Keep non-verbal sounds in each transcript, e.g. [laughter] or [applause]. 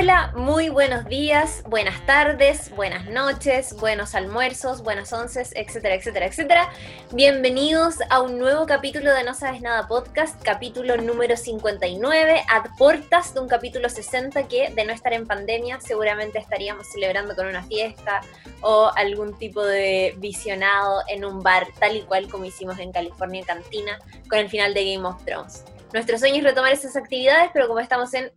Hola, muy buenos días, buenas tardes, buenas noches, buenos almuerzos, buenas onces, etcétera, etcétera, etcétera. Bienvenidos a un nuevo capítulo de No Sabes Nada Podcast, capítulo número 59, a portas de un capítulo 60 que, de no estar en pandemia, seguramente estaríamos celebrando con una fiesta o algún tipo de visionado en un bar, tal y cual como hicimos en California Cantina con el final de Game of Thrones. Nuestro sueño es retomar esas actividades, pero como estamos en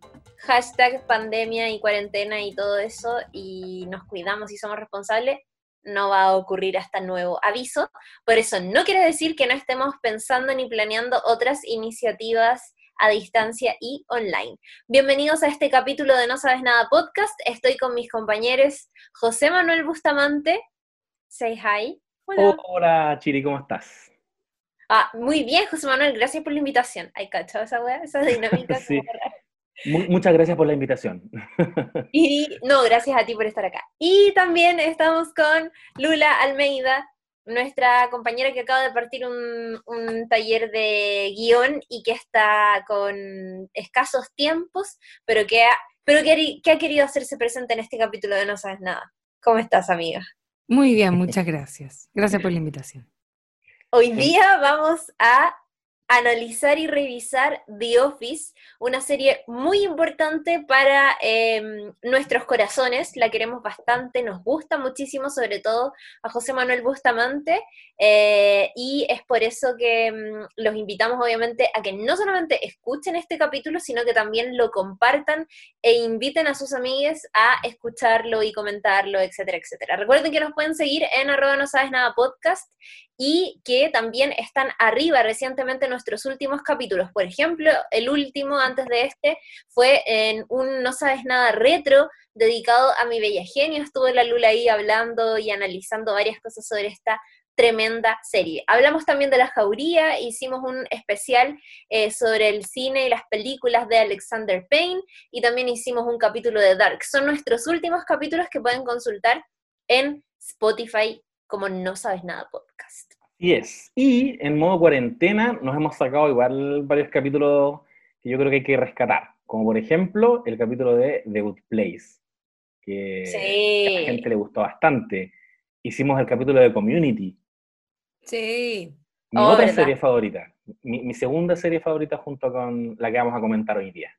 hashtag pandemia y cuarentena y todo eso y nos cuidamos y somos responsables, no va a ocurrir hasta nuevo aviso. Por eso no quiere decir que no estemos pensando ni planeando otras iniciativas a distancia y online. Bienvenidos a este capítulo de No Sabes Nada Podcast. Estoy con mis compañeros José Manuel Bustamante. Say hi. Hola, Chiri, ¿cómo estás? Ah, muy bien, José Manuel, gracias por la invitación. Ay, cacho, esa weá, esa dinámica. [laughs] sí muchas gracias por la invitación. [laughs] Y no, gracias a ti por estar acá. Y también estamos con Lula Almeida, nuestra compañera que acaba de partir un, taller de guion y que está con escasos tiempos, pero que ha, pero que, que ha querido hacerse presente en este capítulo de No Sabes Nada. ¿Cómo estás, amiga? Muy bien, muchas gracias. Gracias por la invitación. Hoy día vamos a analizar y revisar The Office, una serie muy importante para em, nuestros corazones, la queremos bastante, nos gusta muchísimo, sobre todo a José Manuel Bustamante, eh, y es por eso que em, los invitamos obviamente a que no solamente escuchen este capítulo, sino que también lo compartan e inviten a sus amigues a escucharlo y comentarlo, etcétera, etcétera. Recuerden que nos pueden seguir en arroba no sabes nada podcast y que también están arriba recientemente nuestros últimos capítulos. Por ejemplo, el último antes de este fue en un No sabes nada retro dedicado a mi bella genio. Estuvo la Lula ahí hablando y analizando varias cosas sobre esta tremenda serie. Hablamos también de la jauría, hicimos un especial eh, sobre el cine y las películas de Alexander Payne y también hicimos un capítulo de Dark. Son nuestros últimos capítulos que pueden consultar en Spotify como No Sabes Nada Podcast. Así es. Y en modo cuarentena nos hemos sacado igual varios capítulos que yo creo que hay que rescatar. Como por ejemplo el capítulo de The Good Place, que a la gente le gustó bastante. Hicimos el capítulo de Community. Sí. Mi oh, otra serie favorita. Mi, segunda serie favorita junto con la que vamos a comentar hoy día.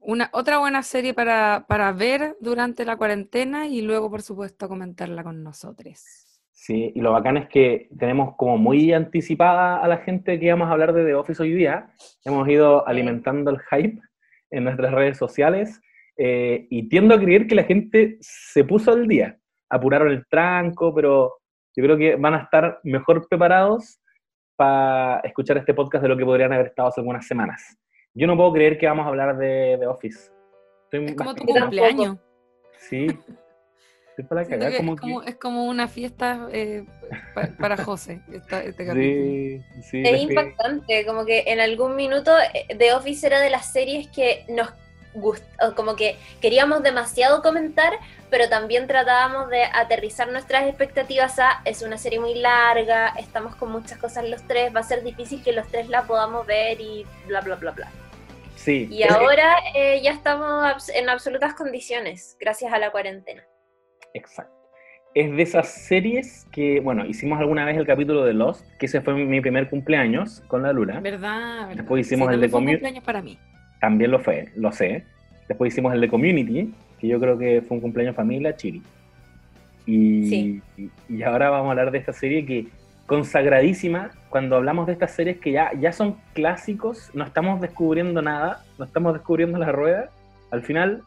Una, otra buena serie para, para ver durante la cuarentena y luego, por supuesto, comentarla con nosotros. Sí, y lo bacán es que tenemos como muy anticipada a la gente que íbamos a hablar de The Office hoy día. Hemos ido alimentando el hype en nuestras redes sociales eh, y tiendo a creer que la gente se puso al día. Apuraron el tranco, pero yo creo que van a estar mejor preparados para escuchar este podcast de lo que podrían haber estado hace algunas semanas. Yo no puedo creer que vamos a hablar de The Office. es como tu cumpleaños. Sí, es, como, una fiesta eh, para, José, este es impactante, como que en algún minuto eh, The Office era de las series que nos gustó, como que queríamos demasiado comentar, pero también tratábamos de aterrizar nuestras expectativas a, es una serie muy larga, estamos con muchas cosas los tres, va a ser difícil que los tres la podamos ver y bla, bla, bla, bla. Sí. Y ahora eh, ya estamos en absolutas condiciones, gracias a la cuarentena. Exacto. Es de esas series que, bueno, hicimos alguna vez el capítulo de Lost, que ese fue mi primer cumpleaños con la Luna. ¿Verdad? Después hicimos el de Community. cumpleaños para mí. También lo fue, lo sé. Después hicimos el de Community, que yo creo que fue un cumpleaños familia, Chiri. Y, y, ahora vamos a hablar de esta serie que consagradísima, cuando hablamos de estas series que ya, ya son clásicos, no estamos descubriendo nada, no estamos descubriendo la rueda, al final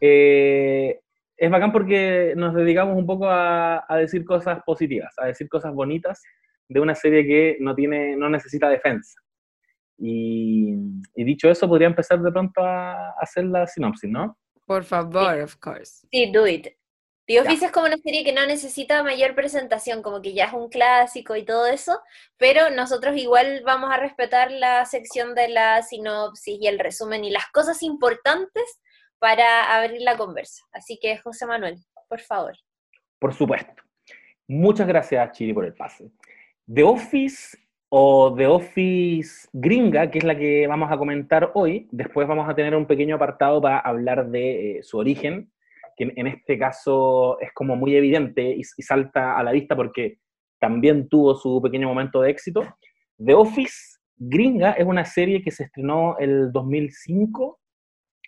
eh, es bacán porque nos dedicamos un poco a, decir cosas positivas, a decir cosas bonitas de una serie que no, tiene, no necesita defensa. Y, dicho eso, podría empezar de pronto a, hacer la sinopsis, ¿no? Por favor, of course. Sí, do it. The Office es como una serie que no necesita mayor presentación, como que ya es un clásico y todo eso, pero nosotros igual vamos a respetar la sección de la sinopsis y el resumen y las cosas importantes para abrir la conversa. Así que, José Manuel, por favor. Por supuesto. Muchas gracias, Chiri, por el pase. The Office o The Office gringa, que es la que vamos a comentar hoy. Después vamos a tener un pequeño apartado para hablar de eh, su origen, que en, este caso es como muy evidente y, salta a la vista porque también tuvo su pequeño momento de éxito. The Office gringa es una serie que se estrenó el 2005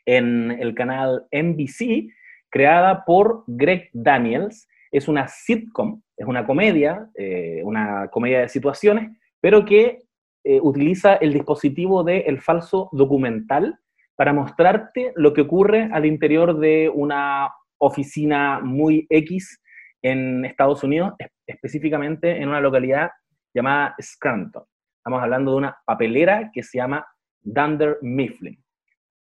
en el canal NBC, creada por Greg Daniels. Es una sitcom, es una comedia, eh, una comedia de situaciones, pero que eh, utiliza el dispositivo del falso documental para mostrarte lo que ocurre al interior de una oficina muy X en Estados Unidos, específicamente en una localidad llamada Scranton. Estamos hablando de una papelera que se llama Dunder Mifflin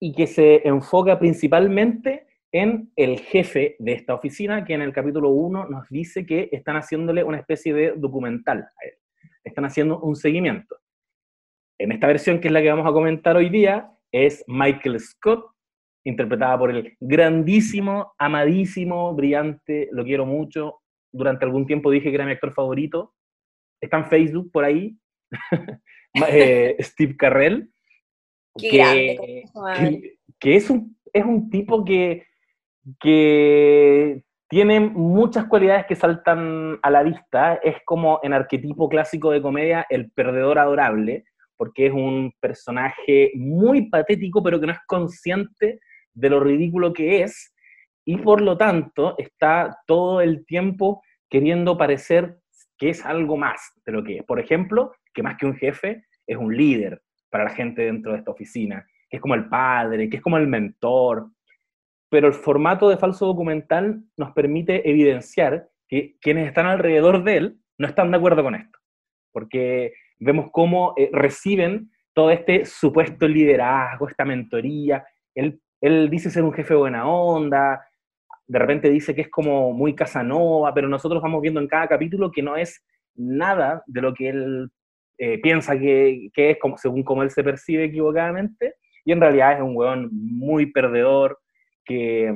y que se enfoca principalmente en el jefe de esta oficina, que en el capítulo 1 nos dice que están haciéndole una especie de documental a él están haciendo un seguimiento. En esta versión, que es la que vamos a comentar hoy día, es Michael Scott, interpretada por el grandísimo, amadísimo, brillante, lo quiero mucho. Durante algún tiempo dije que era mi actor favorito. Está en Facebook por ahí, [laughs] eh, Steve Carrell. Que, que, es, un, es un tipo que, que tiene muchas cualidades que saltan a la vista. Es como en arquetipo clásico de comedia el perdedor adorable, porque es un personaje muy patético, pero que no es consciente de lo ridículo que es, y por lo tanto está todo el tiempo queriendo parecer que es algo más de lo que es. Por ejemplo, que más que un jefe, es un líder para la gente dentro de esta oficina, que es como el padre, que es como el mentor, pero el formato de falso documental nos permite evidenciar que quienes están alrededor de él no están de acuerdo con esto, porque vemos cómo eh, reciben todo este supuesto liderazgo, esta mentoría. Él, él dice ser un jefe buena onda, de repente dice que es como muy Casanova, pero nosotros vamos viendo en cada capítulo que no es nada de lo que él eh, piensa que, que, es, como, según como él se percibe equivocadamente, y en realidad es un weón muy perdedor, que,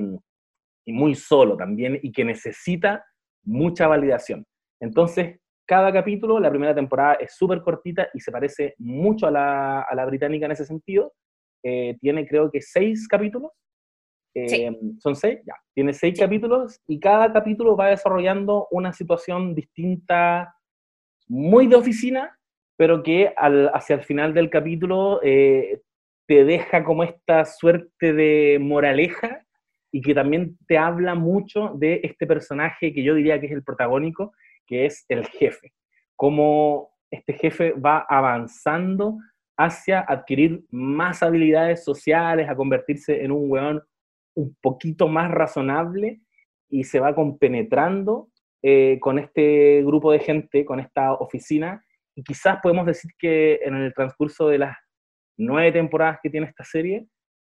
y muy solo también y que necesita mucha validación. Entonces, cada capítulo, la primera temporada es súper cortita y se parece mucho a la, a la británica en ese sentido. Eh, tiene creo que seis capítulos. Eh, ¿Son seis? Ya. Tiene seis capítulos y cada capítulo va desarrollando una situación distinta, muy de oficina, pero que al, hacia el final del capítulo eh, te deja como esta suerte de moraleja y que también te habla mucho de este personaje que yo diría que es el protagónico, que es el jefe. Cómo este jefe va avanzando hacia adquirir más habilidades sociales, a convertirse en un weón un poquito más razonable y se va compenetrando eh, con este grupo de gente, con esta oficina, y quizás podemos decir que en el transcurso de las nueve temporadas que tiene esta serie,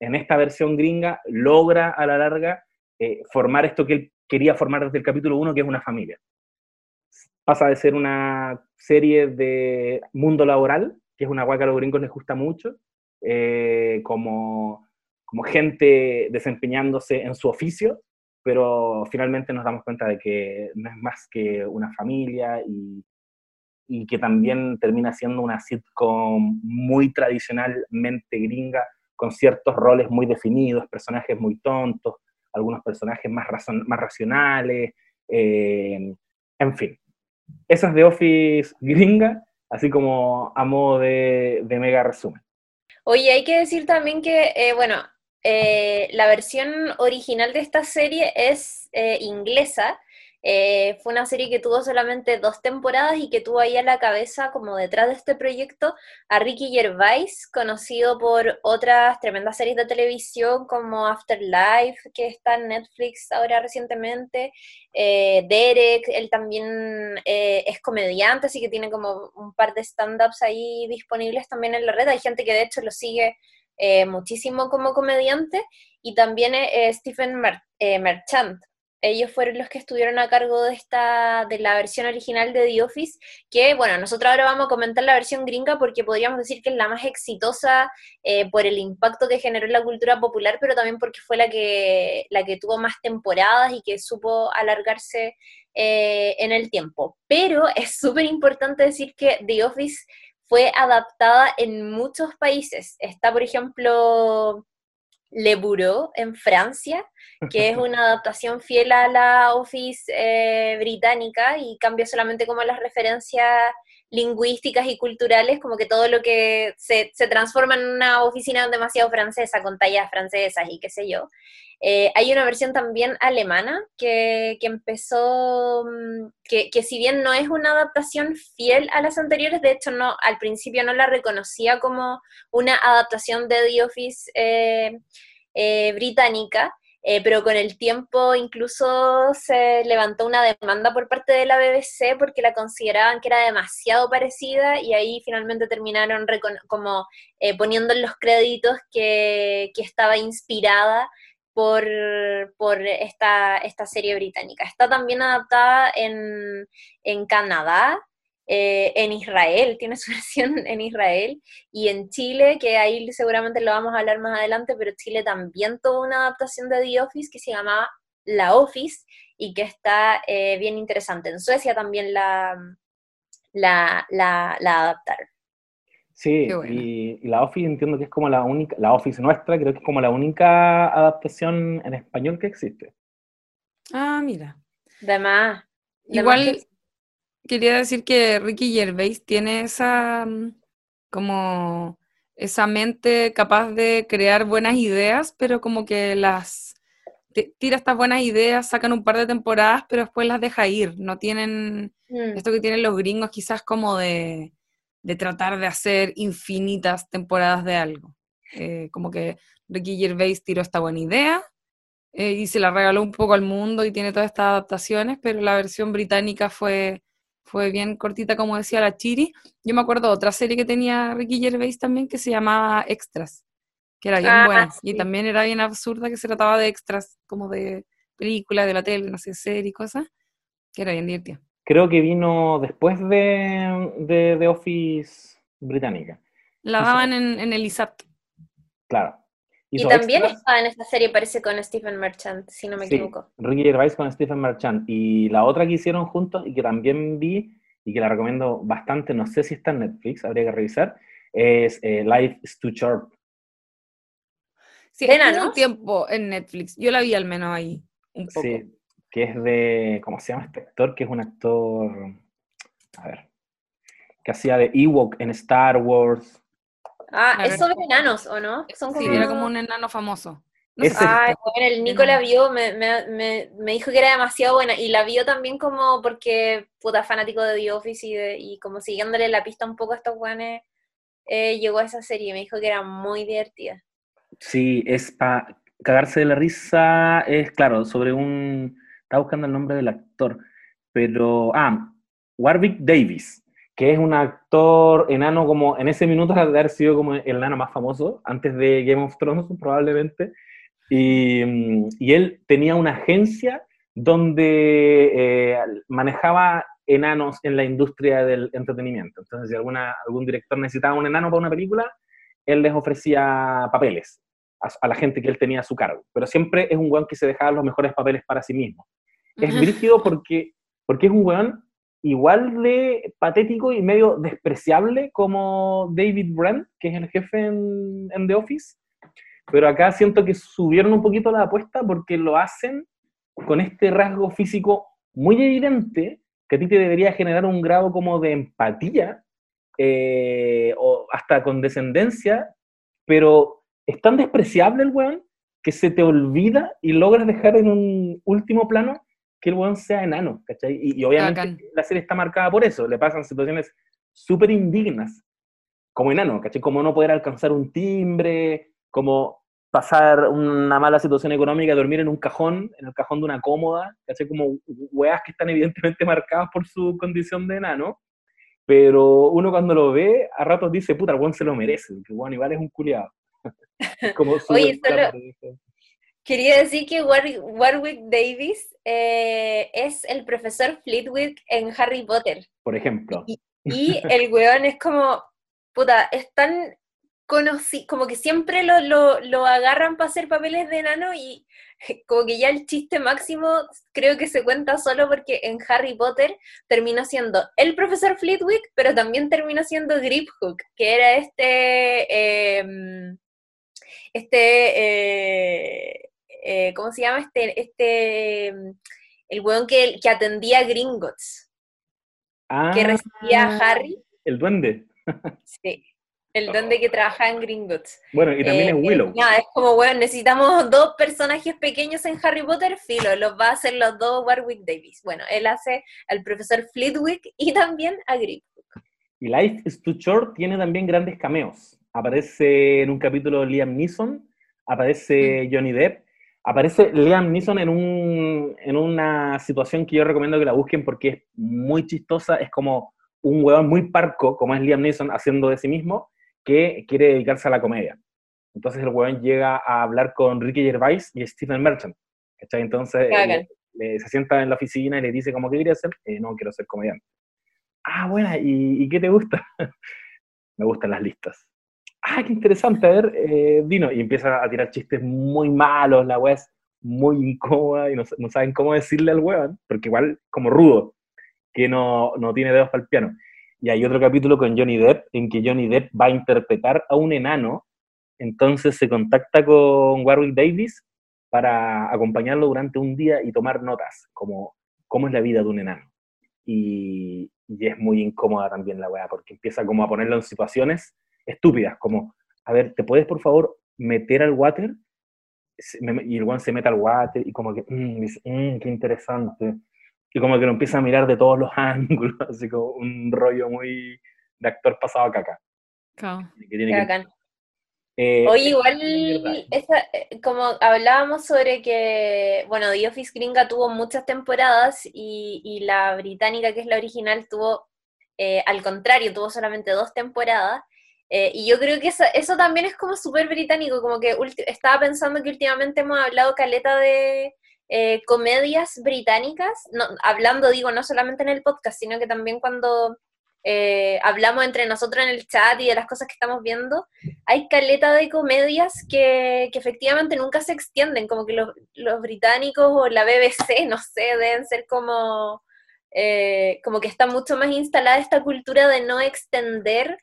en esta versión gringa logra a la larga eh, formar esto que él quería formar desde el capítulo 1, que es una familia. Pasa de ser una serie de mundo laboral, que es una guay que a los gringos les gusta mucho, eh, como, como gente desempeñándose en su oficio, pero finalmente nos damos cuenta de que no es más que una familia y, y que también termina siendo una sitcom muy tradicionalmente gringa, con ciertos roles muy definidos, personajes muy tontos, algunos personajes más, más racionales, eh, en fin. Esa es de Office gringa, así como a modo de, mega resumen. Oye, hay que decir también que, eh, bueno, eh, la versión original de esta serie es inglesa, eh, fue una serie que tuvo solamente dos temporadas y que tuvo ahí a la cabeza, como detrás de este proyecto, a Ricky Gervais, conocido por otras tremendas series de televisión como Afterlife, que está en Netflix ahora recientemente, eh, Derek, él también eh, es comediante, así que tiene como un par de stand-ups ahí disponibles también en la red. Hay gente que de hecho lo sigue muchísimo como comediante, y también Stephen Merchant, ellos fueron los que estuvieron a cargo de esta, de la versión original de The Office, que bueno, nosotros ahora vamos a comentar la versión gringa porque podríamos decir que es la más exitosa eh, por el impacto que generó en la cultura popular, pero también porque fue la que, la que tuvo más temporadas y que supo alargarse eh, en el tiempo. Pero es súper importante decir que The Office fue adaptada en muchos países. Está, por ejemplo, Le Bureau en Francia, que es una adaptación fiel a la Office eh, británica y cambia solamente como las referencias lingüísticas y culturales, como que todo lo que se, se transforma en una oficina demasiado francesa, con tallas francesas y qué sé yo. Eh, hay una versión también alemana que, que empezó, mm, que, que, si bien no es una adaptación fiel a las anteriores, de hecho no, al principio no la reconocía como una adaptación de The Office eh, eh, británica, eh, pero con el tiempo incluso se levantó una demanda por parte de la BBC porque la consideraban que era demasiado parecida y ahí finalmente terminaron como eh, poniendo en los créditos que, que estaba inspirada por, por esta, esta, serie británica. Está también adaptada en, en Canadá, eh, en Israel, tiene su [laughs] versión en Israel, y en Chile, que ahí seguramente lo vamos a hablar más adelante, pero Chile también tuvo una adaptación de The Office que se llamaba La Office y que está eh, bien interesante. En Suecia también la, la, la, adaptaron. Sí, y, la Office entiendo que es como la única, la Office nuestra creo que es como la única adaptación en español que existe. Ah, mira. Además. Igual, quería decir que Ricky Gervais tiene esa mm, como esa mente capaz de crear buenas ideas, pero como que las tira estas buenas ideas, sacan un par de temporadas, pero después las deja ir. No tienen mm. esto que tienen los gringos quizás como de, de tratar de hacer infinitas temporadas de algo. Eh, como que Ricky Gervais tiró esta buena idea eh, y se la regaló un poco al mundo y tiene todas estas adaptaciones, pero la versión británica fue fue bien cortita, como decía la Chiri. Yo me acuerdo de otra serie que tenía Ricky Gervais también que se llamaba Extras, que era bien ah, buena. Y también era bien absurda, que se trataba de extras, como de películas, de la tele, no sé, serie y cosas, que era bien divertida. Creo que vino después de, de, Office británica. La daban en, en el ISAT. Claro. Y también estaba en esta serie, parece, con Stephen Merchant, si no me equivoco. Ricky Gervais con Stephen Merchant. Y la otra que hicieron juntos y que también vi y que la recomiendo bastante, no sé si está en Netflix, habría que revisar, es eh, Life is Too Short. Sí, en un tiempo en Netflix. Yo la vi al menos ahí, un poco. Sí, que es de, ¿cómo se llama este actor? Que es un actor, a ver, que hacía de Ewok en Star Wars. Ah, es sobre enanos, ¿o no? Son como... Sí, era como un enano famoso. Ay, bueno, el Nico la vio, me, me, me, dijo que era demasiado buena y la vio también como porque, puta, fanático de The Office y, y como siguiéndole la pista un poco a estos guanes, eh, llegó a esa serie y me dijo que era muy divertida. Sí, es para cagarse de la risa, es claro, sobre un... Estaba buscando el nombre del actor, pero... Ah, Warwick Davis que es un actor enano como en ese minuto de haber sido como el enano más famoso, antes de Game of Thrones probablemente, y, y él tenía una agencia donde eh, manejaba enanos en la industria del entretenimiento. Entonces, si alguna, algún director necesitaba un enano para una película, él les ofrecía papeles a, la gente que él tenía a su cargo. Pero siempre es un weón que se dejaba los mejores papeles para sí mismo. Es brígido porque, porque es un weón igual de patético y medio despreciable como David Brent, que es el jefe en, The Office. Pero acá siento que subieron un poquito la apuesta porque lo hacen con este rasgo físico muy evidente que a ti te debería generar un grado como de empatía eh, o hasta condescendencia, pero es tan despreciable el weón que se te olvida y logras dejar en un último plano que el weón sea enano, ¿cachai? Y, obviamente la serie está marcada por eso, le pasan situaciones súper indignas como enano, ¿cachai? Como no poder alcanzar un timbre, como pasar una mala situación económica, dormir en un cajón, en el cajón de una cómoda, ¿cachai? Como weas que están evidentemente [laughs] marcadas por su condición de enano, pero uno cuando lo ve, a ratos dice, puta, el weón se lo merece, que weón igual es un culiado. [laughs] como Oye, solo, Quería decir que Warwick Davis eh, es el profesor Flitwick en Harry Potter. Por ejemplo. Y, el weón es como, puta, es tan conocido, como que siempre lo, lo, lo agarran para hacer papeles de enano y [laughs] como que ya el chiste máximo creo que se cuenta solo porque en Harry Potter terminó siendo el profesor Flitwick, pero también terminó siendo Griphook, que era este, em, este, eh, eh, ¿cómo se llama? Este, este, em, el weón que, que atendía a Gringotts, que recibía a ah, Harry. El duende. Sí. El donde que trabaja en Gringotts. Bueno, y también es eh, Willow. es como, bueno, necesitamos dos personajes pequeños en Harry Potter, filo, los va a hacer los dos Warwick Davis. Bueno, él hace al profesor Flitwick y también a Griphook. Y Life is Too Short tiene también grandes cameos. Aparece en un capítulo Liam Neeson, aparece mm. Johnny Depp, aparece Liam Neeson en, un, en una situación que yo recomiendo que la busquen porque es muy chistosa, es como un huevón muy parco, como es Liam Neeson, haciendo de sí mismo, que quiere dedicarse a la comedia. Entonces el huevón llega a hablar con Ricky Gervais y Stephen Merchant. Entonces se sienta en la oficina y le dice, ¿cómo que quería hacer? Eh, no, quiero ser comediante. Ah, bueno, ¿y, qué te gusta? [laughs] Me gustan las listas. Ah, qué interesante, a ver, eh, Dino. Y empieza a tirar chistes muy malos, la weá es muy incómoda y no, saben cómo decirle al huevón, porque igual como rudo, que no, no tiene dedos para el piano. Y hay otro capítulo con Johnny Depp en que Johnny Depp va a interpretar a un enano, entonces se contacta con Warwick Davis para acompañarlo durante un día y tomar notas, como cómo es la vida de un enano. Y, es muy incómoda también la weá, porque empieza como a ponerlo en situaciones estúpidas, como, a ver, ¿te puedes por favor meter al water? Y el one se mete al water y como que, mmm, dice, mmm, qué interesante y como que lo empieza a mirar de todos los [laughs] ángulos, así como un rollo muy de actor pasado a caca. Eh, Oye, igual, eh, como hablábamos sobre que, bueno, The Office gringa tuvo muchas temporadas y, la británica, que es la original, tuvo, eh, al contrario, tuvo solamente dos temporadas. Y yo creo que eso, también es como súper británico, como que estaba pensando que últimamente hemos hablado caleta de, eh, comedias británicas, hablando, digo, no solamente en el podcast, sino que también cuando eh, hablamos entre nosotros en el chat y de las cosas que estamos viendo, hay caleta de comedias que, que efectivamente nunca se extienden, como que los, los, británicos o la BBC, no sé, deben ser como, eh, como que está mucho más instalada esta cultura de no extender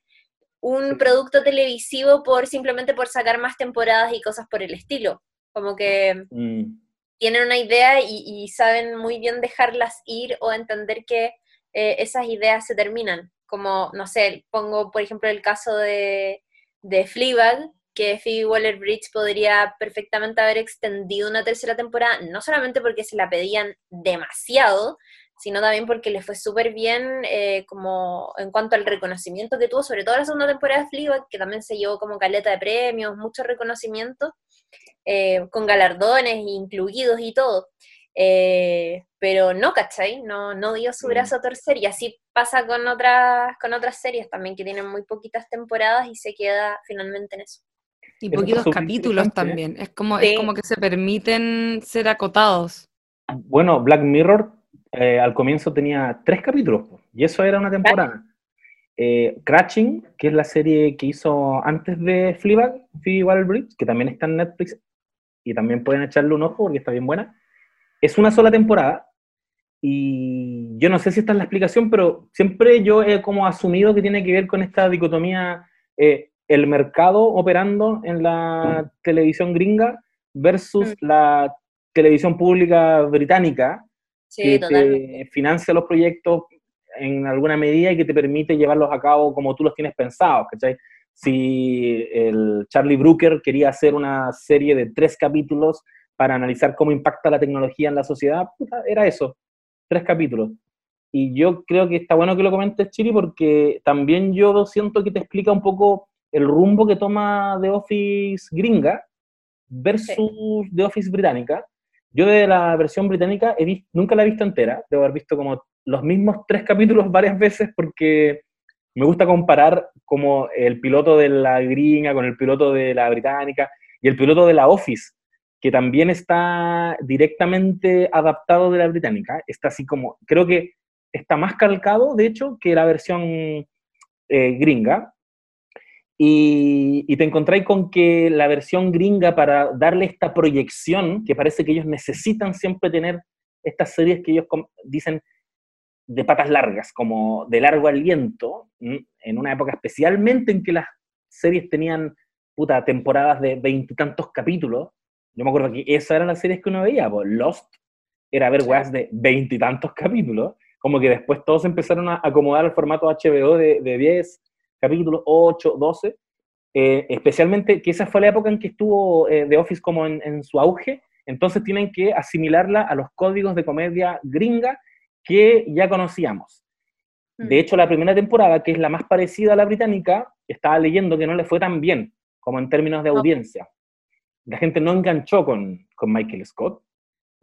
un producto televisivo por simplemente por sacar más temporadas y cosas por el estilo. Como que... Mm tienen una idea y, saben muy bien dejarlas ir o entender que eh, esas ideas se terminan. Como, no sé, pongo por ejemplo el caso de, de Fleabag, que Phoebe Waller-Bridge podría perfectamente haber extendido una tercera temporada, no solamente porque se la pedían demasiado, sino también porque le fue súper bien eh, como en cuanto al reconocimiento que tuvo, sobre todo la segunda temporada de Fleabag, que también se llevó como caleta de premios, mucho reconocimiento, eh, con galardones incluidos y todo. Eh, pero no, ¿cachai? No, no dio su mm. brazo a torcer y así pasa con otras, con otras series también que tienen muy poquitas temporadas y se queda finalmente en eso. Y poquitos capítulos también, es como, es como que se permiten ser acotados. Bueno, Black Mirror eh, al comienzo tenía tres capítulos y eso era una temporada. Eh, Cratching, que es la serie que hizo antes de Fleabag, Phoebe Waller-Bridge, que también está en Netflix y también pueden echarle un ojo porque está bien buena. Es una sola temporada y yo no sé si esta es la explicación, pero siempre yo he como asumido que tiene que ver con esta dicotomía, eh, el mercado operando en la televisión gringa versus mm. la televisión pública británica, que te financia los proyectos en alguna medida y que te permite llevarlos a cabo como tú los tienes pensados, ¿cachai? si el Charlie Brooker quería hacer una serie de tres capítulos para analizar cómo impacta la tecnología en la sociedad, era eso, tres capítulos. Y yo creo que está bueno que lo comentes, Chiri, porque también yo siento que te explica un poco el rumbo que toma The Office gringa versus The Office británica. Yo de la versión británica he visto, nunca la he visto entera, debo haber visto como los mismos tres capítulos varias veces porque me gusta comparar como el piloto de la gringa con el piloto de la británica y el piloto de la Office, que también está directamente adaptado de la británica. Está así como, creo que está más calcado, de hecho, que la versión eh, gringa. Y, te encontráis con que la versión gringa, para darle esta proyección, que parece que ellos necesitan siempre tener estas series que ellos dicen de patas largas, como de largo aliento, en una época especialmente en que las series tenían puta, temporadas de veintitantos capítulos. Yo me acuerdo que esas eran las series que uno veía, pues Lost era ver weas de veintitantos capítulos, como que después todos empezaron a acomodar el formato HBO de, de 10 capítulos, 8, 12, eh, especialmente que esa fue la época en que estuvo eh, The Office como en, su auge, entonces tienen que asimilarla a los códigos de comedia gringa que ya conocíamos. De mm. hecho, la primera temporada, que es la más parecida a la británica, estaba leyendo que no le fue tan bien como en términos de audiencia. La gente no enganchó con, con Michael Scott.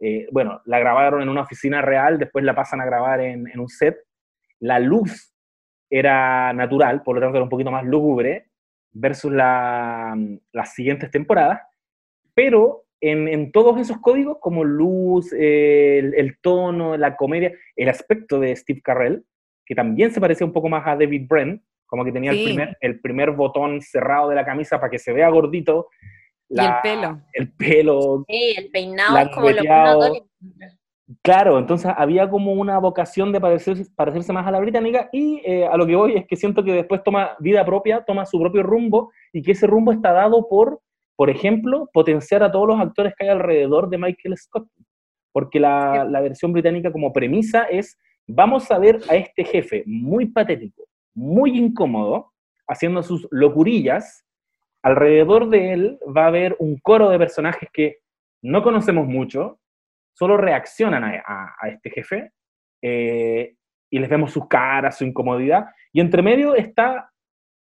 Eh, bueno, la grabaron en una oficina real, después la pasan a grabar en, en un set. La luz era natural, por lo tanto era un poquito más lúgubre versus la, las siguientes temporadas, pero en, en, todos esos códigos, como luz, el, el, tono, la comedia, el aspecto de Steve Carrell, que también se parecía un poco más a David Brent, como que tenía el, primer, el primer botón cerrado de la camisa para que se vea gordito. y el pelo. El pelo. Sí, el peinado como lo Claro, entonces había como una vocación de parecerse, parecerse más a la británica y eh, a lo que voy es que siento que después toma vida propia, toma su propio rumbo y que ese rumbo está dado por, por ejemplo, potenciar a todos los actores que hay alrededor de Michael Scott. Porque la, la versión británica como premisa es, vamos a ver a este jefe muy patético, muy incómodo, haciendo sus locurillas. Alrededor de él va a haber un coro de personajes que no conocemos mucho, solo reaccionan a, este jefe eh, y les vemos sus caras, su incomodidad. Y entre medio está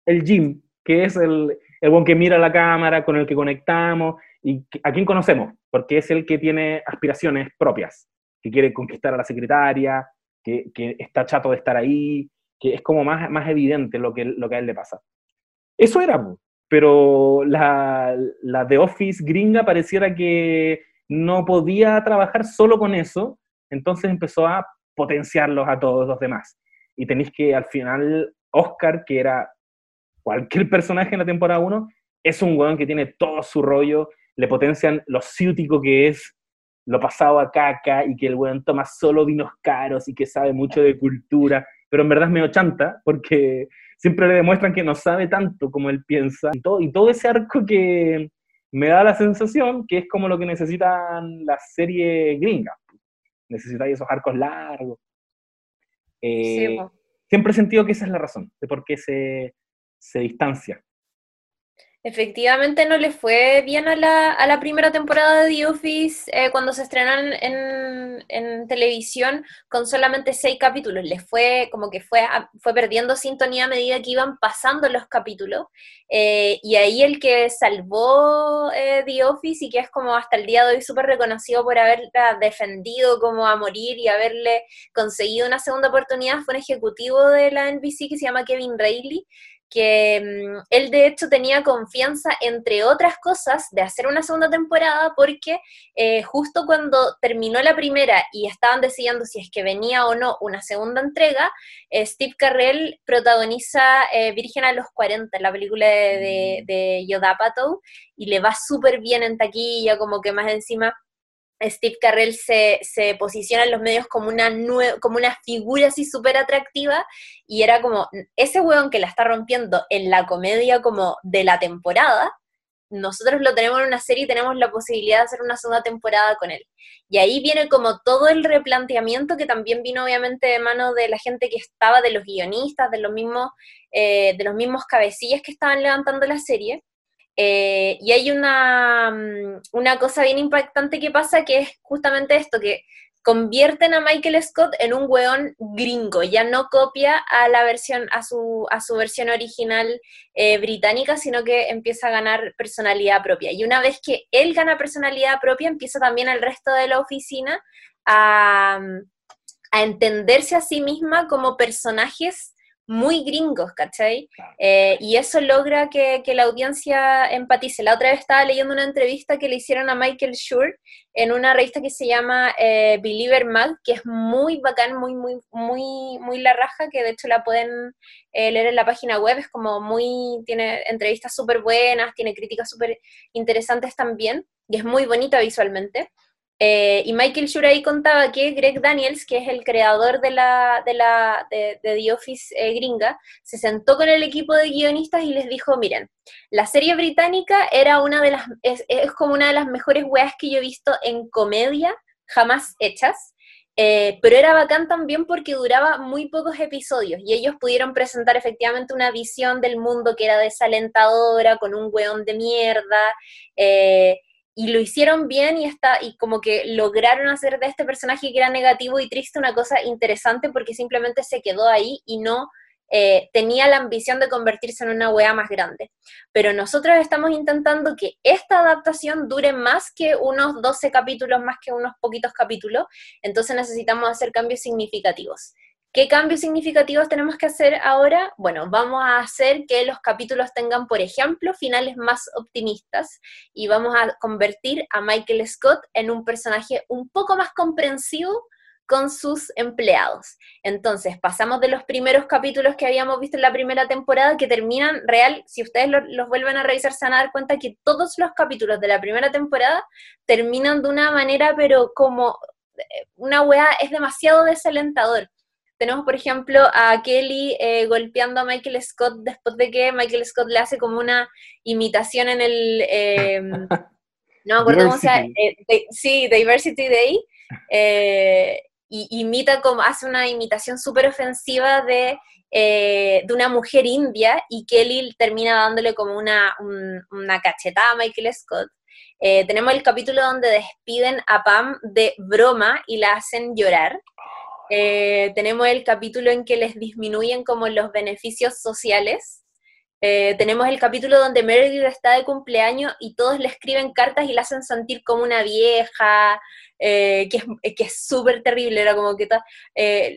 el Jim, que es el, el buen que mira la cámara, con el que conectamos y a quien conocemos, porque es el que tiene aspiraciones propias, que quiere conquistar a la secretaria, que, que está chato de estar ahí, que es como más, más evidente lo que, lo que a él le pasa. Eso era, pero la, la The Office gringa pareciera que no podía trabajar solo con eso, entonces empezó a potenciarlos a todos los demás. Y tenéis que al final, Oscar, que era cualquier personaje en la temporada 1, es un weón que tiene todo su rollo, le potencian lo ciútico que es, lo pasado a caca, y que el weón toma solo vinos caros y que sabe mucho de cultura, pero en verdad es medio porque siempre le demuestran que no sabe tanto como él piensa. Y todo, y todo ese arco que, me da la sensación que es como lo que necesitan las series gringas. Necesitáis esos arcos largos. Eh, siempre he sentido que esa es la razón de por qué se, se distancia. Efectivamente no le fue bien a la, a la primera temporada de The Office eh, cuando se estrenaron en, en, televisión con solamente seis capítulos. Le fue como que fue, fue perdiendo sintonía a medida que iban pasando los capítulos. Eh, y ahí el que salvó eh, The Office y que es como hasta el día de hoy súper reconocido por haberla defendido como a morir y haberle conseguido una segunda oportunidad fue un ejecutivo de la NBC que se llama Kevin Reilly, que mm, él de hecho tenía confianza, entre otras cosas, de hacer una segunda temporada porque eh, justo cuando terminó la primera y estaban decidiendo si es que venía o no una segunda entrega, eh, Steve Carrell protagoniza eh, Virgen a los 40, la película de, de, de Yodapato, y le va súper bien en taquilla, como que más encima Steve Carrell se, posiciona en los medios como una, como una figura así súper atractiva y era como ese hueón que la está rompiendo en la comedia como de la temporada, nosotros lo tenemos en una serie y tenemos la posibilidad de hacer una segunda temporada con él. Y ahí viene como todo el replanteamiento que también vino obviamente de mano de la gente que estaba, de los guionistas, de los mismos, eh, de los mismos cabecillas que estaban levantando la serie eh, y hay una, mm, una cosa bien impactante que pasa que es justamente esto, que convierten a Michael Scott en un weón gringo, ya no copia a la versión, a su, a su versión original eh, británica, sino que empieza a ganar personalidad propia. Y una vez que él gana personalidad propia, empieza también el resto de la oficina a, a entenderse a sí misma como personajes muy gringos, ¿cachai? Eh, y eso logra que, la audiencia empatice. La otra vez estaba leyendo una entrevista que le hicieron a Michael Schur en una revista que se llama eh, Believer Mag, que es muy bacán, muy, muy, muy, muy la raja, que de hecho la pueden eh, leer en la página web, es como muy, tiene entrevistas súper buenas, tiene críticas súper interesantes también, y es muy bonita visualmente. Eh, y Michael Schur contaba que Greg Daniels, que es el creador de, la, de, The Office eh, gringa, se sentó con el equipo de guionistas y les dijo, miren, la serie británica era una de las, es, como una de las mejores weas que yo he visto en comedia jamás hechas, eh, pero era bacán también porque duraba muy pocos episodios y ellos pudieron presentar efectivamente una visión del mundo que era desalentadora, con un weón de mierda, y lo hicieron bien y, está, y como que lograron hacer de este personaje que era negativo y triste una cosa interesante porque simplemente se quedó ahí y no eh, tenía la ambición de convertirse en una wea más grande. Pero nosotros estamos intentando que esta adaptación dure más que unos 12 capítulos, más que unos poquitos capítulos, entonces necesitamos hacer cambios significativos. ¿Qué cambios significativos tenemos que hacer ahora? Bueno, vamos a hacer que los capítulos tengan, por ejemplo, finales más optimistas y vamos a convertir a Michael Scott en un personaje un poco más comprensivo con sus empleados. Entonces, pasamos de los primeros capítulos que habíamos visto en la primera temporada que terminan real, si ustedes los vuelven a revisar se van a dar cuenta que todos los capítulos de la primera temporada terminan de una manera, pero como eh, una weá es demasiado desalentador tenemos, por ejemplo, a Kelly eh, golpeando a Michael Scott después de que Michael Scott le hace como una imitación en el... Em, [laughs] no me acuerdo cómo se llama. Eh, sí, Diversity Day. Eh, y imita como, hace una imitación súper ofensiva de, de, una mujer india y Kelly termina dándole como una, una cachetada a Michael Scott. tenemos el capítulo donde despiden a Pam de broma y la hacen llorar. Eh, tenemos el capítulo en que les disminuyen como los beneficios sociales. Eh, tenemos el capítulo donde Meredith está de cumpleaños y todos le escriben cartas y la hacen sentir como una vieja, eh, que es súper terrible, era como que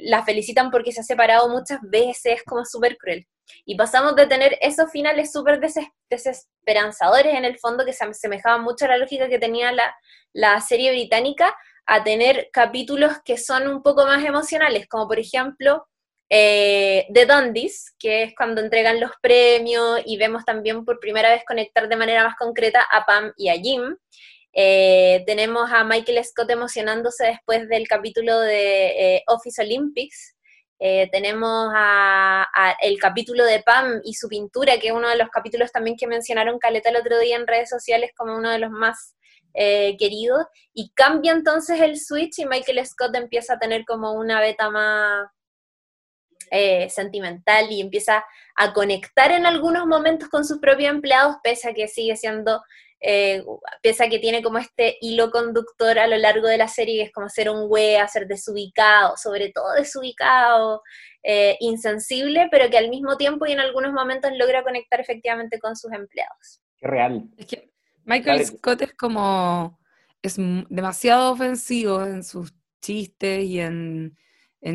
la felicitan porque se ha separado muchas veces, como súper cruel. Y pasamos de tener esos finales súper desesperanzadores en el fondo, que se asemejaban mucho a la lógica que tenía la, la serie británica, a tener capítulos que son un poco más emocionales, como por ejemplo eh, The Dundies, que es cuando entregan los premios y vemos también por primera vez conectar de manera más concreta a Pam y a Jim. Eh, tenemos a Michael Scott emocionándose después del capítulo de eh, Office Olympics. tenemos a, el capítulo de Pam y su pintura, que es uno de los capítulos también que mencionaron Caleta el otro día en redes sociales como uno de los más eh, querido, y cambia entonces el switch y Michael Scott empieza a tener como una beta más eh, sentimental y empieza a conectar en algunos momentos con sus propios empleados, pese a que sigue siendo, eh, pese a que tiene como este hilo conductor a lo largo de la serie, que es como ser un wea, ser desubicado, sobre todo desubicado, insensible, pero que al mismo tiempo y en algunos momentos logra conectar efectivamente con sus empleados. Qué real. Es que Michael Scott es como, es demasiado ofensivo en sus chistes y en,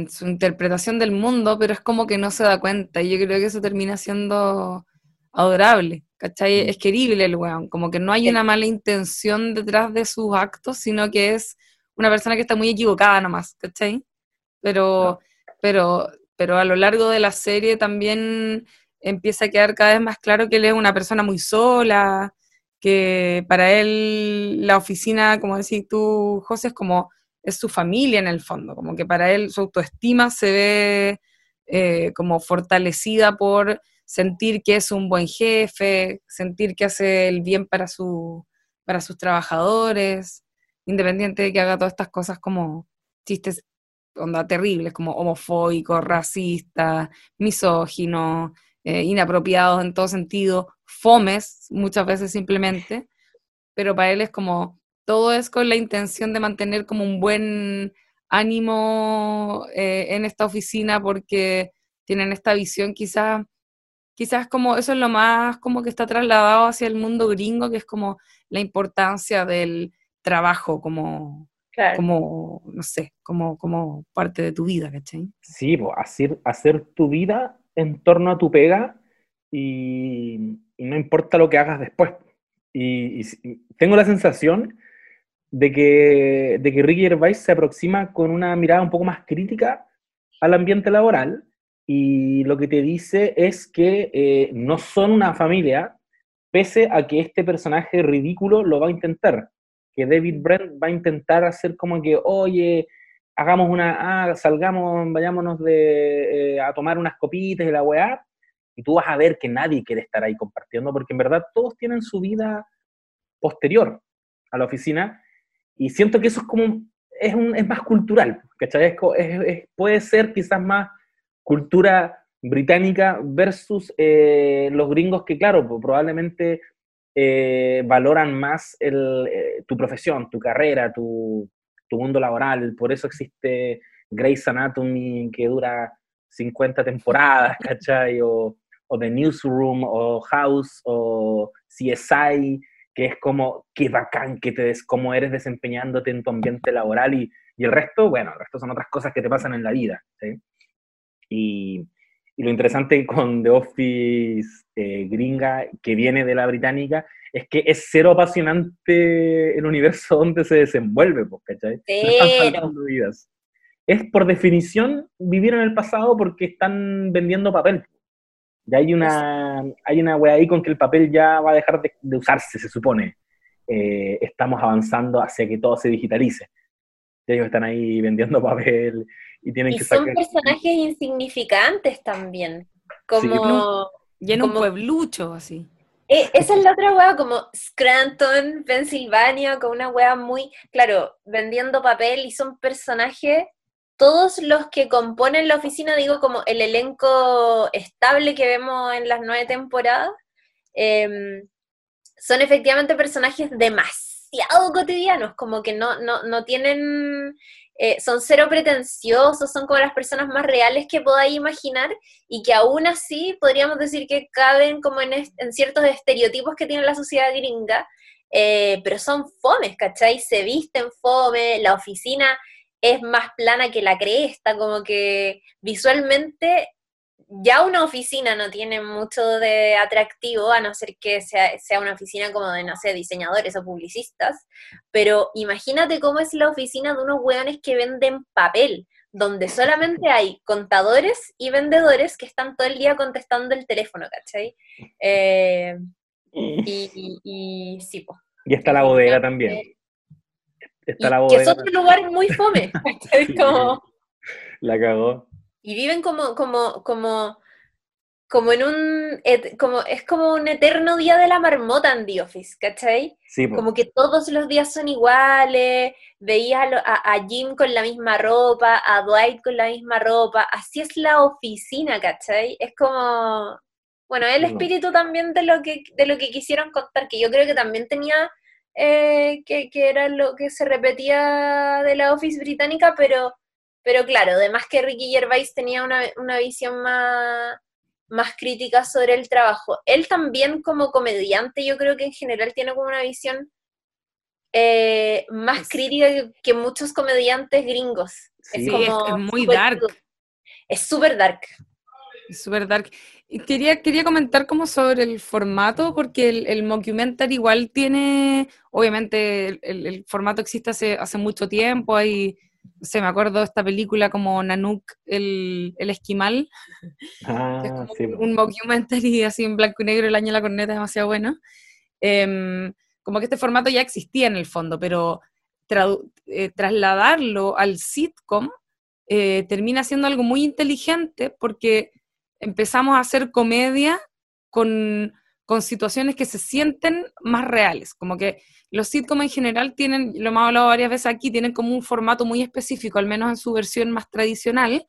su interpretación del mundo, pero es como que no se da cuenta y yo creo que eso termina siendo adorable, ¿cachai? Mm. Es querible el weón, como que no hay una mala intención detrás de sus actos, sino que es una persona que está muy equivocada nomás, ¿cachai? Pero, pero, pero a lo largo de la serie también empieza a quedar cada vez más claro que él es una persona muy sola, que para él la oficina, como decís tú, José, es como, es su familia en el fondo, como que para él su autoestima se ve eh, como fortalecida por sentir que es un buen jefe, sentir que hace el bien para, su, para sus trabajadores, independiente de que haga todas estas cosas como chistes onda terribles, como homofóbico, racista, misógino, eh, inapropiados en todo sentido, fomes muchas veces simplemente, pero para él es como, todo es con la intención de mantener como un buen ánimo eh, en esta oficina porque tienen esta visión quizás quizás como eso es lo más como que está trasladado hacia el mundo gringo, que es como la importancia del trabajo como, como no sé, como, como parte de tu vida, ¿cachai? Sí, hacer, hacer tu vida en torno a tu pega y, no importa lo que hagas después. Y, tengo la sensación de que, de que Ricky Gervais se aproxima con una mirada un poco más crítica al ambiente laboral y lo que te dice es que eh, no son una familia, pese a que este personaje ridículo lo va a intentar, que David Brent va a intentar hacer como que, oye, hagamos una, ah, salgamos, vayámonos de, eh, a tomar unas copitas de la weá, y tú vas a ver que nadie quiere estar ahí compartiendo, porque en verdad todos tienen su vida posterior a la oficina, y siento que eso es como, es, un, es más cultural, ¿cachai? Es, puede ser quizás más cultura británica versus eh, los gringos que, claro, probablemente eh, valoran más tu profesión, tu carrera, tu, tu, mundo laboral. Por eso existe Grey's Anatomy que dura 50 temporadas, [laughs] ¿cachai? O, o The Newsroom, o House, o CSI, que es como, qué bacán que te des, cómo eres desempeñándote en tu ambiente laboral y, y, el resto, bueno, el resto son otras cosas que te pasan en la vida, ¿sí? Y, y lo interesante con The Office eh, gringa, que viene de la británica, es que es cero apasionante el universo donde se desenvuelve, pues, ¿cachai? vidas. Es por definición vivir en el pasado porque están vendiendo papel. Ya hay una, hay una wea ahí con que el papel ya va a dejar de, usarse, se supone. Eh, estamos avanzando hacia que todo se digitalice. Ellos están ahí vendiendo papel y tienen que sacar... son personajes insignificantes también, como... lleno un pueblucho, así. Eh, esa es la otra wea, como Scranton, Pensilvania, con una wea muy, claro, vendiendo papel y son personajes, todos los que componen la oficina, digo, como el elenco estable que vemos en las nueve temporadas, em, son efectivamente personajes demasiado cotidianos, como que no, no, no tienen eh, son cero pretenciosos, son como las personas más reales que podáis imaginar y que aún así podríamos decir que caben como en, ciertos estereotipos que tiene la sociedad gringa, eh, pero son fomes, ¿cachai? Se visten fome, la oficina es más plana que la cresta, como que visualmente ya una oficina no tiene mucho de atractivo, a no ser que sea, una oficina como de, no sé, diseñadores o publicistas, pero imagínate cómo es la oficina de unos hueones que venden papel, donde solamente hay contadores y vendedores que están todo el día contestando el teléfono, ¿cachai? Eh, y, y, sí, pues. Y está la bodega también. Está la bodega. Que es otro lugar muy fome. [laughs] como... La cagó. Y viven como, como, como, como en un, como, es como un eterno día de la marmota en The Office, ¿cachai? como que todos los días son iguales, veías a, a, Jim con la misma ropa, a Dwight con la misma ropa, así es la oficina, ¿cachai? Es como, bueno, el espíritu también de lo que, de lo que quisieron contar, que yo creo que también tenía, eh, que, que era lo que se repetía de la Office británica, pero pero claro, además que Ricky Gervais tenía una, visión más, más crítica sobre el trabajo. Él también como comediante, yo creo que en general tiene como una visión eh, más crítica que, muchos comediantes gringos. es, como muy dark. Es súper dark. Es súper dark. Y quería, quería comentar como sobre el formato, porque el, el mockumentary igual tiene, obviamente el, formato existe hace, hace mucho tiempo, hay se me acuerdo de esta película como Nanook, el, esquimal, ah, un documentary así en blanco y negro, el año de la corneta es demasiado bueno. Em, como que este formato ya existía en el fondo, pero eh, trasladarlo al sitcom eh, termina siendo algo muy inteligente porque empezamos a hacer comedia con, con situaciones que se sienten más reales, como que los sitcoms en general tienen, lo hemos hablado varias veces aquí, tienen como un formato muy específico, al menos en su versión más tradicional,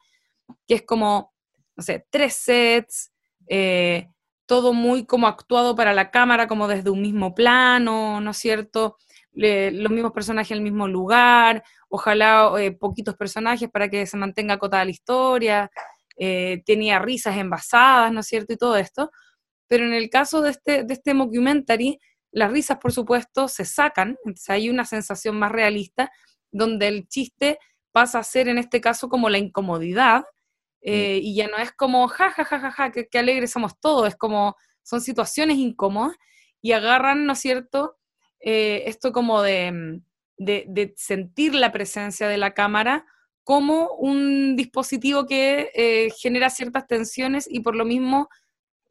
que es como, no sé, tres sets, eh, todo muy como actuado para la cámara, como desde un mismo plano, ¿no es cierto? los mismos personajes en el mismo lugar, ojalá eh, poquitos personajes para que se mantenga acotada la historia, eh, tenía risas envasadas, ¿no es cierto? Y todo esto. Pero en el caso de este, de este mockumentary, las risas, por supuesto, se sacan, entonces hay una sensación más realista donde el chiste pasa a ser en este caso como la incomodidad eh, y ya no es como, ja, ja, ja, ja, ja, qué, alegres somos todos, es como, son situaciones incómodas y agarran, ¿no es cierto?, eh, esto como de, de, sentir la presencia de la cámara como un dispositivo que eh, genera ciertas tensiones y por lo mismo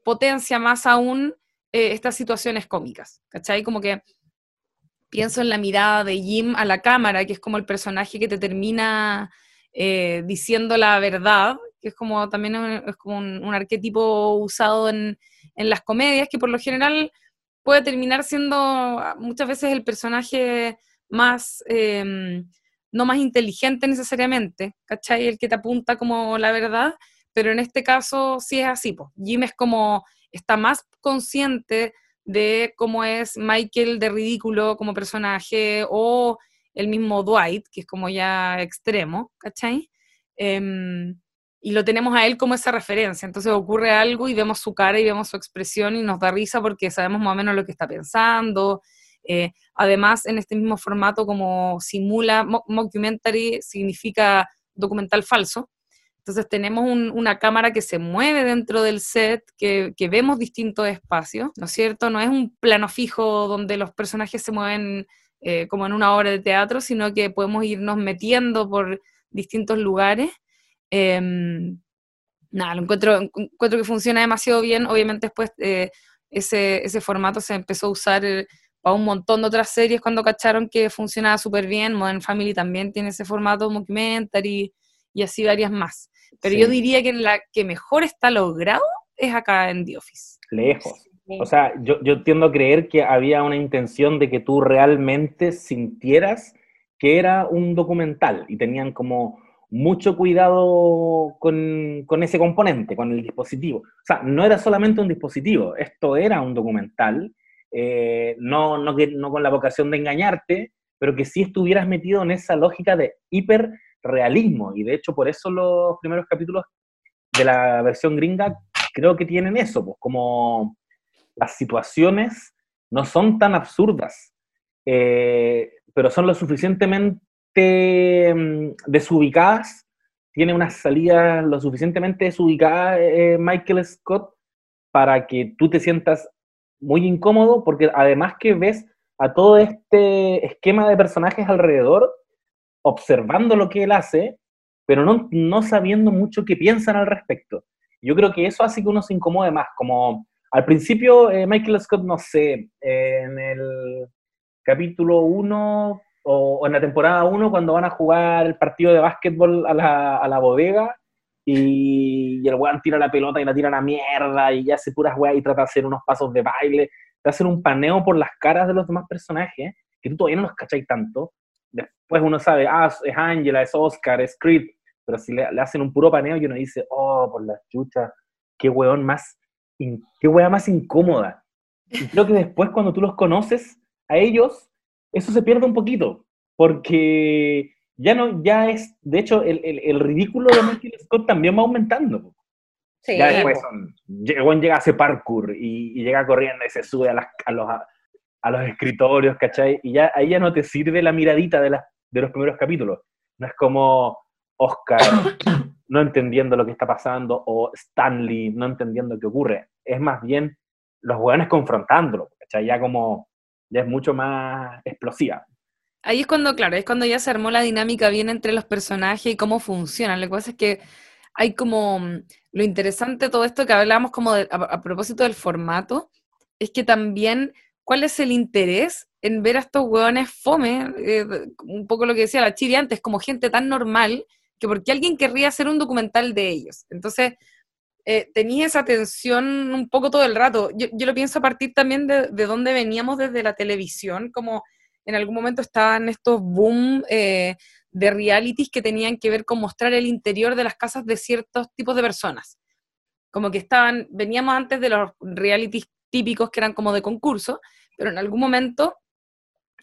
potencia más aún estas situaciones cómicas, ¿cachai? Como que pienso en la mirada de Jim a la cámara, que es como el personaje que te termina diciendo la verdad que es como también es como un, arquetipo usado en, las comedias, que por lo general puede terminar siendo ah, muchas veces el personaje más, em, no más inteligente necesariamente, ¿cachai? El que te apunta como la verdad, pero en este caso sí es así, pues. Jim es como, está más consciente de cómo es Michael de ridículo como personaje, o el mismo Dwight, que es como ya extremo, ¿cachai? Em, y lo tenemos a él como esa referencia. Entonces ocurre algo y vemos su cara y vemos su expresión y nos da risa porque sabemos más o menos lo que está pensando. Eh, además, en este mismo formato, como simula, mockumentary significa documental falso. Entonces tenemos una cámara que se mueve dentro del set, que, vemos distintos espacios, ¿no es cierto? No es un plano fijo donde los personajes se mueven eh, como en una obra de teatro, sino que podemos irnos metiendo por distintos lugares Em, nada, lo encuentro, encuentro que funciona demasiado bien. Obviamente después eh, ese, ese, formato se empezó a usar eh, para un montón de otras series cuando cacharon que funcionaba súper bien. Modern Family también tiene ese formato documentary y así varias más. Pero yo diría que la que mejor está logrado es acá en The Office. Lejos. O sea, yo, yo tiendo a creer que había una intención de que tú realmente sintieras que era un documental y tenían como mucho cuidado con, con, ese componente, con el dispositivo. O sea, no era solamente un dispositivo, esto era un documental, eh, no, no, no con la vocación de engañarte, pero que sí estuvieras metido en esa lógica de hiperrealismo. Y de hecho, por eso los primeros capítulos de la versión gringa creo que tienen eso, pues como las situaciones no son tan absurdas, eh, pero son lo suficientemente Mm, desubicadas, tiene unas salidas lo suficientemente desubicadas eh, Michael Scott para que tú te sientas muy incómodo, porque además que ves a todo este esquema de personajes alrededor, observando lo que él hace, pero no, no sabiendo mucho qué piensan al respecto. Yo creo que eso hace que uno se incomode más, como al principio eh, Michael Scott, no sé, en el capítulo 1 o, en la temporada 1 cuando van a jugar el partido de básquetbol a la, a la bodega y, el weón tira la pelota y la tira a la mierda y ya hace puras weas y trata de hacer unos pasos de baile, de hacer un paneo por las caras de los demás personajes que tú todavía no los cacháis tanto. Después uno sabe, ah, es Angela, es Oscar, es Creed, pero si le, hacen un puro paneo y uno dice, oh, por las chuchas, qué weón más, qué wea más incómoda. Y creo que después cuando tú los conoces a ellos, eso se pierde un poquito, porque ya no, ya es, de hecho, el, el, ridículo de Michael Scott también va aumentando. Sí, ya después son, llega a hacer parkour y, llega corriendo y se sube a, las, a, los, a, los escritorios, ¿cachai? Y ya ahí ya no te sirve la miradita de, de los primeros capítulos. No es como Oscar [coughs] no entendiendo lo que está pasando o Stanley no entendiendo qué ocurre. Es más bien los jóvenes confrontándolo, ¿cachai? Ya como ya es mucho más explosiva. Ahí es cuando, claro, es cuando ya se armó la dinámica bien entre los personajes y cómo funcionan. Lo que pasa es que hay como mm, lo interesante de todo esto que hablamos como a, propósito del formato, es que también cuál es el interés en ver a estos hueones fome, eh, un poco lo que decía la Chiri antes, como gente tan normal, que porque alguien querría hacer un documental de ellos. Entonces, eh, tenía esa tensión un poco todo el rato. Yo, lo pienso a partir también de, de dónde veníamos desde la televisión, como en algún momento estaban estos boom eh, de realities que tenían que ver con mostrar el interior de las casas de ciertos tipos de personas. Como que estaban, veníamos antes de los realities típicos que eran como de concurso, pero en algún momento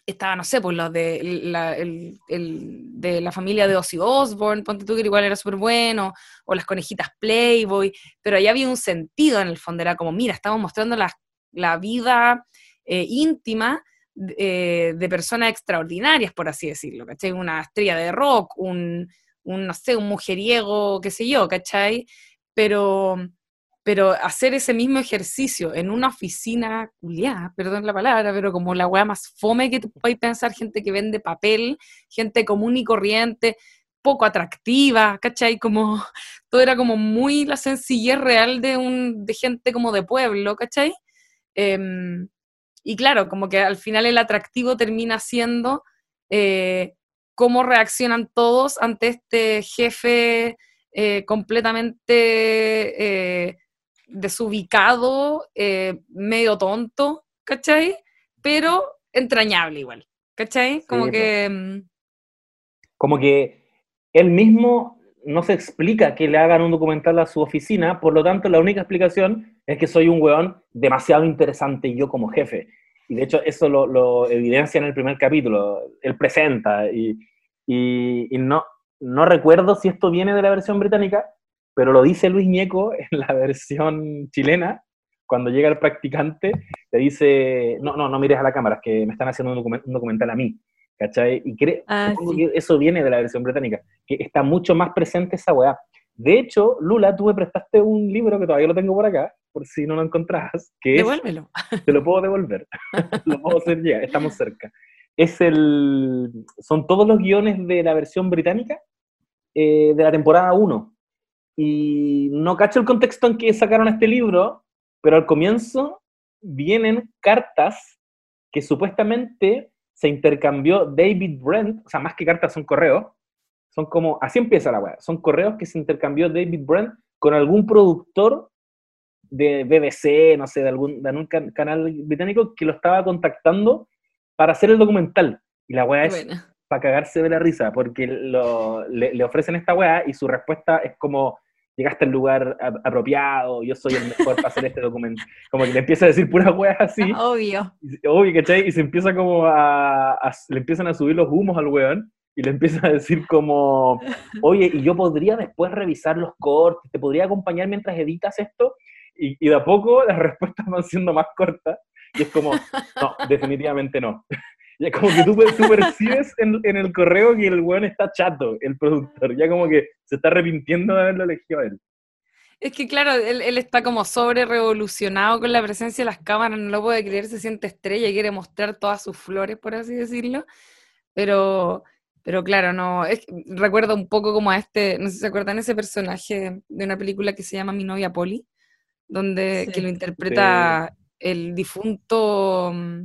estaba, no sé, pues los de la, de la familia de Ozzy Osbourne, ponte tú que igual era súper bueno, o las conejitas Playboy, pero ahí había un sentido en el fondo, era como, mira, estamos mostrando la, la vida eh, íntima eh, de personas extraordinarias, por así decirlo, ¿cachai? Una estrella de rock, un, un, no sé, un mujeriego, qué sé yo, ¿cachai? Pero, pero hacer ese mismo ejercicio en una oficina culiada, perdón la palabra, pero como la weá más fome que te puedes pensar, gente que vende papel, gente común y corriente, poco atractiva, ¿cachai? Como [laughs] todo era como muy la sencillez real de, un, de gente como de pueblo, ¿cachai? Em, y claro, como que al final el atractivo termina siendo eh, cómo reaccionan todos ante este jefe eh, completamente eh, desubicado, medio tonto, ¿cachai? Pero entrañable igual, ¿cachai? Como que... Em, como que él mismo no se explica que le hagan un documental a su oficina, por lo tanto la única explicación es que soy un weón demasiado interesante yo como jefe. Y de hecho eso lo, evidencia en el primer capítulo, él presenta y, y, no, no recuerdo si esto viene de la versión británica, pero lo dice Luis Ñeco [laughs] en la versión chilena, cuando llega el practicante, le dice, no, no, no mires a la cámara, es que me están haciendo un, documental a mí. ¿cachai? Y creo ah, que eso viene de la versión británica, que está mucho más presente esa weá. De hecho, Lula, tú me prestaste un libro que todavía lo tengo por acá, por si no lo encontrás, que Devuélvelo. [laughs] te lo puedo devolver, [laughs] lo puedo hacer ya, estamos cerca. Es el, son todos los guiones de la versión británica eh, de la temporada 1. Y no cacho el contexto en que sacaron este libro, pero al comienzo vienen cartas que supuestamente se intercambió David Brent, o sea, más que cartas son correos, son como, así empieza la web, son correos que se intercambió David Brent con algún productor de BBC, no sé, de algún, de algún canal británico que lo estaba contactando para hacer el documental. Y la weá es para cagarse de la risa, porque le, le, ofrecen esta weá y su respuesta es como, llegaste al lugar apropiado, yo soy el mejor para hacer este documento. Como que le empieza a decir puras weas así. [laughs] Obvio. Obvio, ¿cachai? Y se empieza como a, le empiezan a subir los humos al weón y le empieza a decir como, oye, y yo podría después revisar los cortes, te podría acompañar mientras editas esto, y, y de a poco las [laughs] respuestas van siendo más cortas, y es como, no, definitivamente no. Ya como que tú, percibes en, en, el correo que el weón está chato, el productor. Ya como que se está arrepintiendo de haberlo elegido a él. Es que claro, él, él está como sobre revolucionado con la presencia de las cámaras, no lo puede creer, se siente estrella y quiere mostrar todas sus flores, por así decirlo. Pero, pero claro, no, es, recuerdo un poco como a este, no sé si se acuerdan ese personaje de una película que se llama Mi novia Polly, donde que lo interpreta el difunto mm,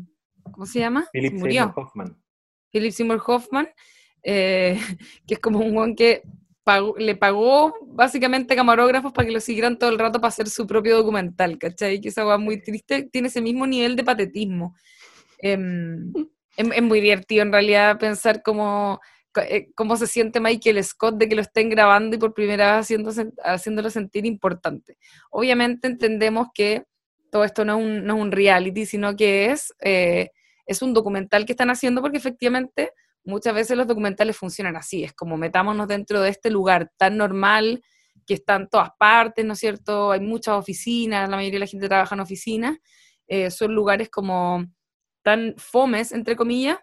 ¿cómo se llama? Philip Seymour Hoffman. Philip Seymour Hoffman, eh, [laughs] que es como un guan que le pagó básicamente camarógrafos para que lo siguieran todo el rato para hacer su propio documental, ¿cachai? Que esa muy triste, tiene ese mismo nivel de patetismo. Em, es, muy divertido en realidad pensar cómo, eh, cómo se siente Michael Scott de que lo estén grabando y por primera vez haciéndolo sentir importante. Obviamente entendemos que todo esto no es un, reality, sino que es, eh, es un documental que están haciendo porque efectivamente muchas veces los documentales funcionan así, es como metámonos dentro de este lugar tan normal que está en todas partes, ¿no es cierto? Hay muchas oficinas, la mayoría de la gente trabaja en oficinas, eh, son lugares como tan fomes, entre comillas,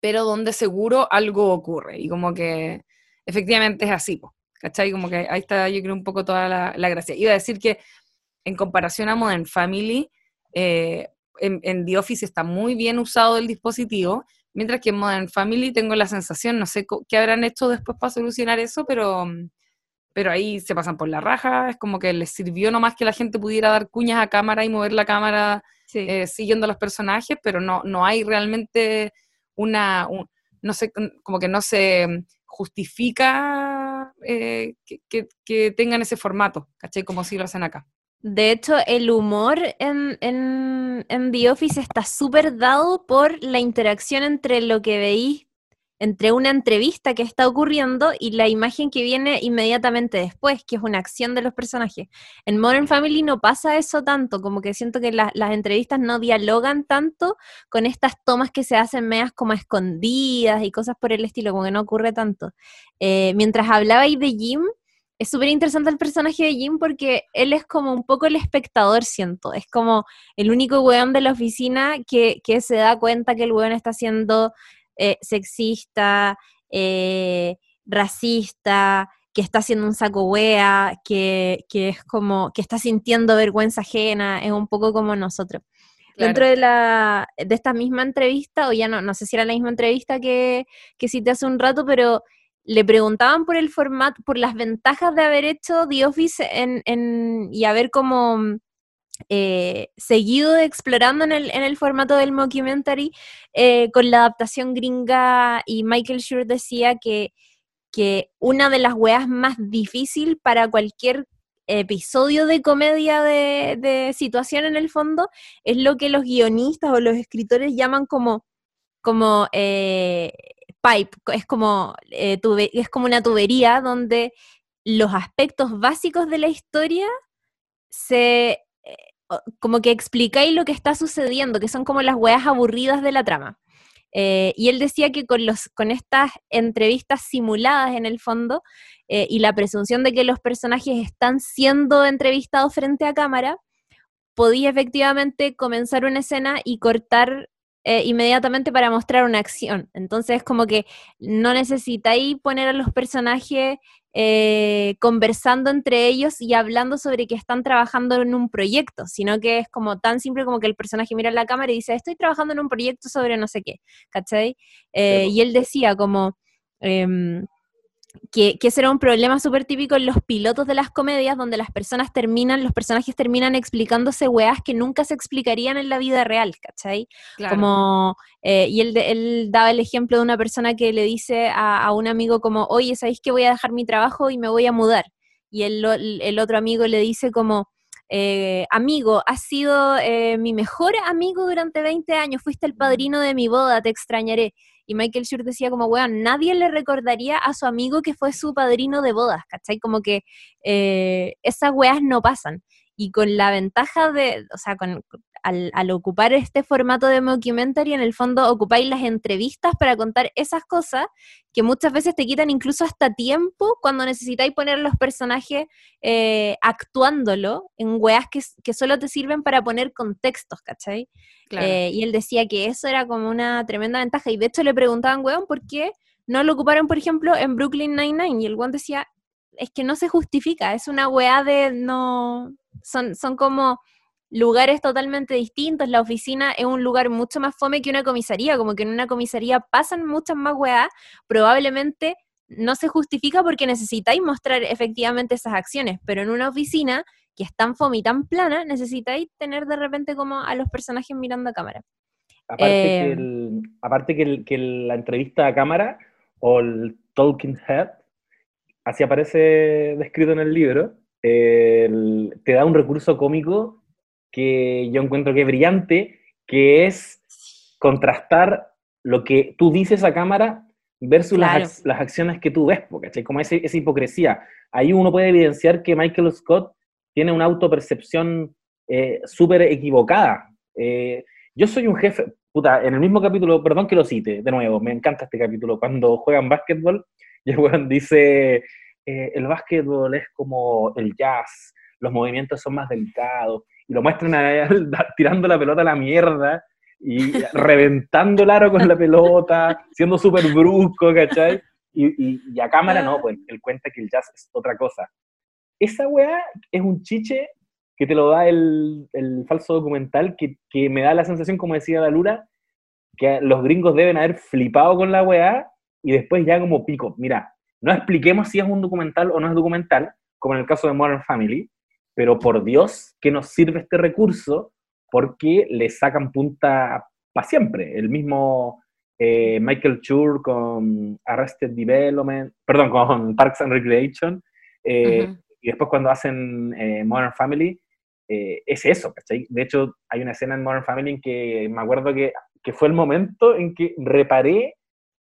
pero donde seguro algo ocurre y como que efectivamente es así, ¿cachai? Como que ahí está yo creo un poco toda la gracia. Iba a decir que en comparación a Modern Family, eh, en, The Office está muy bien usado el dispositivo, mientras que en Modern Family tengo la sensación, no sé qué habrán hecho después para solucionar eso, pero, pero ahí se pasan por la raja, es como que les sirvió nomás que la gente pudiera dar cuñas a cámara y mover la cámara eh, siguiendo a los personajes, pero no, no hay realmente una, no sé, como que no se justifica eh, que, que, tengan ese formato, ¿cachai? Como si lo hacen acá. De hecho, el humor en, en, en The Office está súper dado por la interacción entre lo que veis, entre una entrevista que está ocurriendo y la imagen que viene inmediatamente después, que es una acción de los personajes. En Modern Family no pasa eso tanto, como que siento que las entrevistas no dialogan tanto con estas tomas que se hacen medias como escondidas y cosas por el estilo, como que no ocurre tanto. Eh, mientras hablabais de Jim, es súper interesante el personaje de Jim porque él es como un poco el espectador, siento. Es como el único weón de la oficina que, se da cuenta que el weón está siendo eh, sexista, eh, racista, que está haciendo un saco wea, que, que, es como, que está sintiendo vergüenza ajena, es un poco como nosotros. Dentro de, la, de esta misma entrevista, o ya no, no sé si era la misma entrevista que, que cité hace un rato, pero le preguntaban por el formato, por las ventajas de haber hecho The Office en, en, y haber como eh, seguido explorando en el, en el, formato del mockumentary eh, con la adaptación gringa y Michael Schur decía que, que una de las weas más difícil para cualquier episodio de comedia de, situación en el fondo es lo que los guionistas o los escritores llaman como, como eh, pipe, es como, eh, es como una tubería donde los aspectos básicos de la historia se eh, como que explicáis lo que está sucediendo, que son como las weas aburridas de la trama. Eh, y él decía que con, los, con estas entrevistas simuladas en el fondo y la presunción de que los personajes están siendo entrevistados frente a cámara, podía efectivamente comenzar una escena y cortar eh, inmediatamente para mostrar una acción. Entonces, como que no necesitáis poner a los personajes eh, conversando entre ellos y hablando sobre que están trabajando en un proyecto, sino que es como tan simple como que el personaje mira la cámara y dice, estoy trabajando en un proyecto sobre no sé qué, ¿cachai? Eh, y él decía como... Que, que, ese era un problema súper típico en los pilotos de las comedias, donde las personas terminan, los personajes terminan explicándose weas que nunca se explicarían en la vida real, ¿cachai? Como, eh, y él, él, daba el ejemplo de una persona que le dice a, un amigo como, oye, ¿sabéis que voy a dejar mi trabajo y me voy a mudar? Y el, el otro amigo le dice como, eh, amigo, has sido eh, mi mejor amigo durante 20 años, fuiste el padrino de mi boda, te extrañaré. Y Michael Schur decía como, weón, nadie le recordaría a su amigo que fue su padrino de bodas, ¿cachai? Como que eh, esas weas no pasan. Y con la ventaja de, o sea, con, al, ocupar este formato de mockumentary, en el fondo ocupáis las entrevistas para contar esas cosas que muchas veces te quitan incluso hasta tiempo cuando necesitáis poner los personajes eh, actuándolo en weas que, que, solo te sirven para poner contextos, ¿cachai? Eh, y él decía que eso era como una tremenda ventaja. Y de hecho le preguntaban, weón, ¿por qué no lo ocuparon, por ejemplo, en Brooklyn Nine-Nine? Y el weón decía, es que no se justifica, es una wea de no... Son, son como lugares totalmente distintos. La oficina es un lugar mucho más fome que una comisaría, como que en una comisaría pasan muchas más weas, probablemente no se justifica porque necesitáis mostrar efectivamente esas acciones, pero en una oficina que es tan fome y tan plana, necesitáis tener de repente como a los personajes mirando a cámara. Aparte, que, em, aparte que, la entrevista a cámara o el talking head, así aparece descrito en el libro, te da un recurso cómico que yo encuentro que es brillante, que es contrastar lo que tú dices a cámara versus las, las, acciones que tú ves, ¿cachai? Como esa hipocresía. Ahí uno puede evidenciar que Michael Scott tiene una autopercepción eh, súper equivocada. Eh, yo soy un jefe, puta, en el mismo capítulo, perdón que lo cite, de nuevo, me encanta este capítulo, cuando juegan básquetbol, [laughs] y el dice, eh, el básquetbol es como el jazz, los movimientos son más delicados, y lo muestran a él [laughs] tirando la pelota a la mierda y reventando el aro con la pelota, siendo súper brusco, ¿cachai? Y, y, a cámara no, pues él cuenta que el jazz es otra cosa. Esa weá es un chiche que te lo da el, el falso documental, que, que, me da la sensación, como decía Dalura, que los gringos deben haber flipado con la weá y después ya como pico, mira, no expliquemos si es un documental o no es documental, como en el caso de Modern Family, pero por Dios, ¿qué nos sirve este recurso? Porque le sacan punta para siempre. El mismo eh, Michael Chur con Arrested Development, perdón, con Parks and Recreation, eh, y después cuando hacen eh, Modern Family, es eso, ¿cachai? De hecho, hay una escena en Modern Family en que me acuerdo que, que fue el momento en que reparé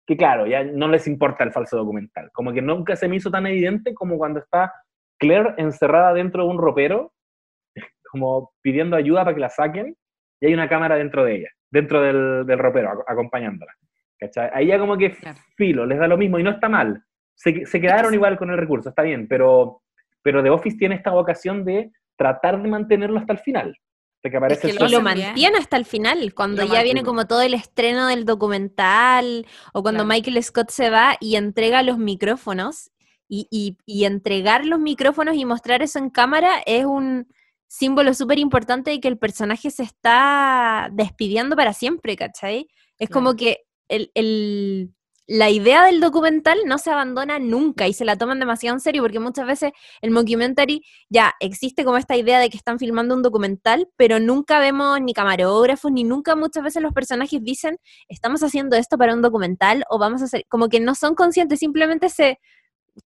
que, claro, ya no les importa el falso documental. Como que nunca se me hizo tan evidente como cuando está Claire encerrada dentro de un ropero, como pidiendo ayuda para que la saquen, y hay una cámara dentro de ella, dentro del, ropero, acompañándola. Ahí ya como que filo, les da lo mismo y no está mal. Se, quedaron igual con el recurso, está bien, pero, pero The Office tiene esta vocación de tratar de mantenerlo hasta el final. que aparece es que lo, mantiene hasta el final, cuando ya viene como todo el estreno del documental, o cuando Michael Scott se va y entrega los micrófonos, y, y, entregar los micrófonos y mostrar eso en cámara es un símbolo súper importante de que el personaje se está despidiendo para siempre, ¿cachai? Es como que el, el, la idea del documental no se abandona nunca y se la toman demasiado en serio porque muchas veces el mockumentary ya existe como esta idea de que están filmando un documental, pero nunca vemos ni camarógrafos ni nunca muchas veces los personajes dicen estamos haciendo esto para un documental o vamos a hacer, como que no son conscientes, simplemente se,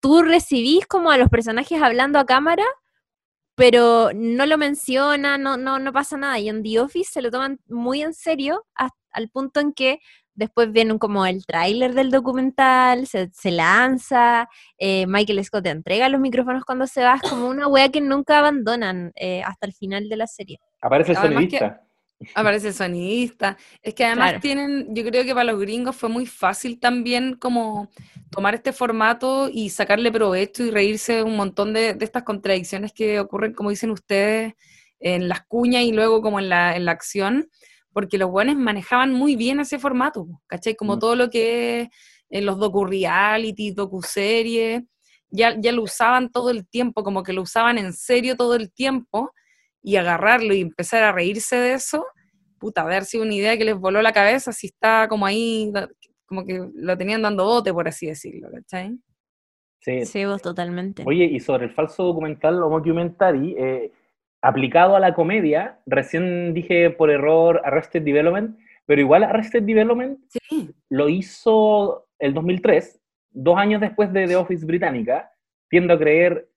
tú recibís como a los personajes hablando a cámara pero no lo menciona, no, no, no pasa nada. Y en The Office se lo toman muy en serio hasta, al punto en que después viene como el tráiler del documental, se, lanza, eh, Michael Scott entrega los micrófonos cuando se va, es como una wea que nunca abandonan eh, hasta el final de la serie. Aparece el sonidista. Aparece sonidista. Es que además tienen, yo creo que para los gringos fue muy fácil también como tomar este formato y sacarle provecho y reírse un montón de, de estas contradicciones que ocurren, como dicen ustedes, en las cuñas y luego como en la, en la acción porque los buenos manejaban muy bien ese formato, ¿cachai? Como mm. todo lo que es en los docu-reality, docu-series, ya, ya lo usaban todo el tiempo, como que lo usaban en serio todo el tiempo, y agarrarlo y empezar a reírse de eso, puta, haber sido una idea que les voló la cabeza, si está como ahí, como que lo tenían dando bote, por así decirlo, ¿cachai? Sí. sí, vos totalmente. Oye, y sobre el falso documental o documentary, eh, aplicado a la comedia, recién dije por error Arrested Development, pero igual Arrested Development lo hizo el 2003, dos años después de The Office Británica, tiendo a creer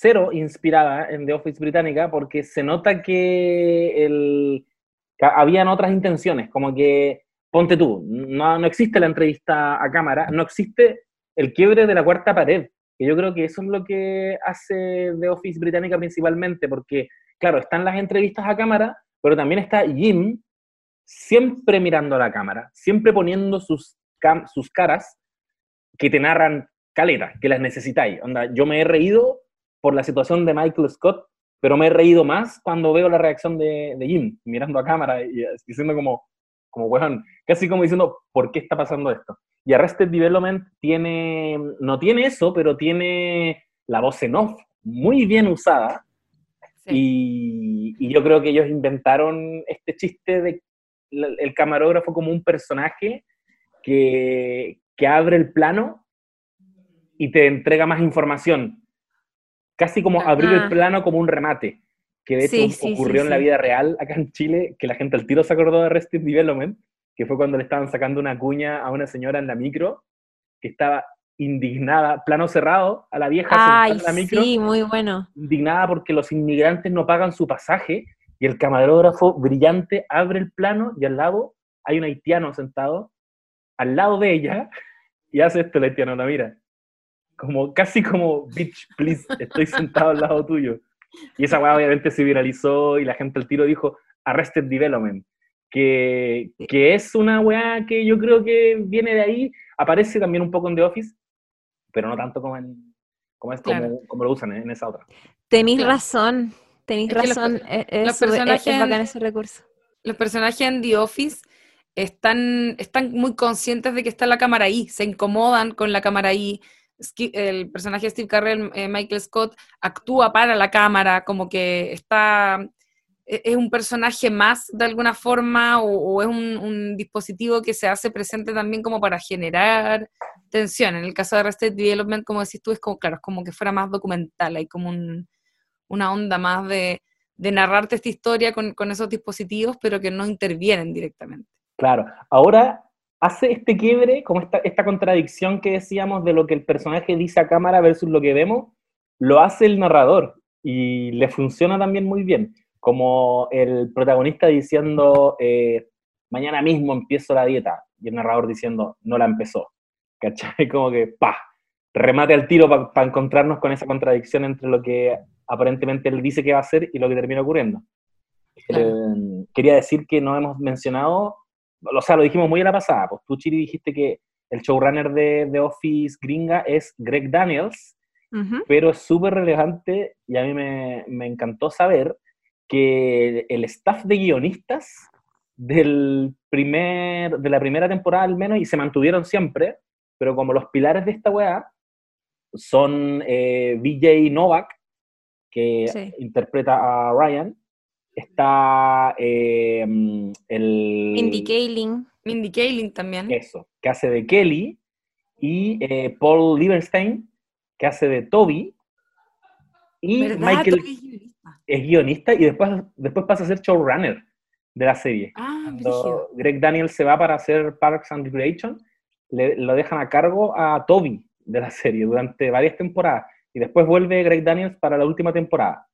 cero inspirada en The Office Británica porque se nota que, el, habían otras intenciones, como que, ponte tú, no, no existe la entrevista a cámara, no existe el quiebre de la cuarta pared, que yo creo que eso es lo que hace The Office británica principalmente, porque, claro, están las entrevistas a cámara, pero también está Jim siempre mirando a la cámara, siempre poniendo sus, sus caras que te narran caleta, que las necesitáis. Onda, yo me he reído por la situación de Michael Scott, pero me he reído más cuando veo la reacción de, de Jim mirando a cámara y diciendo como, como, weón, casi como diciendo, ¿por qué está pasando esto? Y Arrested Development tiene, no tiene eso, pero tiene la voz en off muy bien usada. Y, yo creo que ellos inventaron este chiste de el camarógrafo como un personaje que, que abre el plano y te entrega más información. Casi como abrir el plano como un remate. Que de hecho ocurrió en la vida real acá en Chile, que la gente al tiro se acordó de Arrested Development que fue cuando le estaban sacando una cuña a una señora en la micro, que estaba indignada, plano cerrado, a la vieja Ay, en la micro. Sí, muy bueno. Indignada porque los inmigrantes no pagan su pasaje y el camarógrafo brillante abre el plano y al lado hay un haitiano sentado al lado de ella [laughs] y hace esto el haitiano, la mira. Como, casi como, bitch, please, estoy sentado al lado tuyo. Y esa weá obviamente se viralizó y la gente al tiro dijo, Arrested Development que, que es una weá que yo creo que viene de ahí, aparece también un poco en The Office, pero no tanto como, en, como, es, como, lo usan en esa otra. Tenéis razón, tenéis razón, los, es, los personajes, ese recurso. Los personajes en The Office están, están muy conscientes de que está la cámara ahí, se incomodan con la cámara ahí. El personaje de Steve Carrell, eh, Michael Scott, actúa para la cámara, como que está e-, es un personaje más de alguna forma o, es un, dispositivo que se hace presente también como para generar tensión. En el caso de Arrested Development, como decís tú, es como, claro, es como que fuera más documental, hay como una onda más de, narrarte esta historia con, esos dispositivos, pero que no intervienen directamente. Claro, ahora hace este quiebre, como esta, esta contradicción que decíamos de lo que el personaje dice a cámara versus lo que vemos, lo hace el narrador y le funciona también muy bien como el protagonista diciendo, eh, mañana mismo empiezo la dieta, y el narrador diciendo, no la empezó. ¿Cachai? [laughs] Como que, pa, remate al tiro para encontrarnos con esa contradicción entre lo que aparentemente él dice que va a hacer y lo que termina ocurriendo. Eh, quería decir que no hemos mencionado, o sea, lo dijimos muy a la pasada, pues tú, Chiri, dijiste que el showrunner de, The Office gringa es Greg Daniels, pero es súper relevante y a mí me, me encantó saber que el staff de guionistas del primer, de la primera temporada al menos, y se mantuvieron siempre, pero como los pilares de esta weá son eh, VJ Novak, que interpreta a Ryan, está eh, el... Mindy Kaling. Mindy Kaling también. Eso, que hace de Kelly, y eh, Paul Liebenstein, que hace de Toby, y Michael es guionista. y después, después pasa a ser showrunner de la serie. Ah, Cuando Greg Daniels se va para hacer Parks and Recreation, le, lo dejan a cargo a Toby de la serie durante varias temporadas. Y después vuelve Greg Daniels para la última temporada.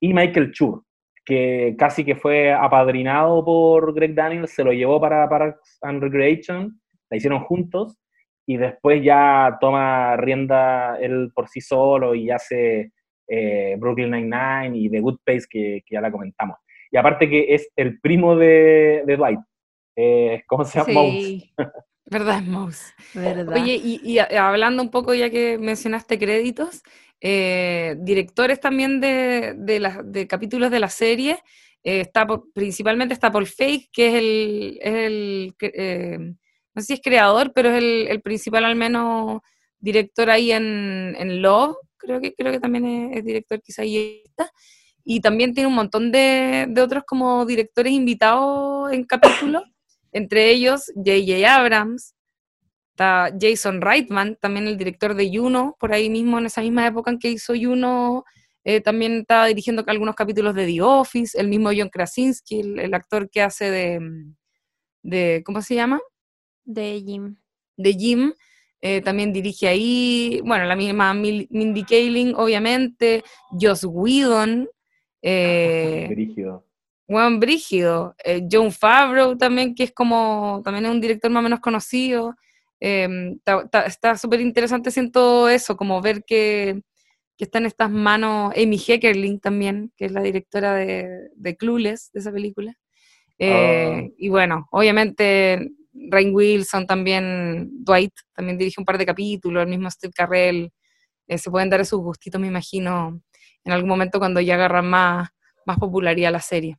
Y Michael Chur, que casi que fue apadrinado por Greg Daniels, se lo llevó para Parks and Recreation, la hicieron juntos, y después ya toma rienda él por sí solo y hace eh, Brooklyn Nine-Nine y The Good Place, que, que, ya la comentamos. Y aparte que es el primo de, de Dwight. Eh, ¿Cómo se llama? Sí. [laughs] ¿Verdad, Mouse? Oye, y, hablando un poco, ya que mencionaste créditos, eh, directores también de, de, de, capítulos de la serie, está principalmente está Paul Fake, que es el, es el no sé si es creador, pero es el, el principal al menos director ahí en, en Love, creo que, creo que también es, director quizá y está. Y también tiene un montón de, de otros como directores invitados en capítulos, entre ellos J.J. Abrams, está Jason Reitman, también el director de Juno, por ahí mismo, en esa misma época en que hizo Juno, eh, también estaba dirigiendo algunos capítulos de The Office, el mismo John Krasinski, el, actor que hace de, de, ¿cómo se llama? De Jim. De Jim, eh, también dirige ahí, bueno, la misma Mindy Kaling, obviamente, Joss Whedon. Eh, [laughs] brígido. Juan Brígido. Eh, John Favreau también, que es como, también es un director más o menos conocido. Em, está súper interesante, siento eso, como ver que, que, está en estas manos Amy Heckerling también, que es la directora de, de Clueless, de esa película. Ah. Y bueno, obviamente Rain Wilson también, Dwight también dirige un par de capítulos, el mismo Steve Carrell, eh, se pueden dar esos gustitos, me imagino, en algún momento cuando ya agarran más, más popularidad la serie.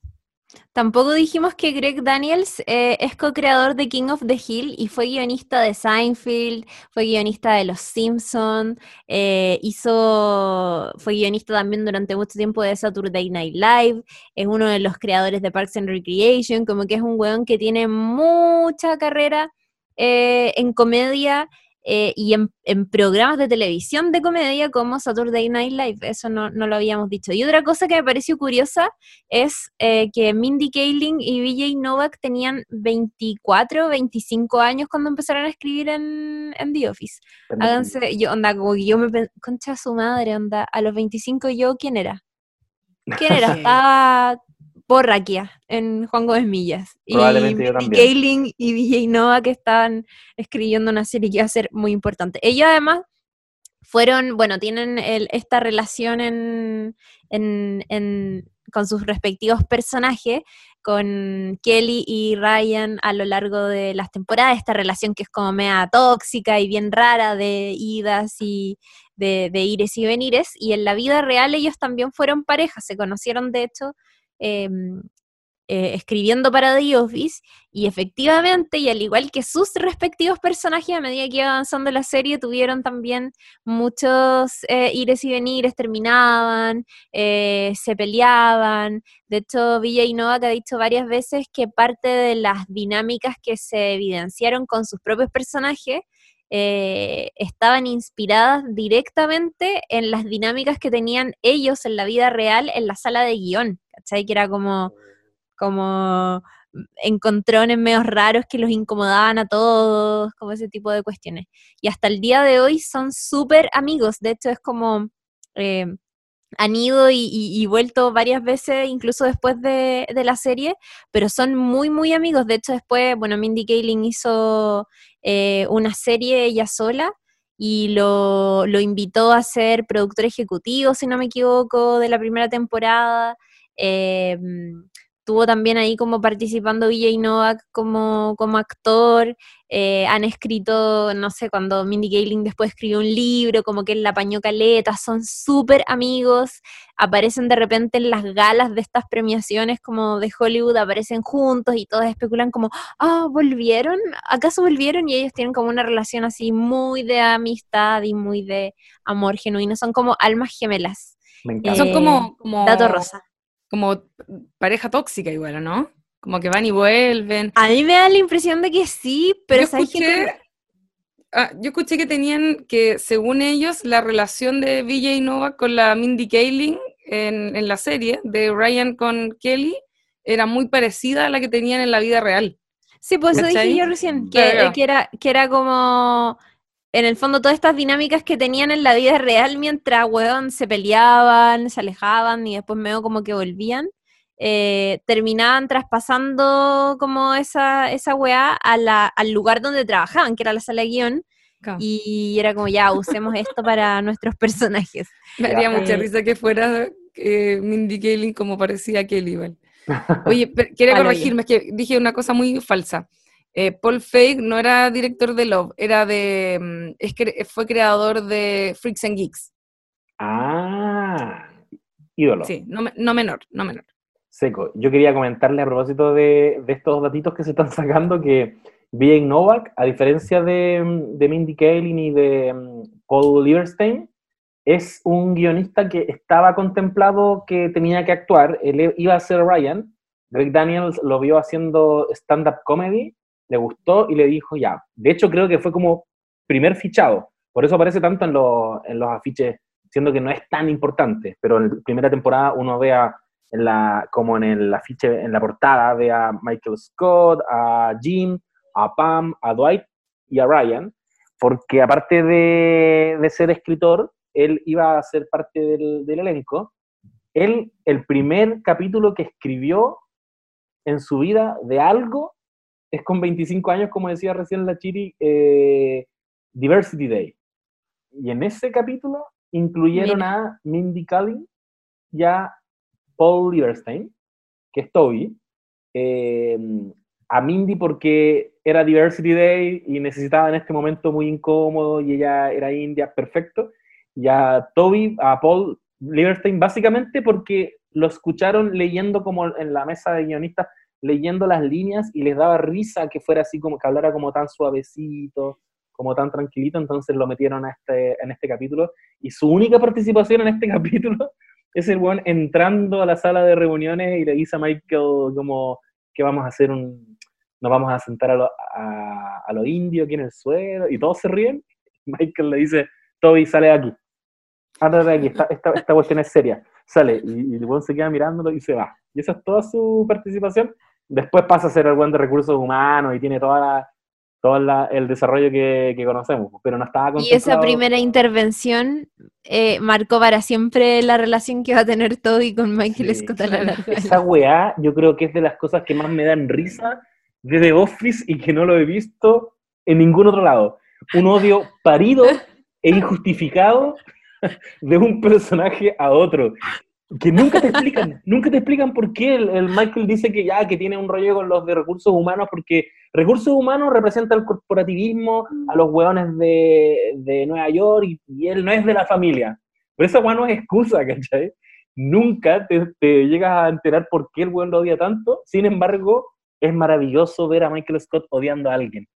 Tampoco dijimos que Greg Daniels eh, es co-creador de King of the Hill y fue guionista de Seinfeld, fue guionista de Los Simpsons, eh, hizo, fue guionista también durante mucho tiempo de Saturday Night Live, es uno de los creadores de Parks and Recreation, como que es un weón que tiene mucha carrera eh, en comedia eh, y en, programas de televisión de comedia como Saturday Night Live, eso no, lo habíamos dicho. Y otra cosa que me pareció curiosa es eh, que Mindy Kaling y VJ Novak tenían 24, 25 años cuando empezaron a escribir en, The Office. Háganse, yo, onda, como yo me concha su madre, onda, a los 25 yo, ¿quién era? ¿Quién era? [laughs] Estaba Porraquia en Juan Gómez Millas. y Kaling y DJ Nova que estaban escribiendo una serie que iba a ser muy importante. Ellos además fueron, bueno, tienen esta relación en, con sus respectivos personajes, con Kelly y Ryan a lo largo de las temporadas, esta relación que es como mea tóxica y bien rara de idas y de, de ires y venires, y en la vida real ellos también fueron parejas, se conocieron de hecho Em, eh, escribiendo para The Office y efectivamente, y al igual que sus respectivos personajes, a medida que iba avanzando la serie, tuvieron también muchos eh, ires y venires, terminaban, eh, se peleaban. De hecho, Villa Novak ha dicho varias veces que parte de las dinámicas que se evidenciaron con sus propios personajes estaban inspiradas directamente en las dinámicas que tenían ellos en la vida real en la sala de guion. ¿cachai? Que era como, como encontrones medios raros que los incomodaban a todos, como ese tipo de cuestiones. Y hasta el día de hoy son súper amigos, de hecho es como... Eh, han ido y, vuelto varias veces, incluso después de, la serie, pero son muy, muy amigos. De hecho, después, bueno, Mindy Kaling hizo eh, una serie ella sola y lo, lo, invitó a ser productor ejecutivo, si no me equivoco, de la primera temporada. Em, estuvo también ahí como participando Vijay Novak como, como actor, eh, han escrito, no sé, cuando Mindy Kaling después escribió un libro, como que él la pañó caleta, son súper amigos, aparecen de repente en las galas de estas premiaciones como de Hollywood, aparecen juntos y todos especulan como, ah, ¿volvieron? ¿Acaso volvieron? Y ellos tienen como una relación así muy de amistad y muy de amor genuino, son como almas gemelas. Me encanta. Son como, como, Dato rosa. Como pareja tóxica igual, ¿o ¿no? Como que van y vuelven. A mí me da la impresión de que sí, pero yo, escuché, ah, yo escuché que tenían que, según ellos, la relación de Vijay Nova con la Mindy Kaling en, en la serie de Ryan con Kelly era muy parecida a la que tenían en la vida real. Sí, pues eso dije yo recién, que, Claro. que era, que era como, en el fondo, todas estas dinámicas que tenían en la vida real mientras, weón, se peleaban, se alejaban y después medio como que volvían, eh, terminaban traspasando como esa, esa weá a la, al lugar donde trabajaban, que era la sala de guion, Claro. y era como, ya, usemos esto para [laughs] nuestros personajes. Me haría mucha Eh. risa que fuera eh, Mindy Kaling como parecía Kelly igual. [laughs] Oye, pero hoyo. corregirme, es que dije una cosa muy falsa. Eh, Paul Feig no era director de Love, era de, mm, es que fue creador de Freaks and Geeks. Ah, ídolo. Sí, no, no menor, no menor. Seco. Yo quería comentarle a propósito de, de estos datitos que se están [laughs] sacando que Vijay Novak, a diferencia de, de Mindy Kaling y de mm, Paul Lieberstein, es un guionista que estaba contemplado que tenía que actuar. Él iba a ser Ryan. Greg Daniels lo vio haciendo stand-up comedy, le gustó y le dijo ya. De hecho, creo que fue como primer fichado. Por eso aparece tanto en, los- en los afiches, siendo que no es tan importante. Pero en la primera temporada uno ve a en la, como en el afiche, en la portada, ve a Michael Scott, a Jim, a Pam, a Dwight y a Ryan, porque aparte de, de ser escritor, él iba a ser parte del, del elenco. Él, el primer capítulo que escribió en su vida de algo es con 25 años, como decía recién la Chiri, eh, Diversity Day. Y en ese capítulo incluyeron a Mindy Kaling y a Paul Lieberstein, que es Toby, eh, a Mindy porque era Diversity Day y necesitaba en este momento muy incómodo y ella era india, perfecto, y a Toby, a Paul Lieberstein básicamente porque lo escucharon leyendo como en la mesa de guionistas, leyendo las líneas y les daba risa que fuera así como que hablara como tan suavecito, como tan tranquilito, entonces lo metieron a este, en este capítulo y su única participación en este [laughs] capítulo es el weón entrando a la sala de reuniones y le dice a Michael como que vamos a hacer un, nos vamos a sentar a lo, a, a lo indio aquí en el suelo y todos se ríen. [laughs] Michael le dice, Toby, sale de aquí. Ándate de aquí, esta, esta, esta cuestión es seria. Sale y, y el weón se queda mirándolo y se va. Y esa es toda su participación. Después pasa a ser el buen de recursos humanos y tiene toda la, todo la- el desarrollo que, que conocemos, pero no estaba Y esa contemplado- primera intervención eh, marcó para siempre la relación que va a tener Toby con Michael Sí. Scott a la larga. Esa weá, yo creo que es de las cosas que más me dan risa de The Office y que no lo he visto en ningún otro lado. Un odio parido e injustificado [laughs] de un personaje a otro. Que nunca te explican, [laughs] nunca te explican por qué el, el Michael dice que ya, que tiene un rollo con los de recursos humanos, porque recursos humanos representa el corporativismo a los hueones de, de Nueva York y, y él no es de la familia. Pero esa weá no es excusa, ¿cachai? Nunca te, te llegas a enterar por qué el weón lo odia tanto, sin embargo, es maravilloso ver a Michael Scott odiando a alguien.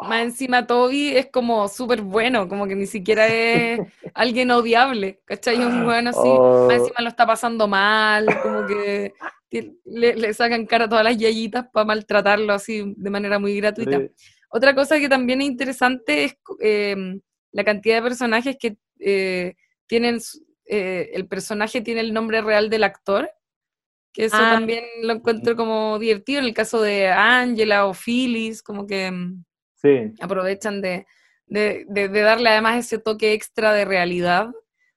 Más encima Toby es como súper bueno, como que ni siquiera es [laughs] alguien odiable, ¿cachai? Es un weón así, Oh. más encima lo está pasando mal, como que le, le sacan cara a todas las yayitas para maltratarlo así de manera muy gratuita. Otra cosa que también es interesante es eh, la cantidad de personajes que eh, tienen, eh, el personaje tiene el nombre real del actor, que eso Ah. también lo encuentro como divertido en el caso de Angela o Phyllis, como que mm, sí, aprovechan de, de- de- de darle además ese toque extra de realidad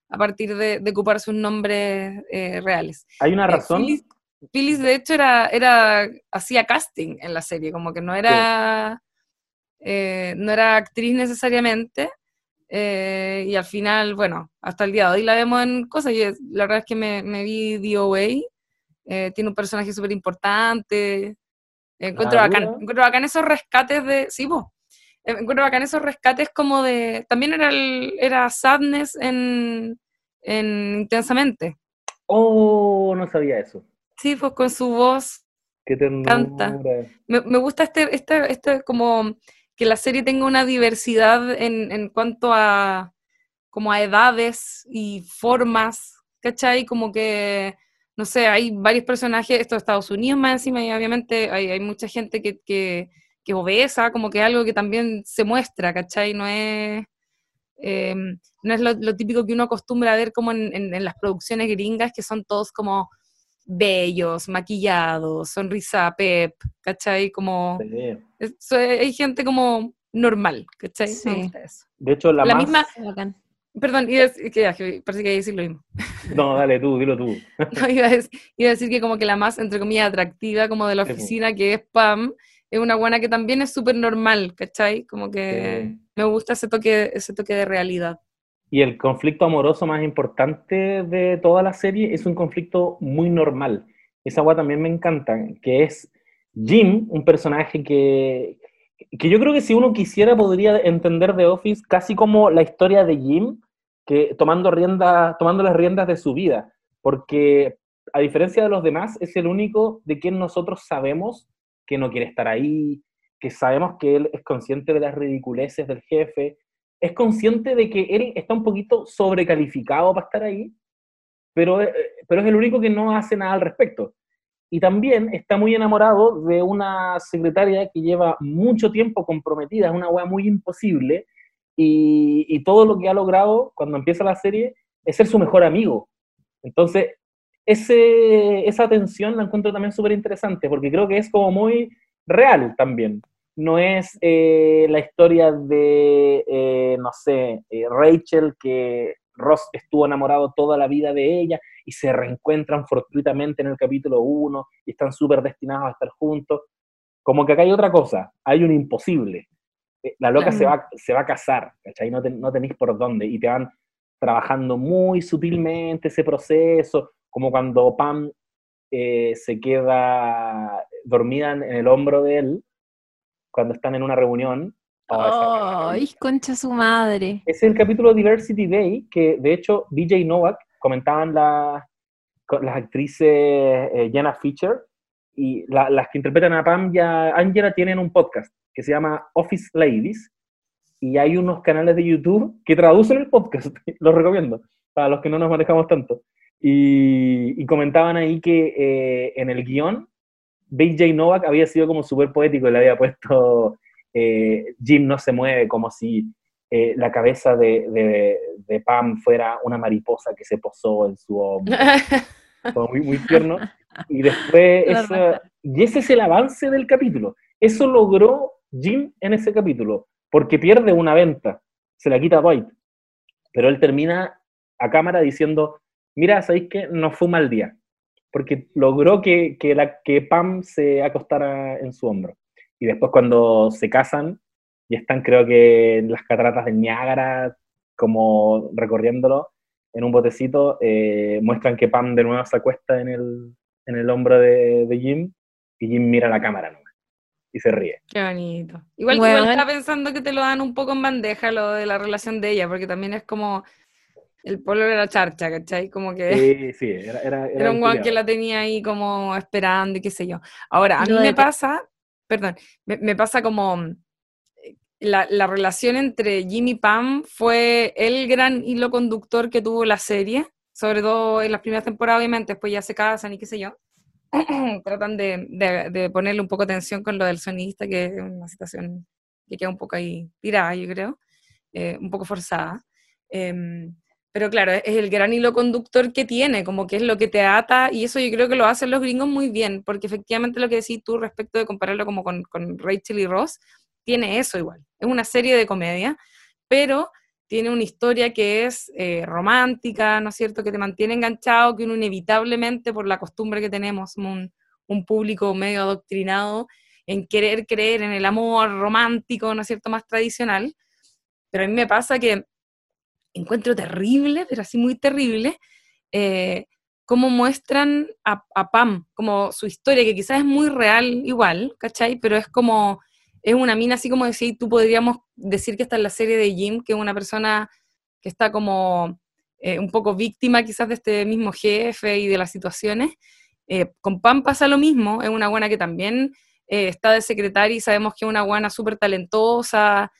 a partir de, de ocupar sus nombres eh, reales. hay una Eh, razón. Phyllis, Phyllis, de hecho, era, era, hacía casting en la serie, como que no era, eh, no era actriz necesariamente, eh, y al final, bueno, hasta el día de hoy la vemos en cosas, y la verdad es que me, me vi DOA, eh, tiene un personaje súper importante. Encuentro bacán, encuentro bacán esos rescates de, sí, vos, encuentro bacán esos rescates como de, también era, era Sadness en, Intensamente. Oh, no sabía eso. Sí, pues con su voz Qué canta. Me, me gusta este, este, este como que la serie tenga una diversidad en, en cuanto a como a edades y formas, ¿cachai? Como que, no sé, hay varios personajes, esto de Estados Unidos más encima, y obviamente hay, hay mucha gente que, que, que, obesa, como que algo que también se muestra, ¿cachai? No es, eh, no es lo, típico que uno acostumbra a ver como en, en, las producciones gringas, que son todos como bellos, maquillados, sonrisa pep, ¿cachai? Como... hay gente como normal, ¿cachai? Sí. De hecho, la, la más... misma... Perdón, iba a decir, que, parece que iba a decir lo mismo. No, dale tú, dilo tú. [laughs] no, iba, a decir, iba, a decir, que como que la más, entre comillas, atractiva como de la oficina, que es Pam, es una buena que también es súper normal, ¿cachai? Como que me gusta ese toque, ese toque de realidad. Y el conflicto amoroso más importante de toda la serie es un conflicto muy normal. Esa agua también me encanta, que es Jim, un personaje que, que yo creo que si uno quisiera podría entender The Office casi como la historia de Jim, que tomando, rienda, tomando las riendas de su vida, porque a diferencia de los demás, es el único de quien nosotros sabemos que no quiere estar ahí, que sabemos que él es consciente de las ridiculeces del jefe, es consciente de que él está un poquito sobrecalificado para estar ahí, pero, eh, pero es el único que no hace nada al respecto y también está muy enamorado de una secretaria que lleva mucho tiempo comprometida, es una weá muy imposible, y, todo lo que ha logrado cuando empieza la serie es ser su mejor amigo. Entonces, ese, esa tensión la encuentro también súper interesante, porque creo que es como muy real también. No es eh, la historia de, eh, no sé, eh, Rachel que Ross estuvo enamorado toda la vida de ella y se reencuentran fortuitamente en el capítulo 1 y están súper destinados a estar juntos. Como que acá hay otra cosa, hay un imposible. Eh, la loca se, va, se va a casar, ¿cachai? No, no tenéis por dónde y te van trabajando muy sutilmente ese proceso, como cuando Pam eh, se queda dormida en el hombro de él, cuando están en una reunión, ¡Ay, concha su madre! Es el capítulo Diversity Day, que de hecho DJ Novak comentaban las actrices eh, Jenna Fischer y las que interpretan a Pam y a Angela tienen un podcast que se llama Office Ladies y hay unos canales de YouTube que traducen el podcast, [laughs] los recomiendo, para los que no nos manejamos tanto. Y, comentaban ahí que eh, en el guion, BJ Novak había sido como súper poético y le había puesto eh, Jim no se mueve como si eh, la cabeza de, Pam fuera una mariposa que se posó en su hombro. [laughs] muy, muy tierno. Y después, y ese es el avance del capítulo. Eso logró Jim en ese capítulo, porque pierde una venta, se la quita a White. Pero él termina a cámara diciendo, mira, ¿sabéis que no fue un mal día? Porque logró que, que, la, que Pam se acostara en su hombro. Y después cuando se casan y están creo que en las cataratas de Niágara, como recorriéndolo en un botecito, eh, muestran que Pam de nuevo se acuesta en el, en el hombro de, Jim y Jim mira la cámara nomás y se ríe. Qué bonito. Igual, igual está pensando que te lo dan un poco en bandeja lo de la relación de ella, porque también es como el polo de la charcha, ¿cachai? Como que... Sí, sí, era, era, era, un guan que la tenía ahí como esperando y qué sé yo. Ahora, a mí me pasa perdón, me, pasa como eh, la, relación entre Jimmy y Pam fue el gran hilo conductor que tuvo la serie, sobre todo en las primeras temporadas, obviamente, después ya se casan y qué sé yo. [clears throat] Tratan de, ponerle un poco de atención con lo del sonista, que es una situación que queda un poco ahí tirada, yo creo, eh, un poco forzada. Em, pero claro, es el gran hilo conductor que tiene, como que es lo que te ata, y eso yo creo que lo hacen los gringos muy bien, porque efectivamente lo que decís tú respecto de compararlo como con, Rachel y Ross, tiene eso igual. Es una serie de comedia, pero tiene una historia que es eh, romántica, ¿no es cierto?, que te mantiene enganchado, que uno inevitablemente, por la costumbre que tenemos, un, público medio adoctrinado en querer creer en el amor romántico, ¿no es cierto?, más tradicional. Pero a mí me pasa que encuentro terrible, pero así muy terrible, eh, cómo muestran a, Pam, como su historia, que quizás es muy real igual, ¿cachai? Pero es como, es una mina así como decir, tú podríamos decir que está en la serie de Jim, que es una persona que está como eh, un poco víctima quizás de este mismo jefe y de las situaciones. Eh, con Pam pasa lo mismo, es una buena que también eh, está de secretaria y sabemos que es una buena súper talentosa,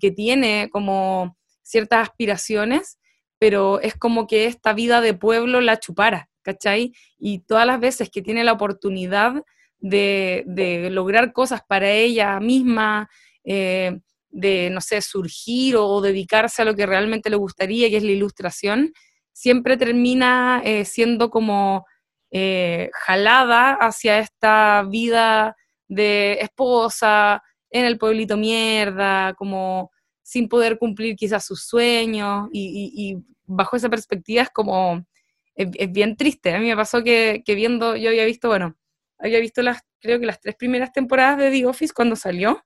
que tiene como ciertas aspiraciones, pero es como que esta vida de pueblo la chupara, ¿cachai? Y todas las veces que tiene la oportunidad de, lograr cosas para ella misma, eh, de, no sé, surgir o, dedicarse a lo que realmente le gustaría, que es la ilustración, siempre termina eh, siendo como eh, jalada hacia esta vida de esposa en el pueblito mierda, como sin poder cumplir quizás sus sueños y, bajo esa perspectiva es como, es, bien triste. A mí me pasó que, viendo, yo había visto, bueno, había visto las, creo que las tres primeras temporadas de The Office cuando salió,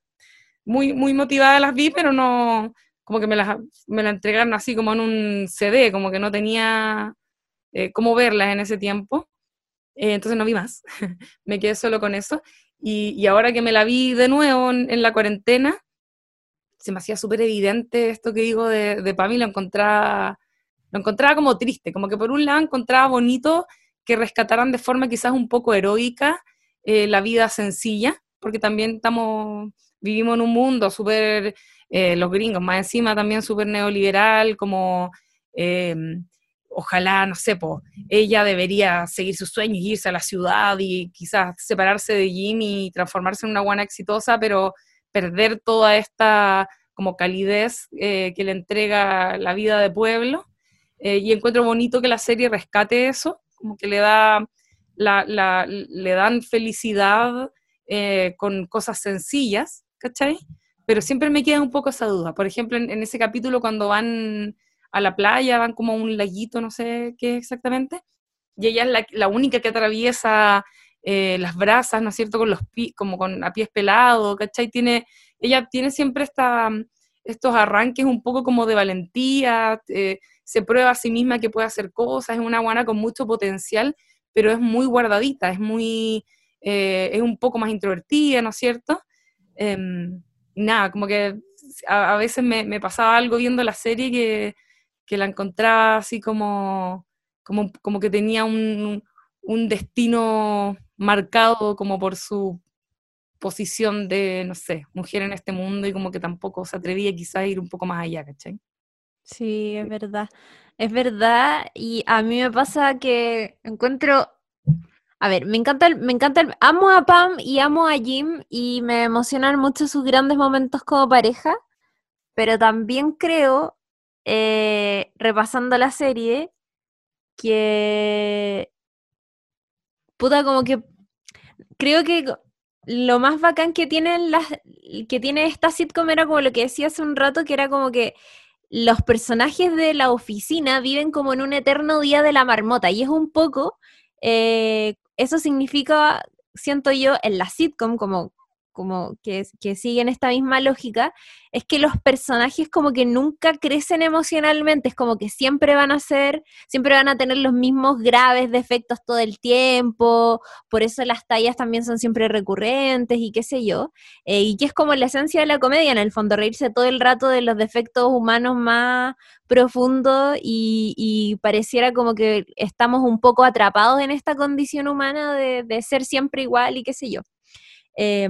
muy, muy motivada las vi, pero no, como que me la, me la entregaron así como en un CD, como que no tenía eh, cómo verlas en ese tiempo. Eh, entonces no vi más, [laughs] me quedé solo con eso. Y, ahora que me la vi de nuevo en la cuarentena, se me hacía súper evidente esto que digo de, de y lo encontraba, lo encontraba como triste, como que por un lado encontraba bonito que rescataran de forma quizás un poco heroica eh, la vida sencilla, porque también estamos, vivimos en un mundo súper, eh, los gringos, más encima también súper neoliberal, como em, ojalá, no sé, ella debería seguir sus sueños, irse a la ciudad y quizás separarse de Jimmy y transformarse en una buena exitosa, pero perder toda esta como calidez eh, que le entrega la vida de pueblo. Y encuentro bonito que la serie rescate eso, como que le da, le dan felicidad eh, con cosas sencillas, ¿cachai? Pero siempre me queda un poco esa duda. Por ejemplo, en, ese capítulo cuando van a la playa, van como a un laguito, no sé qué exactamente, y ella es la, la única que atraviesa eh, las brasas, ¿no es cierto?, con los como con a pies pelados, ¿cachai? Tiene, ella tiene siempre esta, estos arranques un poco como de valentía, eh, se prueba a sí misma que puede hacer cosas, es una guana con mucho potencial, pero es muy guardadita, es muy, eh, es un poco más introvertida, ¿no es cierto? Em, nada, como que a, veces me, pasaba algo viendo la serie que, que la encontraba así como, como, como que tenía un, un destino marcado como por su posición de, no sé, mujer en este mundo y como que tampoco se atrevía quizás a ir un poco más allá, ¿cachai? Sí, es verdad. Es verdad y a mí me pasa que encuentro, a ver, me encanta, el, me encanta, amo a Pam y amo a Jim y me emocionan mucho sus grandes momentos como pareja, pero también creo, eh, repasando la serie, que puta, como que creo que lo más bacán que tienen las que tiene esta sitcom era como lo que decía hace un rato, que era como que los personajes de la oficina viven como en un eterno día de la marmota. Y es un poco, eh, eso significa, siento yo, en la sitcom, como como que, siguen esta misma lógica, es que los personajes como que nunca crecen emocionalmente, es como que siempre van a ser, siempre van a tener los mismos graves defectos todo el tiempo, por eso las tallas también son siempre recurrentes y qué sé yo, eh, y que es como la esencia de la comedia, en el fondo, reírse todo el rato de los defectos humanos más profundos y, pareciera como que estamos un poco atrapados en esta condición humana de, ser siempre igual y qué sé yo. Eh,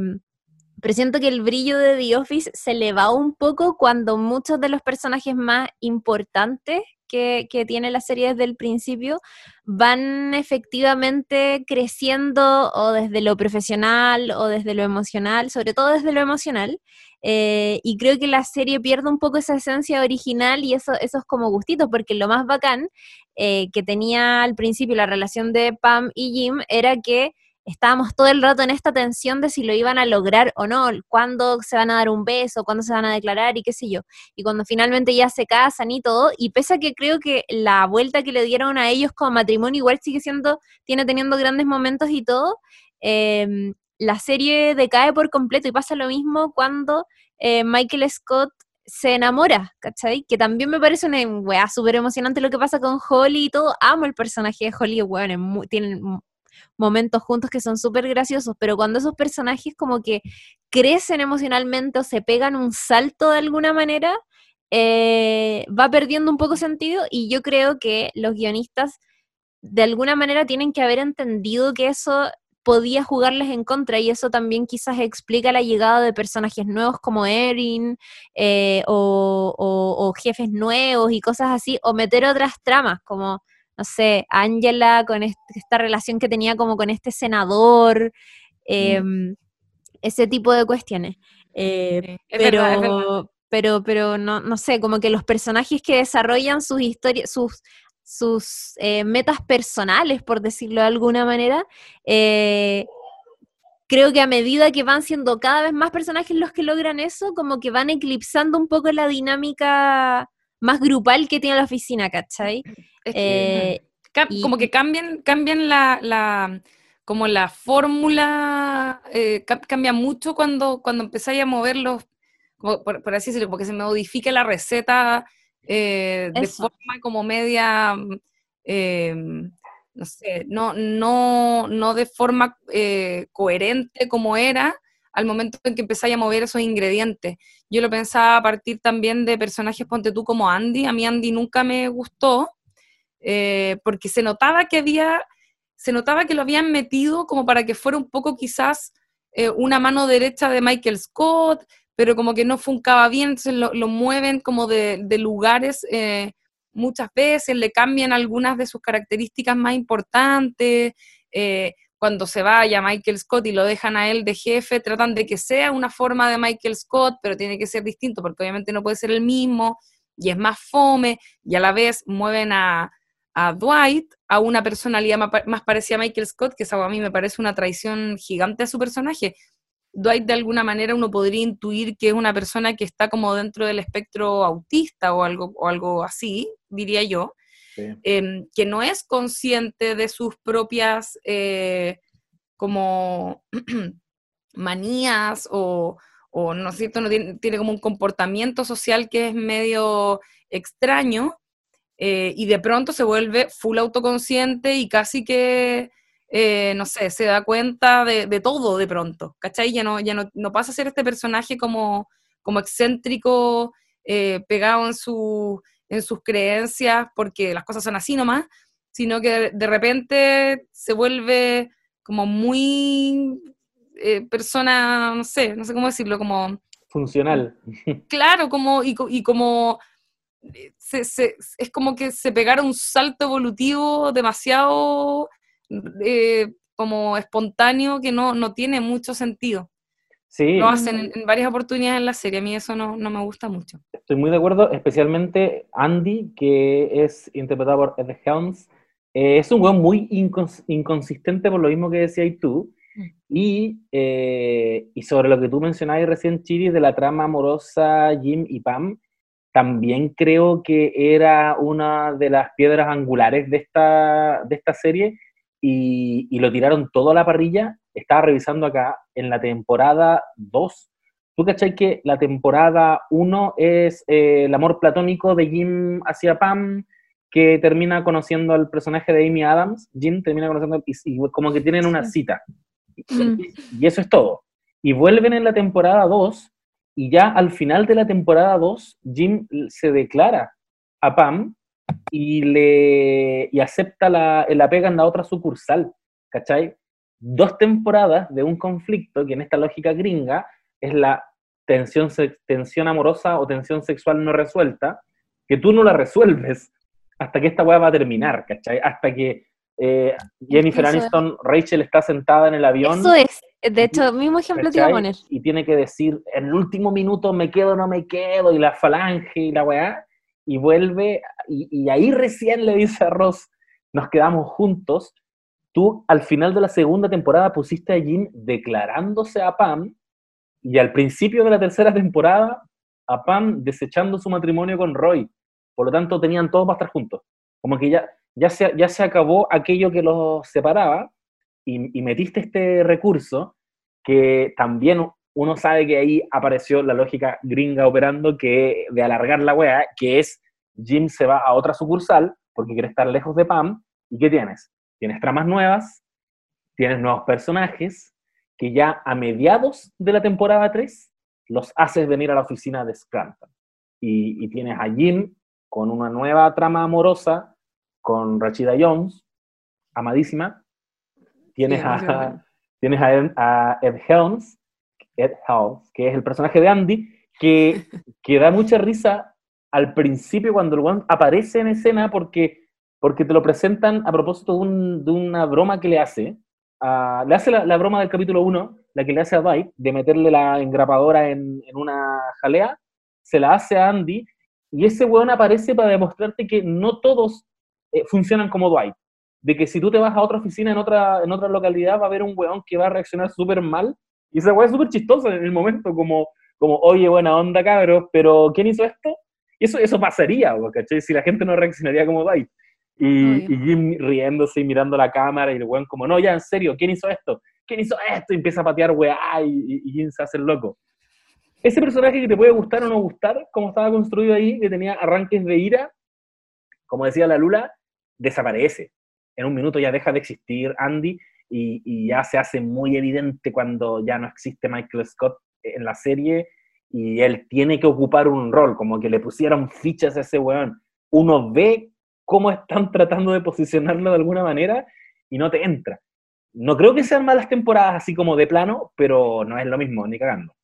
pero siento que el brillo de The Office se le va un poco cuando muchos de los personajes más importantes que, tiene la serie desde el principio van efectivamente creciendo o desde lo profesional o desde lo emocional, sobre todo desde lo emocional. Eh, y creo que la serie pierde un poco esa esencia original y eso, esos como gustitos, porque lo más bacán eh, que tenía al principio la relación de Pam y Jim era que estábamos todo el rato en esta tensión de si lo iban a lograr o no, cuándo se van a dar un beso, cuándo se van a declarar y qué sé yo. Y cuando finalmente ya se casan y todo, y pese a que creo que la vuelta que le dieron a ellos como matrimonio igual sigue siendo, tiene teniendo grandes momentos y todo, em, la serie decae por completo y pasa lo mismo cuando eh, Michael Scott se enamora, ¿cachai? Que también me parece una weá súper emocionante lo que pasa con Holly y todo. Amo el personaje de Holly, weón, tienen momentos juntos que son súper graciosos, pero cuando esos personajes como que crecen emocionalmente o se pegan un salto de alguna manera, eh, va perdiendo un poco sentido y yo creo que los guionistas de alguna manera tienen que haber entendido que eso podía jugarles en contra y eso también quizás explica la llegada de personajes nuevos como Erin eh, o, jefes nuevos y cosas así, o meter otras tramas como, no sé, Angela con esta relación que tenía como con este senador, em, ese tipo de cuestiones. Eh, pero, pero, pero no, no sé, como que los personajes que desarrollan sus historias, sus, sus eh, metas personales, por decirlo de alguna manera, eh, creo que a medida que van siendo cada vez más personajes los que logran eso, como que van eclipsando un poco la dinámica más grupal que tiene la oficina, ¿cachai? Eh, como que cambian, cambian la, como la fórmula, cambia mucho cuando, cuando empezáis a moverlos, por, por, así decirlo, porque se modifica la receta eh, de forma como media, mm, em, no sé, no, no, no de forma eh, coherente como era al momento en que empezáis a mover esos ingredientes. Yo lo pensaba a partir también de personajes, ponte tú como Andy, a mí Andy nunca me gustó, eh, porque se notaba que había, se notaba que lo habían metido como para que fuera un poco quizás una mano derecha de Michael Scott, pero como que no funcaba bien, entonces lo, mueven como de, lugares eh, muchas veces, le cambian algunas de sus características más importantes. Eh, cuando se vaya Michael Scott y lo dejan a él de jefe, tratan de que sea una forma de Michael Scott, pero tiene que ser distinto porque obviamente no puede ser el mismo y es más fome y a la vez mueven a, Dwight a una personalidad más, más, parecida a Michael Scott, que eso a mí me parece una traición gigante a su personaje. Dwight de alguna manera uno podría intuir que es una persona que está como dentro del espectro autista o algo, o algo así, diría yo, em, que no es consciente de sus propias eh, como [clears throat] manías o, no es cierto, no tiene, como un comportamiento social que es medio extraño eh, y de pronto se vuelve full autoconsciente y casi que eh, no sé, se da cuenta de, todo de pronto, ¿cachai? Ya no, ya no, pasa a ser este personaje como, como excéntrico, pegado en, su, en sus creencias porque las cosas son así nomás, sino que de repente se vuelve como muy eh, persona, no sé, no sé cómo decirlo, como... Funcional. [laughs] Claro, como, y, y como... es como que se pegara un salto evolutivo demasiado eh, como espontáneo que no, no tiene mucho sentido. Sí. Lo hacen en, varias oportunidades en la serie, a mí eso no, no, me gusta mucho. Estoy muy de acuerdo, especialmente Andy, que es interpretado por Ed Helms, eh, es un juego muy inconsistente por lo mismo que decías tú, mm. y, eh, y sobre lo que tú mencionabas recién, Chiri, de la trama amorosa Jim y Pam, también creo que era una de las piedras angulares de esta, de esta serie, y, lo tiraron todo a la parrilla. Estaba revisando acá en la temporada 2. ¿Tú cachai que la temporada 1 es eh, el amor platónico de Jim hacia Pam, que termina conociendo al personaje de Amy Adams? Jim termina conociendo, y, y como que tienen una cita. Mm. Y, eso es todo. Y vuelven en la temporada 2, y ya al final de la temporada 2, Jim se declara a Pam y, le, y acepta la, la pega en la otra sucursal, ¿cachai? Dos temporadas de un conflicto que en esta lógica gringa es la tensión, tensión amorosa o tensión sexual no resuelta, que tú no la resuelves hasta que esta weá va a terminar, ¿cachai? Hasta que eh, Jennifer Aniston, Rachel está sentada en el avión. Eso es, de hecho, mismo ejemplo te iba a poner. Y tiene que decir, en el último minuto me quedo o no me quedo, y la falange y la weá y vuelve, y, ahí recién le dice a Ross, nos quedamos juntos. Tú al final de la segunda temporada pusiste a Jim declarándose a Pam, y al principio de la tercera temporada, a Pam desechando su matrimonio con Roy. Por lo tanto, tenían todos para estar juntos. Como que ya, ya, se, ya se acabó aquello que los separaba, y, y metiste este recurso que también uno sabe que ahí apareció la lógica gringa operando que de alargar la wea, que es Jim se va a otra sucursal porque quiere estar lejos de Pam. ¿Y qué tienes? Tienes tramas nuevas, tienes nuevos personajes que ya a mediados de la temporada 3 los haces venir a la oficina de Scranton. Y, y tienes a Jim con una nueva trama amorosa con Rachida Jones, amadísima. Tienes, a, [laughs] tienes a, Ed, Helms, Ed Helms, que es el personaje de Andy, que, [laughs] que da mucha risa al principio cuando el one aparece en escena porque, porque te lo presentan a propósito de, una broma que le hace. le hace la, broma del capítulo 1, la que le hace a Dwight, de meterle la engrapadora en, en una jalea, se la hace a Andy, y ese weón aparece para demostrarte que no todos eh, funcionan como Dwight. De que si tú te vas a otra oficina en otra, en otra localidad, va a haber un weón que va a reaccionar súper mal. Y ese weón es súper chistoso en el momento, como, como, oye, buena onda, cabros, pero ¿quién hizo esto? Y eso, eso pasaría, ¿cachai? Si la gente no reaccionaría como Dwight. Y, y, Jim riéndose y mirando la cámara y el weón como, no, ya, en serio, ¿quién hizo esto? ¿Quién hizo esto? Y empieza a patear weá y, y, Jim se hace el loco. Ese personaje que te puede gustar o no gustar, como estaba construido ahí, que tenía arranques de ira, como decía la Lula, desaparece. En un minuto ya deja de existir Andy y, ya se hace muy evidente cuando ya no existe Michael Scott en la serie y él tiene que ocupar un rol, como que le pusieron fichas a ese weón. Uno ve cómo están [laughs] tratando de posicionarlo de alguna manera y no te entra. No creo que sean malas temporadas así como de plano, pero no es lo mismo, ni cagando.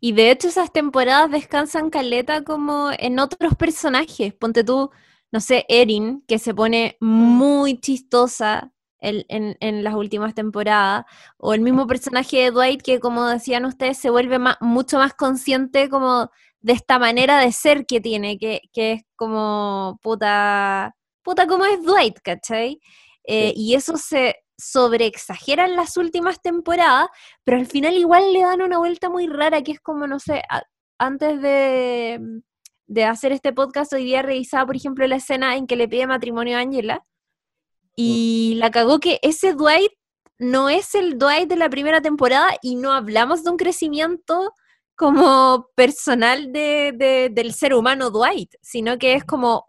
Y de hecho esas temporadas descansan caleta como en otros personajes. Ponte tú, no sé, Erin, que se pone muy chistosa en, las últimas temporadas, o el mismo personaje de Dwight que, como decían ustedes, se vuelve mucho más consciente como de esta manera de ser que tiene, que, es como puta, puta como es Dwight, ¿cachai? Eh, y eso se sobreexagera en las últimas temporadas, pero al final igual le dan una vuelta muy rara, que es como, no sé, antes de de hacer este podcast, hoy día revisaba, por ejemplo, la escena en que le pide matrimonio a Angela. Y la cagó que ese Dwight no es el Dwight de la primera temporada y no hablamos de un crecimiento como personal de, del ser humano Dwight, sino que es como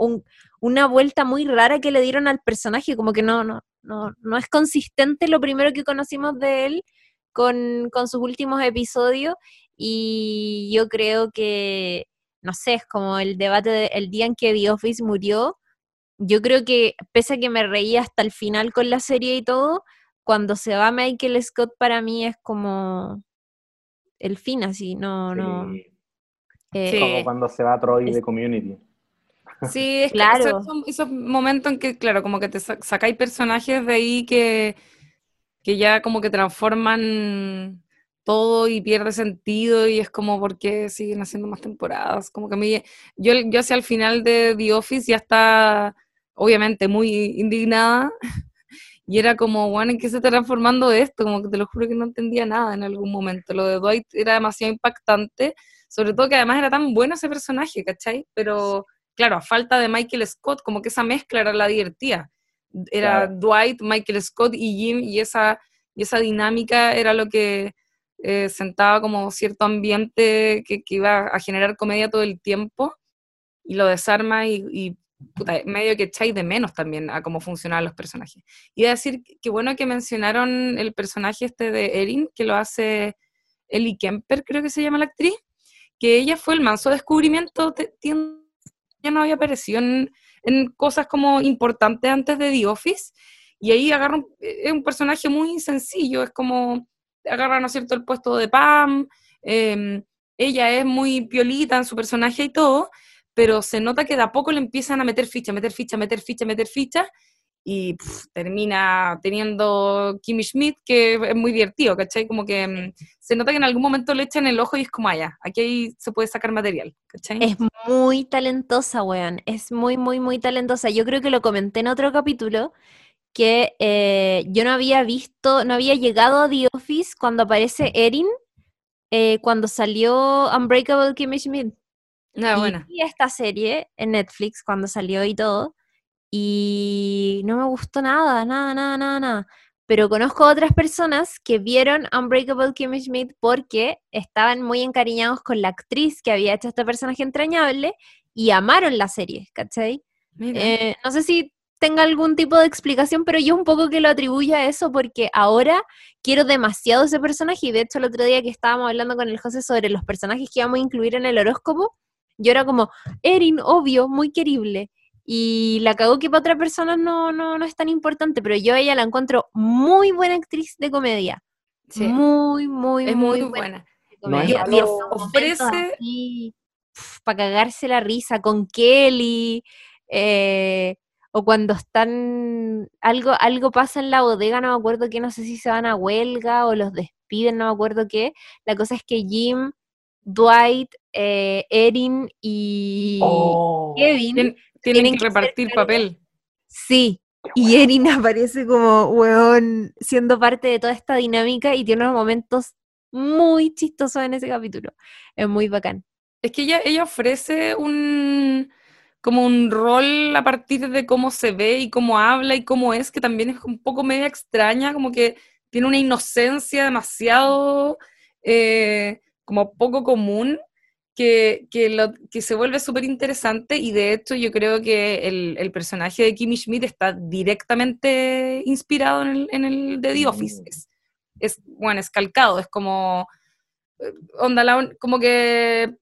una vuelta muy rara que le dieron al personaje, como que no, no, no, no es consistente lo primero que conocimos de él con, con sus últimos episodios y yo creo que no sé, es como el debate del día en que The Office murió. Yo creo que, pese a que me reí hasta el final con la serie y todo, cuando se va Michael Scott para mí es como el fin, así, no, no. Eh, como cuando se va Troy de Community. [laughs] Sí, es claro. esos, momentos en que, claro, como que te sacáis personajes de ahí que, que ya como que transforman todo y pierde sentido y es como porque siguen haciendo más temporadas, como que a mí, yo, yo hacia el final de The Office ya está obviamente muy indignada y era como, bueno, ¿en qué se está transformando esto? Como que te lo juro que no entendía nada en algún momento, lo de Dwight era demasiado impactante, sobre todo que además era tan bueno ese personaje, ¿cachai? Pero claro, a falta de Michael Scott, como que esa mezcla era la divertida, era Dwight, Michael Scott y Jim y esa, y esa dinámica era lo que eh, sentaba como cierto ambiente que, iba a generar comedia todo el tiempo y lo desarma y, medio que echáis de menos también a cómo funcionaban los personajes. Y decir que bueno que mencionaron el personaje este de Erin, que lo hace Ellie Kemper, creo que se llama la actriz, que ella fue el manso descubrimiento, ya no había aparecido en, cosas como importantes antes de The Office, y ahí agarra es un personaje muy sencillo, es como agarra, ¿no es cierto?, el puesto de Pam, em, ella es muy piolita en su personaje y todo, pero se nota que de a poco le empiezan a meter ficha, meter ficha, meter ficha, meter ficha, y termina teniendo Kimmy Schmidt, que es muy divertido, ¿cachai? Como que em, se nota que en algún momento le echan el ojo y es como, allá, ah, aquí se puede sacar material, ¿cachai? Es muy talentosa, weón, es muy, muy, muy talentosa. Yo creo que lo comenté en otro capítulo, que eh, yo no había visto, no había llegado a The Office cuando aparece Erin, eh, cuando salió Unbreakable Kimmy Schmidt. Ah, bueno. Y esta serie en Netflix cuando salió y todo, y no me gustó nada, nada, nada, nada, nada. pero conozco otras personas que vieron Unbreakable Kimmy Schmidt porque estaban muy encariñados con la actriz que había hecho este personaje entrañable y amaron la serie, ¿cachai? Eh, no sé si tenga algún tipo de explicación, pero yo un poco que lo atribuyo a eso porque ahora quiero demasiado ese personaje y de hecho el otro día que estábamos hablando con el José sobre los personajes que íbamos a incluir en el horóscopo, yo era como, Erin, obvio, muy querible. Y la cagó que para otra persona no, no, no es tan importante, pero yo a ella la encuentro muy buena actriz de comedia. Muy, muy, es muy, buena. ofrece para cagarse la risa con Kelly. Eh, o cuando están, algo, algo pasa en la bodega, no me acuerdo qué, no sé si se van a huelga o los despiden, no me acuerdo qué. La cosa es que Jim, Dwight, eh, Erin y oh. Kevin tienen, que, repartir papel. Sí, y Erin [laughs] aparece como, weón, siendo parte de toda esta dinámica y tiene unos momentos muy chistosos en ese capítulo. Es muy bacán. Es que ella, ella ofrece un como un rol a partir de cómo se ve y cómo habla y cómo es, que también es un poco media extraña, como que tiene una inocencia demasiado eh, como poco común, que, que, lo, que se vuelve súper interesante y de hecho yo creo que el, el, personaje de Kimmy Schmidt está directamente inspirado en el, en el de The Office. Es, es, bueno, es calcado, es como, eh, onda, como que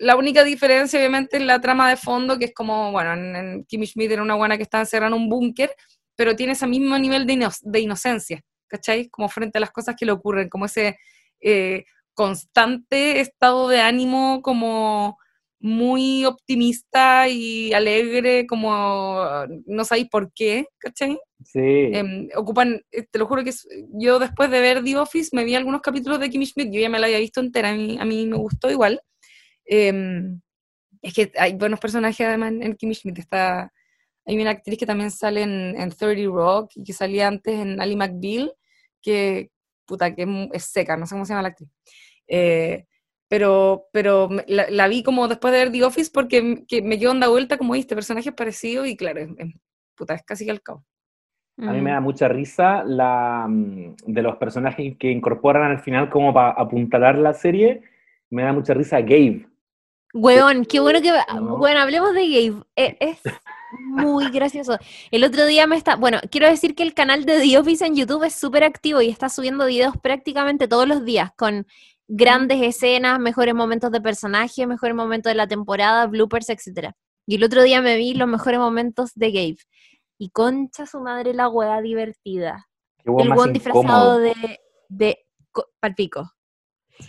la única diferencia, obviamente, es la trama de fondo, que es como, bueno, en, Kimmy Schmidt era una buena que está encerrada en un búnker, pero tiene ese mismo nivel de, de, inocencia, ¿cachai? Como frente a las cosas que le ocurren, como ese eh, constante estado de ánimo, como muy optimista y alegre, como no sabéis por qué, ¿cachai? Sí. Em, ocupan, eh, te lo juro que yo después de ver The Office me vi algunos capítulos de Kimmy Schmidt, yo ya me la había visto entera, a mí, a mí me gustó igual, Em, es que hay buenos personajes además en, Kimmy Schmidt. Está, hay una actriz que también sale en, en 30 Rock y que salía antes en Ali McBeal, que, puta, que es seca, no sé cómo se llama la actriz. Eh, pero, pero la, vi como después de ver The Office porque me quedó onda vuelta como este personaje es parecido y claro, es, puta, es casi calcado. A mí me da mucha risa la, mm, de los personajes que incorporan al final como para apuntalar la serie. Me da mucha risa Gabe, Weón, qué bueno que... Bueno, hablemos de Gabe. E, es, [laughs] muy gracioso. El otro día me está... Bueno, quiero decir que el canal de The Office en YouTube es súper activo y está subiendo videos prácticamente todos los días con grandes escenas, mejores momentos de personaje, mejores momentos de la temporada, bloopers, etc. Y el otro día me vi los mejores momentos de Gabe. Y concha su madre la hueá divertida. el buen disfrazado de, de palpico.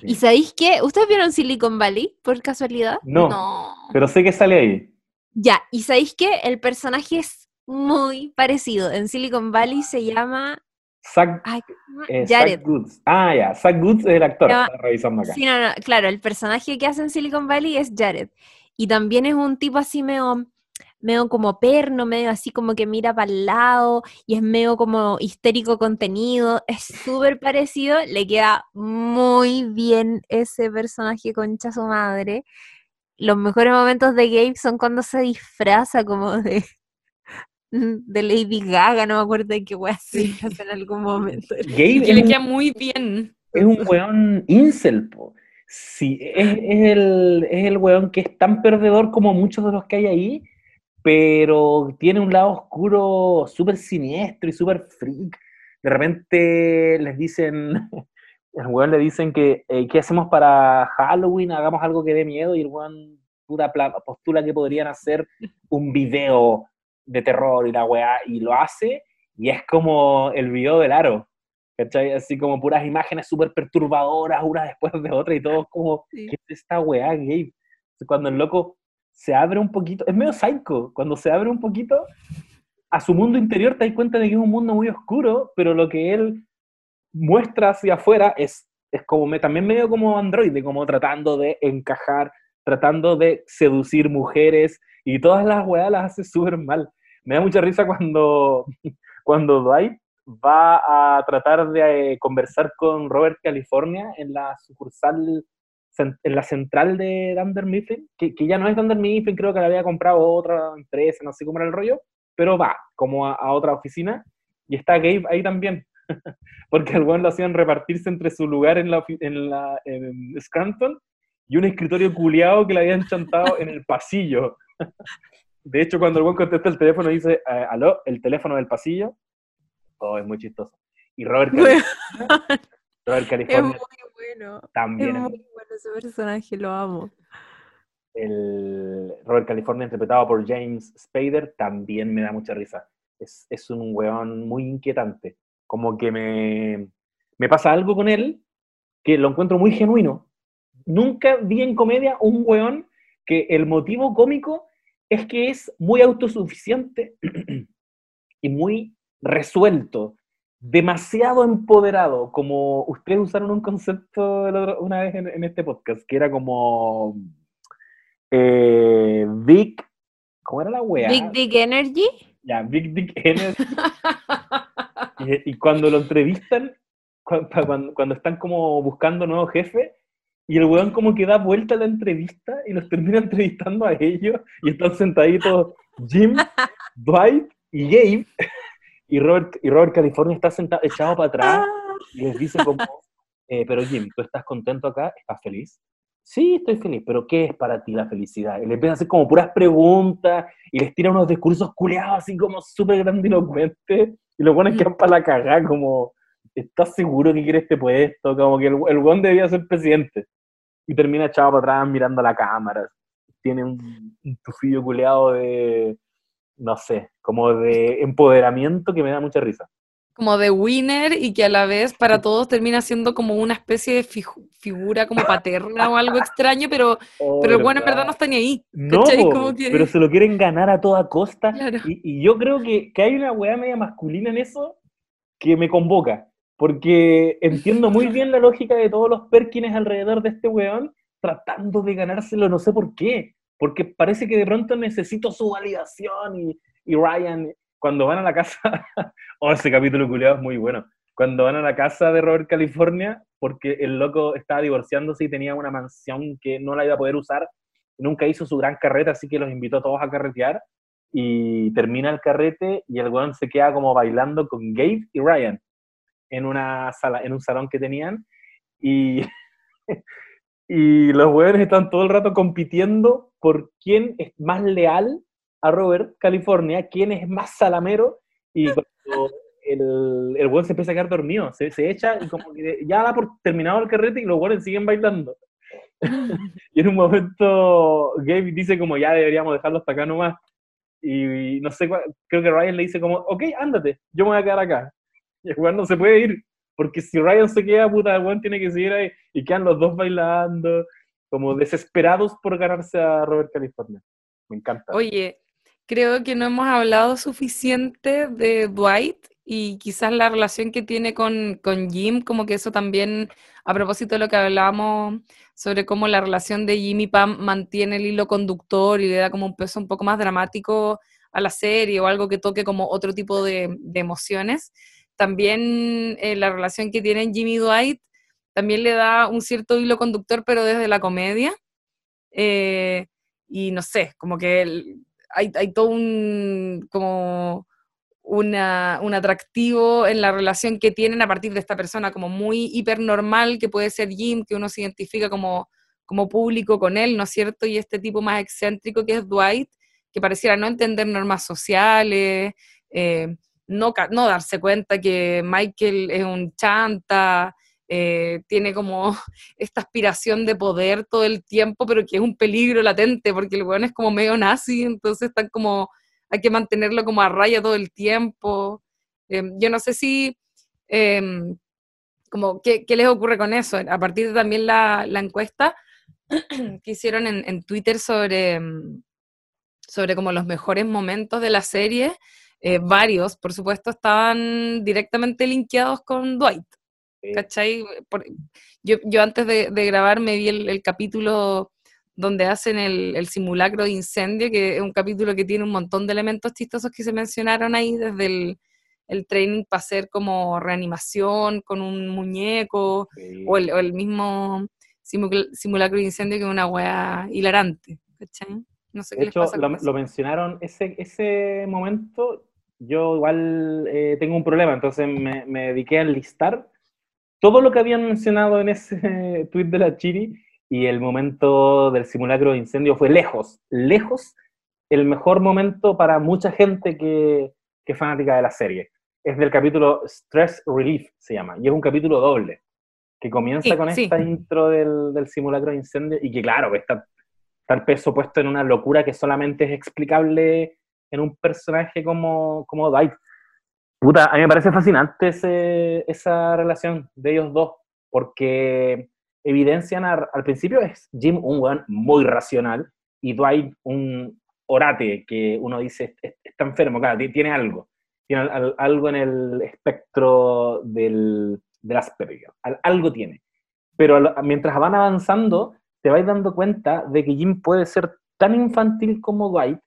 ¿Y sabéis qué? ¿Ustedes vieron Silicon Valley por casualidad? No, Pero sé que sale ahí. Ya, ¿y sabéis qué? El personaje es muy parecido. En Silicon Valley se llama. Zack, eh, Jared. Goods. Ah, ya, Zack Goods es el actor. revisando acá. Sí, no, no, claro, el personaje que hace en Silicon Valley es Jared. Y también es un tipo así medio medio como perno, medio así como que mira para el lado y es medio como histérico contenido, es súper parecido, le queda muy bien ese personaje concha su madre. Los mejores momentos de Gabe son cuando se disfraza como de, de Lady Gaga, no me acuerdo de qué wea sí. en algún momento. Gabe le queda muy bien. Es un weón incel, po. Sí, es, es, el, es el weón que es tan perdedor como muchos de los que hay ahí, pero tiene un lado oscuro súper siniestro y súper freak. De repente les dicen, el weón le dicen que, eh, ¿qué hacemos para Halloween? Hagamos algo que dé miedo y el weón postula que podrían hacer un video de terror y la weá, y lo hace, y es como el video del aro, ¿cachai? Así como puras imágenes súper perturbadoras, una después de otra, y todo como, ¿qué es esta weá, Gabe? Cuando el loco se abre un poquito, es medio psycho, cuando se abre un poquito a su mundo interior te das cuenta de que es un mundo muy oscuro, pero lo que él muestra hacia afuera es, es como también medio como androide, como tratando de encajar, tratando de seducir mujeres y todas las weas las hace súper mal. Me da mucha risa cuando, [laughs] cuando Dwight va a tratar de eh, conversar con Robert California en la sucursal en la central de Dunder Mifflin, que, que, ya no es Dunder Mifflin, creo que la había comprado otra empresa, no sé cómo era el rollo, pero va como a, otra oficina y está Gabe ahí también. [laughs] porque al weón lo hacían repartirse entre su lugar en, la, en, la, en Scranton y un escritorio culiado que le habían chantado en el pasillo. [laughs] De hecho, cuando el weón contesta el teléfono dice, eh, aló, el teléfono del pasillo, todo es muy chistoso. Y Robert [laughs] California, Robert California es muy bueno. también Es muy bueno ese personaje, lo amo. el Robert California interpretado por James Spader también me da mucha risa. Es, es un weón muy inquietante. Como que me, me pasa algo con él que lo encuentro muy genuino. Nunca vi en comedia un weón que el motivo cómico es que es muy autosuficiente [clears throat] y muy resuelto, demasiado empoderado, como ustedes usaron un concepto otro- una vez en, en este podcast, que era como eh, Big, ¿cómo era la weá? Big Dick Energy. Ya, Big Dick Energy. [laughs] y, y cuando lo entrevistan, cuando, cuando están como buscando nuevo jefe, y el weón como que da vuelta a la entrevista y los termina [laughs] entrevistando a ellos, y están sentaditos Jim, [laughs] Dwight y Gabe, y Robert, y Robert California está sentado, echado para atrás, y les dice como, [laughs] eh, pero Jim, ¿tú estás contento acá? ¿Estás feliz? Sí, estoy feliz, pero ¿qué es para ti la felicidad? Y le empieza a hacer como puras preguntas y les tira unos discursos culeados así como súper grandilocuentes y lo ponen que para la cagada como, ¿estás seguro que quiere este puesto? Como que el, el weón debía ser presidente. Y termina echado para atrás mirando a la cámara. Tiene un, un tufillo culeado de, no sé, como de empoderamiento que me da mucha risa. Como de winner y que a la vez para todos termina siendo como una especie de figura como paterna o algo extraño, pero, Oh, pero bueno, en verdad no está ni ahí. No, Como que- pero se lo quieren ganar a toda costa. Claro. Y, y yo creo que, que hay una weá media masculina en eso que me convoca. Porque entiendo muy bien la lógica de todos los Perkins alrededor de este weón tratando de ganárselo, no sé por qué. Porque parece que de pronto necesito su validación. Y, y Ryan, cuando van a la casa, [laughs] oh, ese capítulo culiado es muy bueno. Cuando van a la casa de Robert California, porque el loco estaba divorciándose y tenía una mansión que no la iba a poder usar nunca hizo su gran carrete, así que los invitó a todos a carretear. Y termina el carrete y el weón se queda como bailando con Gabe y Ryan en, una sala, en un salón que tenían. Y, [laughs] y los weones están todo el rato compitiendo por quién es más leal a Robert, California, quién es más salamero. Y [laughs] cuando el, el weón se empieza a quedar dormido, se, se echa y como que ya da por terminado el carrete y los weones siguen bailando. [laughs] Y en un momento Gabe dice como ya deberíamos dejarlo hasta acá nomás. Y, no sé, creo que Ryan le dice como, ok, ándate, yo me voy a quedar acá. Y el weón no se puede ir, porque si Ryan se queda, puta, el weón tiene que seguir ahí. Y quedan los dos bailando, como desesperados por ganarse a Robert California. Me encanta. Oye, creo que no hemos hablado suficiente de Dwight y quizás la relación que tiene con, con Jim, como que eso también, a propósito de lo que hablábamos sobre cómo la relación de Jim y Pam mantiene el hilo conductor y le da como un peso un poco más dramático a la serie o algo que toque como otro tipo de, de emociones. También eh, la relación que tienen Jim y Dwight también le da un cierto hilo conductor, pero desde la comedia. Eh, y no sé, como que el- hay, todo un, como una, un atractivo en la relación que tienen a partir de esta persona como muy hipernormal que puede ser Jim, que uno se identifica como, como público con él, ¿no es cierto? Y este tipo más excéntrico que es Dwight, que pareciera no entender normas sociales, eh, no, no darse cuenta que Michael es un chanta, eh, tiene como [laughs] esta aspiración de poder todo el tiempo, pero que es un peligro latente, porque el weón es como medio nazi, entonces están como, hay que mantenerlo como a raya todo el tiempo. Eh, yo no sé si, em, como, ¿qué, les ocurre con eso? A partir de también la, encuesta [clears throat] que hicieron en, en Twitter sobre, em, sobre como los mejores momentos de la serie, eh, varios, por supuesto, estaban directamente linkeados con Dwight. ¿Cachai? Por- yo, yo antes de, de grabar me vi el, el capítulo donde hacen el, el simulacro de incendio, que es un capítulo que tiene un montón de elementos chistosos que se mencionaron ahí, desde el, el training para hacer como reanimación con un muñeco, Sí. o el, o el mismo simul- simulacro de incendio, que es una wea hilarante. ¿Cachai? No sé qué De les hecho, pasa lo, mencionaron, ese, ese momento yo igual eh, tengo un problema, entonces me, me, dediqué a enlistar todo lo que habían mencionado en ese [laughs] tweet de la Chiri y el momento del simulacro de incendio fue lejos, lejos el mejor momento para mucha gente que, que es fanática de la serie. Es del capítulo Stress Relief, se llama, y es un capítulo doble, que comienza con esta intro del, del, simulacro de incendio y que claro, está, está el peso puesto en una locura que solamente es explicable en un personaje como, como Dwight. Puta, a mí me parece fascinante esa relación de ellos dos, porque evidencian al principio es Jim un weón muy racional y Dwight un orate que uno dice está enfermo, claro, tiene algo, tiene algo en el espectro del, del Asperger, algo tiene. Pero mientras van avanzando, te vais dando cuenta de que Jim puede ser tan infantil como Dwight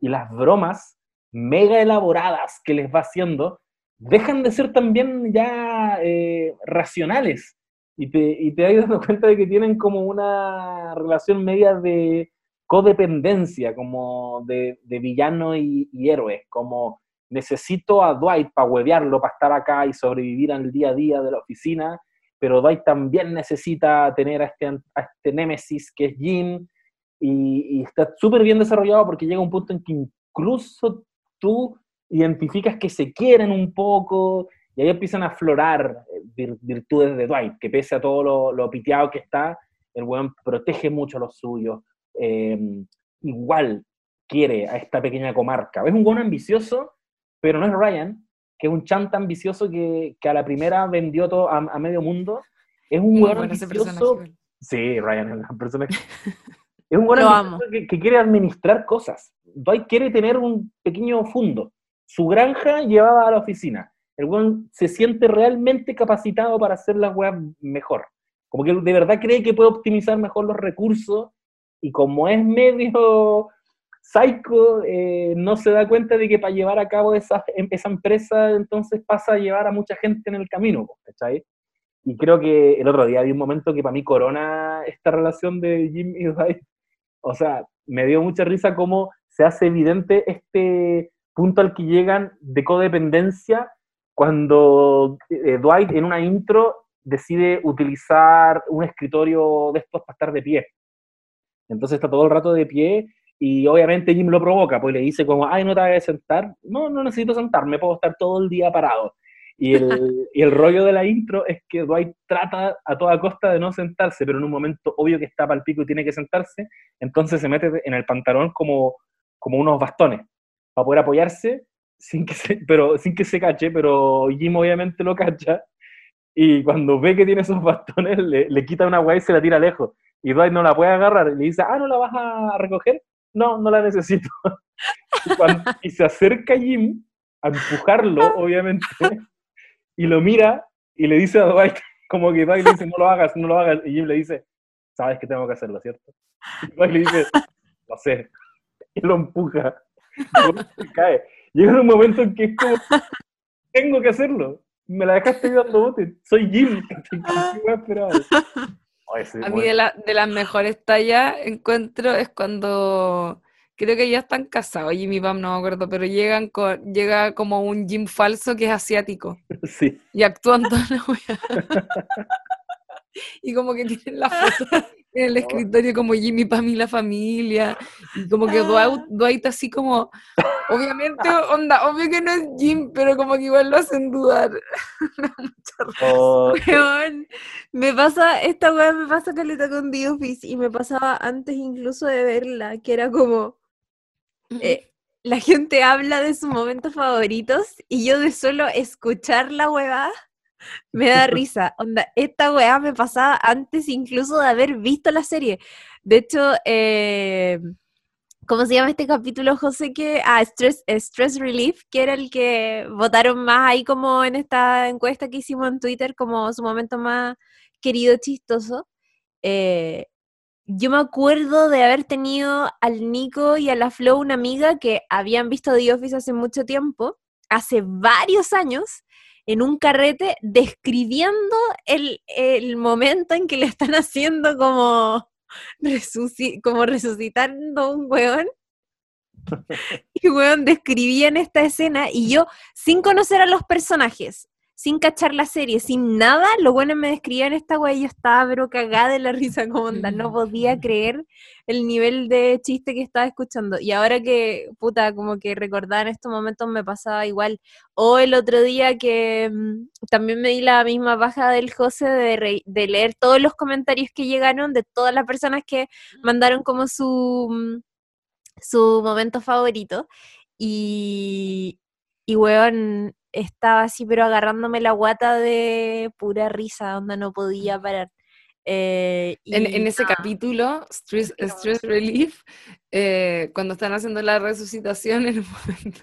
y las bromas mega elaboradas que les va haciendo dejan de ser también ya eh, racionales. Y te, y te dando [laughs] cuenta de que tienen como una relación media de codependencia, como de, villano y, héroe, como necesito a Dwight para huevearlo, para estar acá y sobrevivir al día a día de la oficina, pero Dwight también necesita tener a este, este némesis que es Jim, y, está súper bien desarrollado porque llega un punto en que incluso tú identificas que se quieren un poco y ahí empiezan a aflorar eh, virtudes de Dwight, que pese a todo lo, lo piteado que está, el buen protege mucho a los suyos, em, igual quiere a esta pequeña comarca. Es un buen ambicioso, pero no es Ryan, que es un chanta ambicioso que, que a la primera vendió todo a, medio mundo. Es un buen ambicioso. Sí, Ryan es una persona Es un buen que, que, quiere administrar cosas. Dwight quiere tener un pequeño fondo. Su granja llevada a la oficina. El buen se siente realmente capacitado para hacer las web mejor. Como que de verdad cree que puede optimizar mejor los recursos y como es medio psycho, eh, no se da cuenta de que para llevar a cabo esa, esa empresa entonces pasa a llevar a mucha gente en el camino, ¿cachai? Y creo que el otro día había un momento que para mí corona esta relación de Jim y Dwight o sea, me dio mucha risa cómo se hace evidente este punto al que llegan de codependencia cuando eh, Dwight en una intro decide utilizar un escritorio de estos para estar de pie. Entonces está todo el rato de pie y obviamente Jim lo provoca, pues le dice como, ay, no te vas a sentar. No, no necesito sentarme, puedo estar todo el día parado. Y el, y el, rollo de la intro es que Dwight trata a toda costa de no sentarse, pero en un momento obvio que está para el pico y tiene que sentarse, entonces se mete en el pantalón como, como unos bastones para poder apoyarse, sin que se, pero, sin que se cache, pero Jim obviamente lo cacha, y cuando ve que tiene esos bastones, le, le quita una guay y se la tira lejos. Y Dwight no la puede agarrar, y le dice, ah, ¿no la vas a recoger? No, no la necesito. [laughs] y, y se acerca Jim a empujarlo, obviamente, y lo mira y le dice a Dwight, [laughs] como que Dwight le dice, no lo hagas, no lo hagas, y Jim le dice, sabes que tengo que hacerlo, ¿cierto? Y Dwight le dice, lo sé, y lo empuja, y cae. Llega un momento en que es como, tengo que hacerlo, me la dejaste dando bote, soy Jim, [laughs] [laughs] a mí de, la, de las mejores tallas encuentro es cuando creo que ya están casados, Jimmy Pam, no me acuerdo, pero llegan con, llega como un Jim falso que es asiático. [laughs] Sí. Y actúan toda la [laughs] y como que tienen la foto en el [laughs] escritorio como Jimmy Pam y la familia. Y como que Dwight, Dwight así como, obviamente, onda, obvio que no es Jim, pero como que igual lo hacen dudar. oh. me pasa, esta weá me pasa caleta con The Office y me pasaba antes incluso de verla, que era como eh, la gente habla de sus momentos favoritos y yo de solo escuchar la huevada me da [laughs] risa. Onda, esta weá me pasaba antes incluso de haber visto la serie. De hecho, eh, ¿cómo se llama este capítulo, José? Que, ah, Stress, Stress Relief, que era el que votaron más ahí como en esta encuesta que hicimos en Twitter como su momento más querido, chistoso. Eh, yo me acuerdo de haber tenido al Nico y a la Flo, una amiga que habían visto The Office hace mucho tiempo, hace varios años, en un carrete, describiendo el, momento en que le están haciendo como, como resucitando un weón. [laughs] y weón, describían esta escena y yo, sin conocer a los personajes, sin cachar la serie, sin nada, lo bueno me describían esta weá y yo estaba pero cagada de la risa como onda, no podía creer el nivel de chiste que estaba escuchando. Y ahora que, puta, como que recordar en estos momentos me pasaba igual. O el otro día que mm, también me di la misma baja del José de, de leer todos los comentarios que llegaron de todas las personas que mandaron como su, mm, su momento favorito. Y, y weón, estaba así, pero agarrándome la guata de pura risa, donde no podía parar. Eh, en, ese capítulo, Stress, Relief, eh, cuando están haciendo la resucitación en un momento,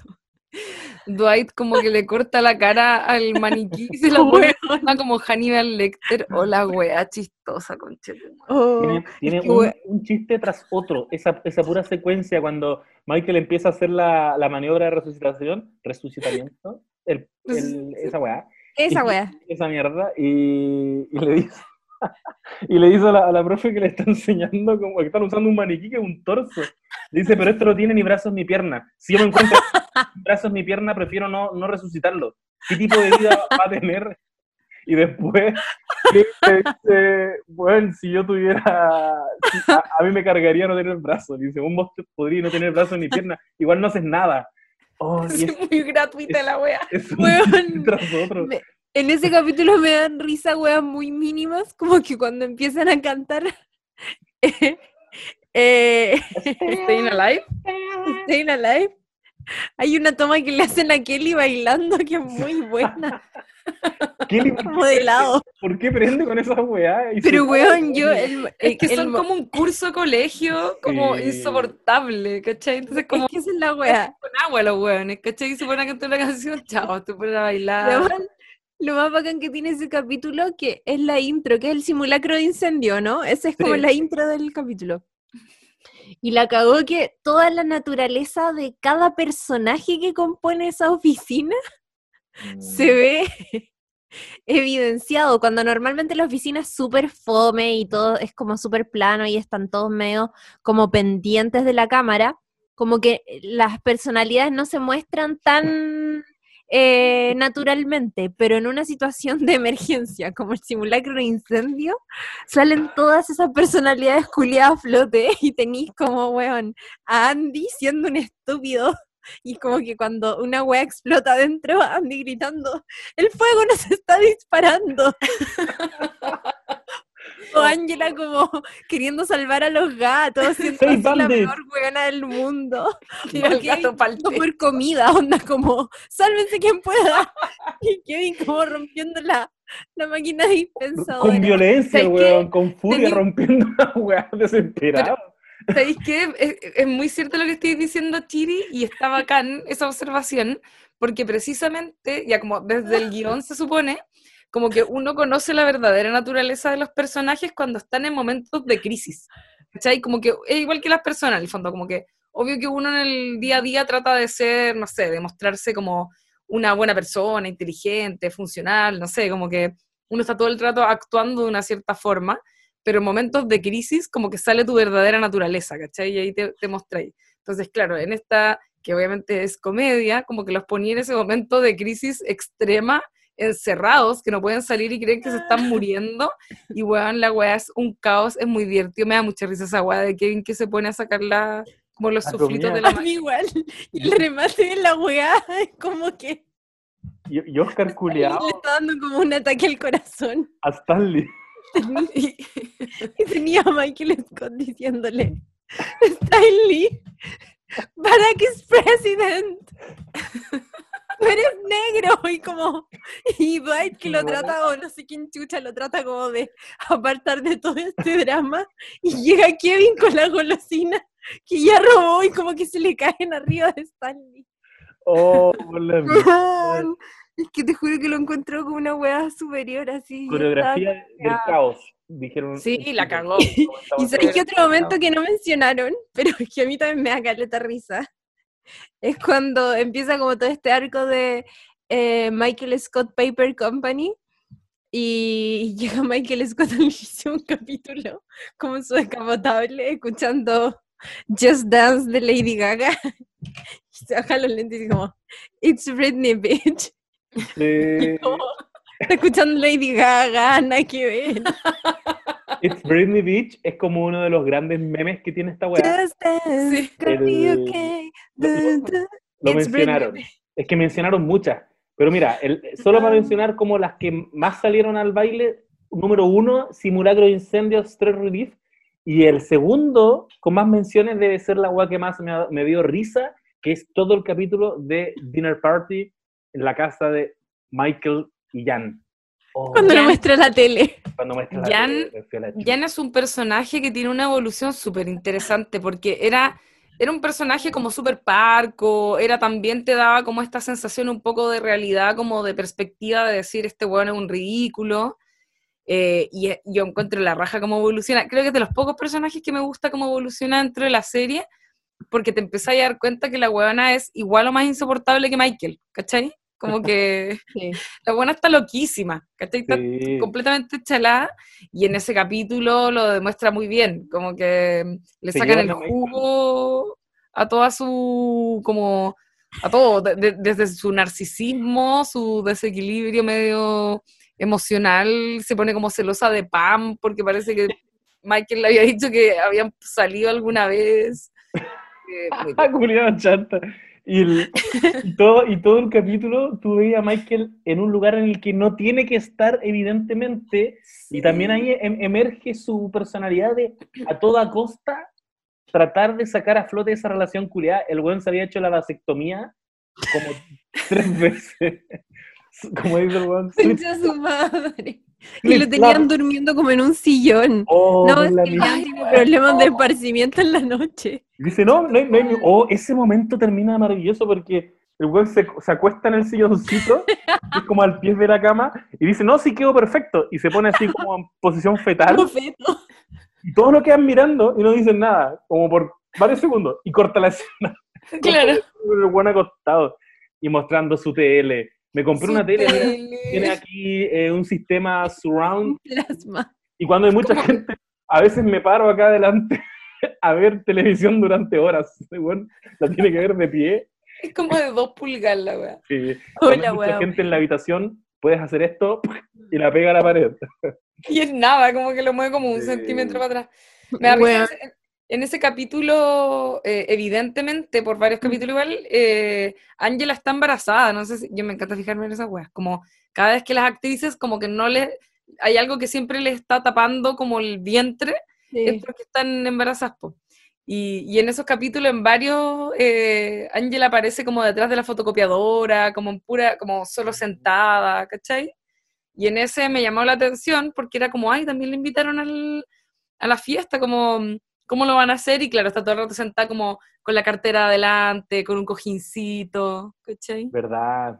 [laughs] Dwight como que le corta la cara al maniquí y [laughs] se lo pone como Hannibal Lecter o la wea chistosa, con oh, tiene, un, chiste tras otro, esa, esa pura secuencia cuando Michael empieza a hacer la, la maniobra de resucitación, resucitamiento, el, esa weá. Esa weá. [laughs] Esa mierda. Y, y le dice. [laughs] y le dice a la, a la, profe que le está [laughs] enseñando como que están usando un maniquí que es un torso. Le dice, pero esto no tiene ni brazos ni pierna. Si yo me encuentro brazos ni pierna, prefiero no, no resucitarlo. ¿Qué tipo de vida va a tener? Y después dice, bueno, si yo tuviera, a, mí me cargaría no tener brazos. Dice, un monstruo podría no tener brazos ni pierna, igual no haces nada. Oh, es, muy gratuita la wea. [laughs] en ese capítulo me dan risa weas muy mínimas, como que cuando empiezan a cantar. [laughs] eh, [laughs] Staying Alive. Staying Alive. Hay una toma que le hacen a Kelly bailando que es muy buena. [laughs] Kelly modelado. ¿Por qué prende con esa weá? Pero weón, yo. es que son como un curso colegio como insoportable, ¿cachai? Entonces, como. Es que esa es la weá. Con agua los weones, ¿cachai? Y se ponen a cantar una canción, chao, te ponen a bailar. Lo más bacán que tiene ese capítulo que es la intro, que es el simulacro de incendio, ¿no? Esa es como la intro del capítulo. Y la cagó que toda la naturaleza de cada personaje que compone esa oficina se mm. ve [laughs] evidenciado, cuando normalmente la oficina es súper fome y todo es como súper plano y están todos medio como pendientes de la cámara, como que las personalidades no se muestran tan eh, naturalmente, pero en una situación de emergencia, como el simulacro de incendio, salen todas esas personalidades culiadas a flote y tenéis como, weón, a Andy siendo un estúpido y como que cuando una wea explota adentro, Andy gritando, el fuego nos está disparando. [laughs] o Angela como [laughs] queriendo salvar a los gatos, siendo la mejor weona del mundo. [laughs] Y el gato por comida, onda como, sálvense quien pueda. [laughs] Y Kevin como rompiendo la, la máquina dispensadora. Con violencia, weón, con furia rompiendo la weá desesperada. ¿Sabéis qué? Es, muy cierto lo que estoy diciendo, Chiri, y está bacán esa observación, porque precisamente, ya como desde el guion se supone, como que uno conoce la verdadera naturaleza de los personajes cuando están en momentos de crisis. ¿Cachai? Como que es igual que las personas, en el fondo, como que obvio que uno en el día a día trata de ser, no sé, de mostrarse como una buena persona, inteligente, funcional, no sé, como que uno está todo el rato actuando de una cierta forma, pero en momentos de crisis como que sale tu verdadera naturaleza, ¿cachai? Y ahí te, te mostráis. Entonces, claro, en esta, que obviamente es comedia, como que los ponía en ese momento de crisis extrema encerrados, que no pueden salir y creen que se están muriendo. Y weón, la weá es un caos, es muy divertido. Me da mucha risa esa weá de Kevin que se pone a sacar la, como los sufritos de la mano. igual. Y el remate de la weá es como que. Y, Oscar culiado. [laughs] Le está dando como un ataque al corazón. A Stanley. [laughs] y, tenía a Michael Scott diciéndole: Stanley, Barack es president [laughs] eres negro [laughs] y como y Dwight que lo trata o no sé quién chucha lo trata como de apartar de todo este drama y llega Kevin con la golosina que ya robó y como que se le caen arriba de Stanley. Oh [laughs] es que te juro que lo encontró como una weá superior así coreografía del caos dijeron sí la cagó. [laughs] Y sabes que otro momento que no mencionaron pero es que a mí también me da caleta risa es cuando empieza como todo este arco de eh, Michael Scott Paper Company y [laughs] llega Michael Scott a un capítulo como su descapotable escuchando Just Dance de Lady Gaga [laughs] Se baja los lentes y dice como, It's Britney, bitch. Sí. [laughs] Como, está escuchando Lady Gaga, nada que ver. It's Britney Beach es como uno de los grandes memes que tiene esta weá. Just dance, El- okay. Lo-. Lo It's mencionaron. Britney. Es que mencionaron muchas. Pero mira, el- solo para mencionar como las que más salieron al baile, número uno, Simulacro de Incendios, Stress Relief. Y el segundo, con más menciones, debe ser la weá que más me, me dio risa, que es todo el capítulo de Dinner Party en la casa de Michael y Jan. Oh, Cuando lo Jan- muestra la tele. cuando muestra la Jan- tele. Jan es un personaje que tiene una evolución súper interesante porque era, era un personaje como súper parco, era también te daba como esta sensación un poco de realidad, como de perspectiva de decir este weón es un ridículo. eh, y e- yo encuentro la raja como evoluciona. Creo que es de los pocos personajes que me gusta cómo evoluciona dentro de la serie, porque te empezás a dar cuenta que la weona es igual o más insoportable que Michael, ¿cachai? Como que [laughs] la buena está loquísima, ¿cachai? Está Sí. completamente chalada y en ese capítulo lo demuestra muy bien, como que le Se sacan el jugo a toda su, como, a todo, de- de- desde su narcisismo, su desequilibrio medio emocional, se pone como celosa de Pam porque parece que [laughs] Michael le había dicho que habían salido alguna vez. [laughs] Eh, muy chanta. Y, el- y todo, y todo el capítulo tú veías a Michael en un lugar en el que no tiene que estar, evidentemente, y también ahí em- emerge su personalidad de a toda costa tratar de sacar a flote esa relación culiada. El weón se había hecho la vasectomía como tres [laughs] veces. Como dice el weón. su madre. [laughs] Y slip, lo tenían durmiendo como en un sillón. Oh, No, es que tiene problemas de esparcimiento en la noche. Dice, no, no no Oh, ese momento termina maravilloso porque el weón se, se acuesta en el silloncito, que es como al pie de la cama, y dice, no, sí quedó perfecto. Y se pone así como en posición fetal, y todos lo quedan mirando y no dicen nada, como por varios segundos, y corta la escena. Claro. [laughs] El weón acostado y mostrando su tele. Me compré una tele, mira, tiene aquí eh, un sistema surround, Plasma. y cuando hay mucha gente, a veces me paro acá adelante [laughs] a ver televisión durante horas. Weón la tiene que ver de pie. Es como de dos pulgadas la wea. Sí. Hola, hay mucha gente en la habitación, puedes hacer esto y la pega a la pared. Y es nada, como que lo mueve como un Sí. centímetro para atrás. Me da en ese capítulo, eh, evidentemente, por varios capítulos igual, eh, Angela está embarazada. No sé si, yo me encanta fijarme en esas weas. Como cada vez que las actrices, como que no le. Hay algo que siempre le está tapando como el vientre, es Sí. porque están embarazadas. po. Y, y en esos capítulos, en varios, eh, Angela aparece como detrás de la fotocopiadora, como en pura, como solo sentada, ¿cachai? Y en ese me llamó la atención porque era como, ay, también le invitaron al, a la fiesta, como, ¿cómo lo van a hacer? Y claro, está todo el rato sentada como con la cartera adelante, con un cojincito, ¿cachai? ¿Verdad?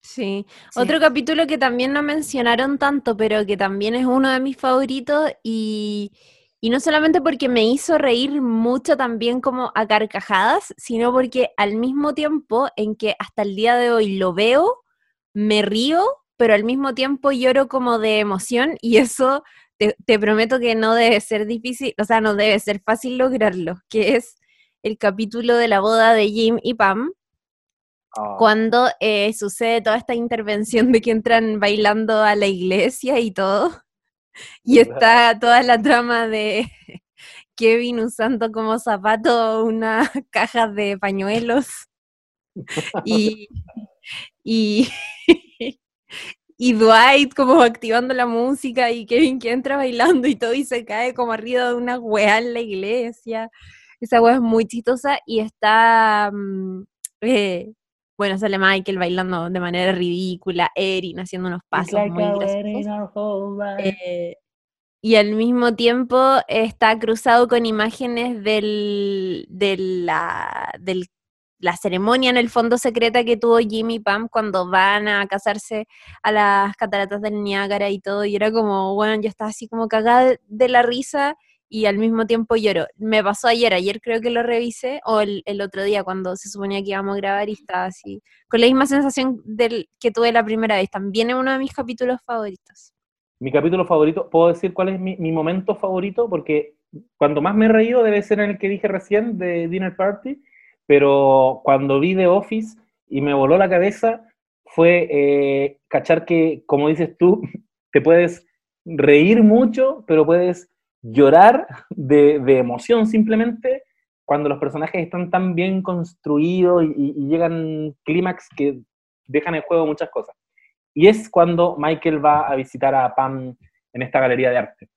Sí. Sí. Otro capítulo que también no mencionaron tanto, pero que también es uno de mis favoritos y, y no solamente porque me hizo reír mucho también como a carcajadas, sino porque al mismo tiempo en que hasta el día de hoy lo veo, me río, pero al mismo tiempo lloro como de emoción y eso te, te prometo que no debe ser difícil, o sea, no debe ser fácil lograrlo, que es el capítulo de la boda de Jim y Pam Ah, cuando eh, sucede toda esta intervención de que entran bailando a la iglesia y todo, y está toda la trama de [laughs] Kevin usando como zapato una [laughs] caja de pañuelos [laughs] y, y, y Dwight como activando la música y Kevin que entra bailando y todo y se cae como arriba de una weá en la iglesia. Esa weá es muy chistosa y está... mm, eh, bueno, sale Michael bailando de manera ridícula, Erin haciendo unos pasos muy graciosos. Eh, y al mismo tiempo está cruzado con imágenes del, de la, del- la ceremonia en el fondo secreta que tuvo Jimmy Pam cuando van a casarse a las cataratas del Niágara y todo. Y era como, bueno, yo estaba así como cagada de, la risa y al mismo tiempo lloro. Me pasó ayer, ayer creo que lo revisé, o el, otro día cuando se suponía que íbamos a grabar y estaba así, con la misma sensación del, que tuve la primera vez. También es uno de mis capítulos favoritos. Mi capítulo favorito, ¿puedo decir cuál es mi, mi momento favorito? Porque cuando más me he reído debe ser en el que dije recién de Dinner Party, pero cuando vi The Office y me voló la cabeza fue eh, cachar que, como dices tú, [laughs] te puedes reír mucho, pero puedes llorar de, emoción simplemente cuando los personajes están tan bien construidos y, llegan clímax que dejan en juego muchas cosas. Y es cuando Michael va a visitar a Pam en esta galería de arte.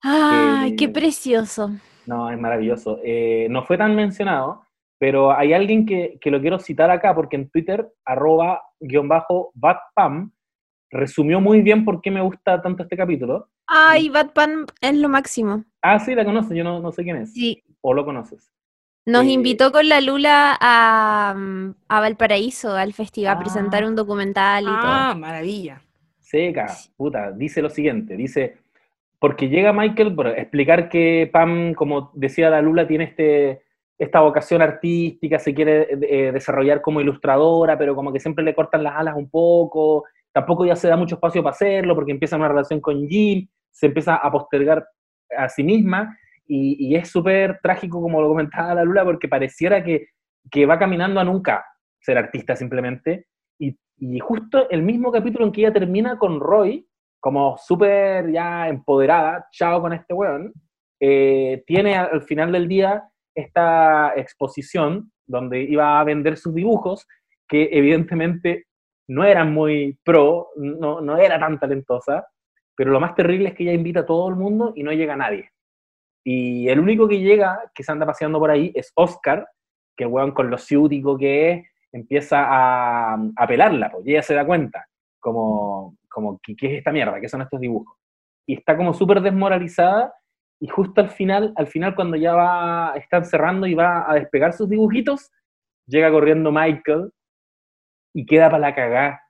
¡Ay, qué precioso! No, es maravilloso. Eh, no fue tan mencionado, pero hay alguien que, que, lo quiero citar acá porque en Twitter, arroba guion bajo Batpam, resumió muy bien por qué me gusta tanto este capítulo. Ay, Batpam es lo máximo. Ah, sí, la conoces, yo no, no sé quién es. Sí. ¿O lo conoces? Nos eh, invitó con la Lula a, a Valparaíso, al festival, a presentar ah. un documental y todo. Ah, maravilla. Seca, puta, dice lo siguiente, dice, porque llega Michael por explicar que Pam, como decía la Lula, tiene este, esta vocación artística, se quiere eh, desarrollar como ilustradora, pero como que siempre le cortan las alas un poco, tampoco ya se da mucho espacio para hacerlo porque empieza una relación con Jim, se empieza a postergar a sí misma y, es súper trágico, como lo comentaba la Lula, porque pareciera que, que, va caminando a nunca ser artista simplemente. Y, y, justo el mismo capítulo en que ella termina con Roy, como súper ya empoderada, chao con este weón, eh, tiene al final del día esta exposición donde iba a vender sus dibujos, que evidentemente no eran muy pro, no, no era tan talentosa, pero lo más terrible es que ella invita a todo el mundo y no llega nadie. Y el único que llega, que se anda paseando por ahí, es Oscar, que weón con lo ciútico que es, empieza a, a pelarla, pues, y ella se da cuenta, como, como ¿qué, ¿qué, es esta mierda? ¿Qué son estos dibujos? Y está como súper desmoralizada, y justo al final, al final cuando ya va, están cerrando y va a despegar sus dibujitos, llega corriendo Michael y queda para la cagada.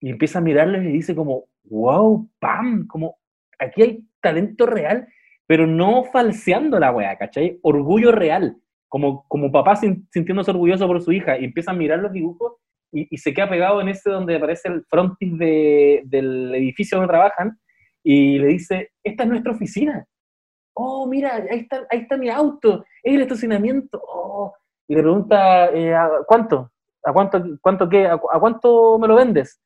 Y empieza a mirarlo y le dice como, wow, pam, como aquí hay talento real pero no falseando la weá, ¿cachai? Orgullo real, como, como papá sintiéndose orgulloso por su hija y empieza a mirar los dibujos y, se queda pegado en ese donde aparece el frontis de, del edificio donde trabajan y le dice, esta es nuestra oficina. Oh, mira, ahí está, ahí está mi auto, es el estacionamiento. Oh. Y le pregunta, eh, ¿cuánto? ¿A cuánto, cuánto qué? ¿A, cuánto me lo vendes?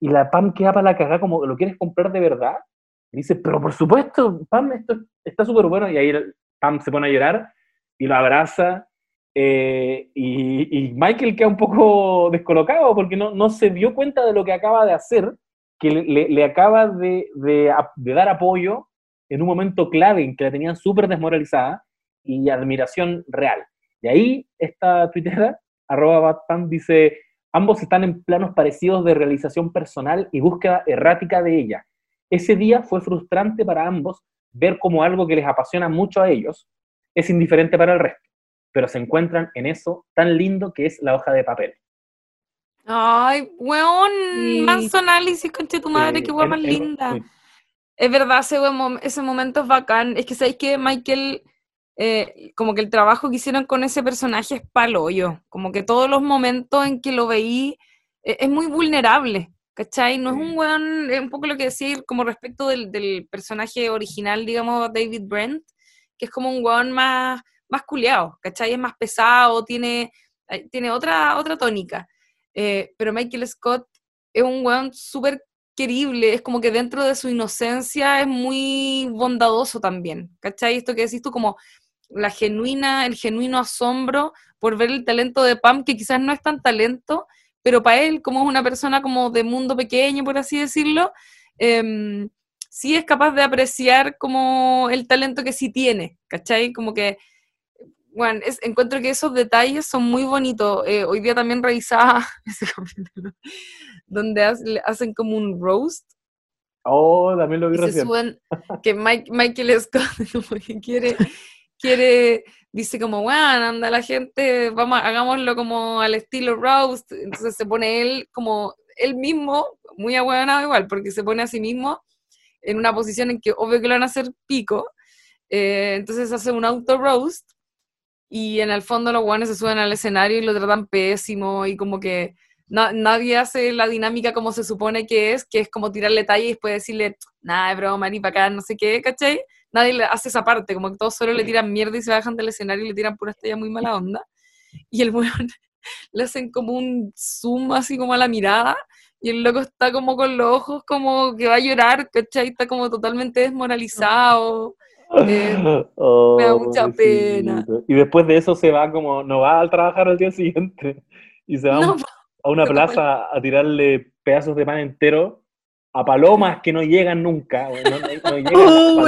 Y la Pam queda para la cagada como, ¿lo quieres comprar de verdad? Y dice, pero por supuesto, Pam, esto está súper bueno. Y ahí Pam se pone a llorar y lo abraza. Eh, y, Michael queda un poco descolocado porque no, no, se dio cuenta de lo que acaba de hacer, que le, le acaba de, de, dar apoyo en un momento clave en que la tenían súper desmoralizada y admiración real. Y ahí esta tuitera, [laughs] arroba Batpam, dice, ambos están en planos parecidos de realización personal y búsqueda errática de ella ese día fue frustrante para ambos ver cómo algo que les apasiona mucho a ellos es indiferente para el resto, pero se encuentran en eso tan lindo que es la hoja de papel. Ay, weón, más análisis, concha tu madre, qué guapa más linda. Es verdad, ese, ese momento es bacán. Es que sabéis que Michael, eh, como que el trabajo que hicieron con ese personaje es palo yo. Como que todos los momentos en que lo veí e, es muy vulnerable. ¿Cachai? No es un weón, es un poco lo que decir como respecto del, del, personaje original, digamos, David Brent, que es como un weón más, más culeado, ¿cachai? Es más pesado, tiene, eh, tiene otra, otra tónica. Eh, pero Michael Scott es un weón súper querible, es como que dentro de su inocencia es muy bondadoso también, ¿cachai? Esto que decís tú como la genuina, el genuino asombro por ver el talento de Pam, que quizás no es tan talento, pero para él, como es una persona como de mundo pequeño, por así decirlo, eh, sí es capaz de apreciar como el talento que sí tiene, ¿cachai? Como que, bueno, encuentro que esos detalles son muy bonitos. Eh, hoy día también revisaba [laughs] ese capítulo, donde hacen como un roast. Oh, también lo vi recién. [laughs] que Michael Scott [laughs] como que quiere, quiere dice como, bueno, anda la gente, vamos, hagámoslo como al estilo roast, entonces se pone él como él mismo, muy ahueonado igual, porque se pone a sí mismo en una posición en que obvio que lo van a hacer pico, eh, entonces hace un auto roast y en el fondo los guanes se suben al escenario y lo tratan pésimo y como que nadie hace la dinámica como se supone que es, que es como tirarle talla y después decirle, nada, de broma, ni para acá, no sé qué, ¿cachai? nadie hace esa parte, como que todos solo le tiran mierda y se bajan del escenario y le tiran pura estrella muy mala onda. y el weón [laughs] le hacen como un zoom así como a la mirada y el loco está como con los ojos como que va a llorar, ¿cachai? Está como totalmente desmoralizado. Eh, Oh, me da mucha pena. Y después de eso se va como, no va al trabajar al día siguiente. [laughs] Y se va a un- a una plaza a tirarle pedazos de pan entero a palomas que no llegan nunca. No, no- [laughs] llegan Oh,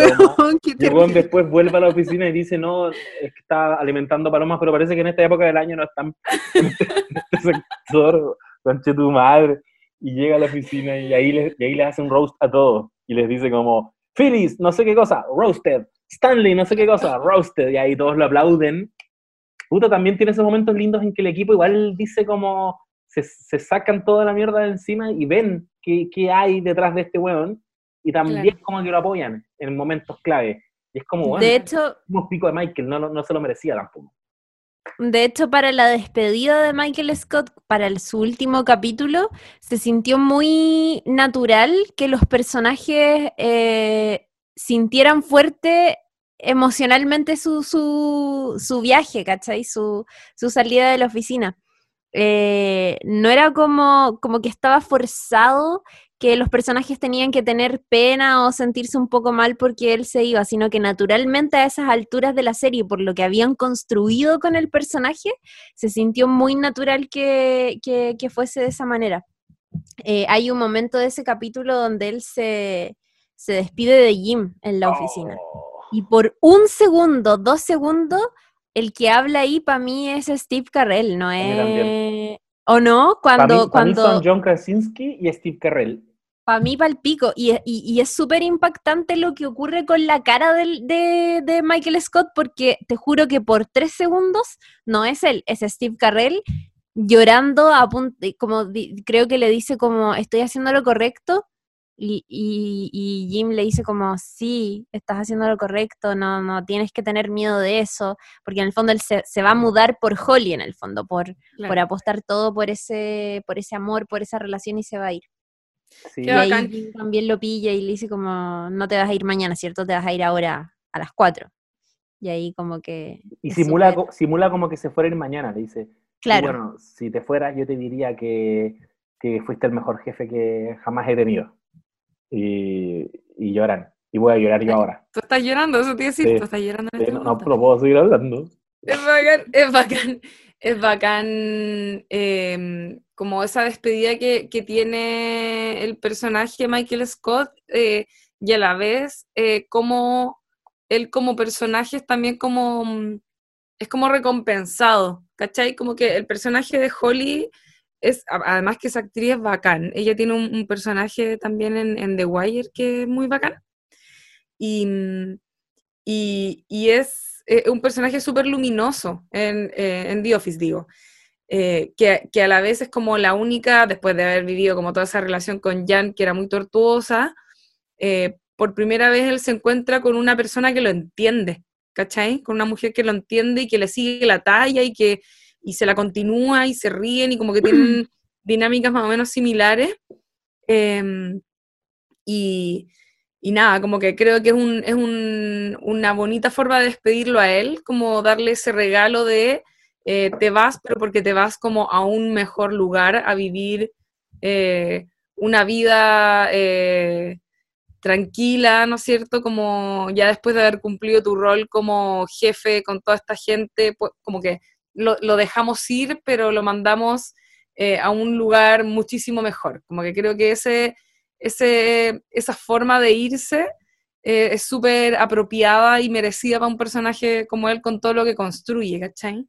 weón, después vuelve a la oficina y dice, no, es que está alimentando palomas, pero parece que en esta época del año no están en [laughs] este sector, conche tu madre. Y llega a la oficina y ahí, les, y ahí les hace un roast a todos. Y les dice como, Phyllis, no sé qué cosa, roasted. Stanley, no sé qué cosa, roasted. Y ahí todos lo aplauden. Puta, también tiene esos momentos lindos en que el equipo igual dice como, se, se sacan toda la mierda de encima y ven qué, qué hay detrás de este weón. Y también Claro. como que lo apoyan en momentos clave. Y es como, bueno, De hecho, un pico de Michael, no, no, no se lo merecía tampoco. De hecho, para la despedida de Michael Scott, para el- su último capítulo, se sintió muy natural que los personajes eh, sintieran fuerte emocionalmente su, su, su viaje, ¿cachai? Su, su salida de la oficina. Eh, no era como, como que estaba forzado que los personajes tenían que tener pena o sentirse un poco mal porque él se iba, sino que naturalmente a esas alturas de la serie, por lo que habían construido con el personaje, se sintió muy natural que, que- que fuese de esa manera. Eh, hay un momento de ese capítulo donde él se, se despide de Jim en la oficina. Oh. Y por un segundo, dos segundos, el que habla ahí para mí es Steve Carell, ¿no es? ¿O no? Para Cuando, mí, para mí cuando son John Krasinski y Steve Carell. para mí palpico. Y, y, y es súper impactante lo que ocurre con la cara del- de, de Michael Scott, porque te juro que por tres segundos no es él, es Steve Carell llorando a punto, como di- creo que le dice como estoy haciendo lo correcto. Y, y- y Jim le dice como, sí, estás haciendo lo correcto, no, no tienes que tener miedo de eso, porque en el fondo él se, se va a mudar por Holly, en el fondo, por, claro. por apostar todo por ese, por ese amor, por esa relación y se va a ir. Sí. Y ahí. Jim también lo pilla y le dice como, no te vas a ir mañana, ¿cierto? Te vas a ir ahora a las 4. Y ahí como que... Y simula, co- simula como que se fuera a ir mañana, le dice. "Y Claro, bueno, si te fueras, yo te diría que, que fuiste el mejor jefe que jamás he tenido. Y, y lloran. Y voy a llorar yo ahora. Tú estás llorando, eso te iba a decir, Sí. tú estás llorando en este no, no, momento. pero puedo seguir hablando. Es bacán, es bacán, es bacán em, como esa despedida que, que tiene el personaje Michael Scott eh, y a la vez eh, como él como personaje es también como mm, es como recompensado, ¿cachai? Como que el personaje de Holly es, además que esa actriz es bacán, ella tiene un, personaje también en, The Wire que es muy bacán. Y, es un personaje súper luminoso en, eh, The Office, digo, eh, que, que a la vez es como la única, después de haber vivido como toda esa relación con Jan, que era muy tortuosa, eh, por primera vez él se encuentra con una persona que lo entiende, ¿cachai? Con una mujer que lo entiende y que le sigue la talla y que y se la continúa y se ríen y como que tienen [clears throat] dinámicas más o menos similares. Em, y, y nada, como que creo que es, un, es un- una bonita forma de despedirlo a él, como darle ese regalo de eh, te vas, pero porque te vas como a un mejor lugar a vivir eh, una vida eh, tranquila, ¿no es cierto? Como ya después de haber cumplido tu rol como jefe con toda esta gente, pues, como que lo, lo dejamos ir, pero lo mandamos eh, a un lugar muchísimo mejor. Como que creo que ese, ese, esa forma de irse eh, es súper apropiada y merecida para un personaje como él con todo lo que construye, ¿cachai?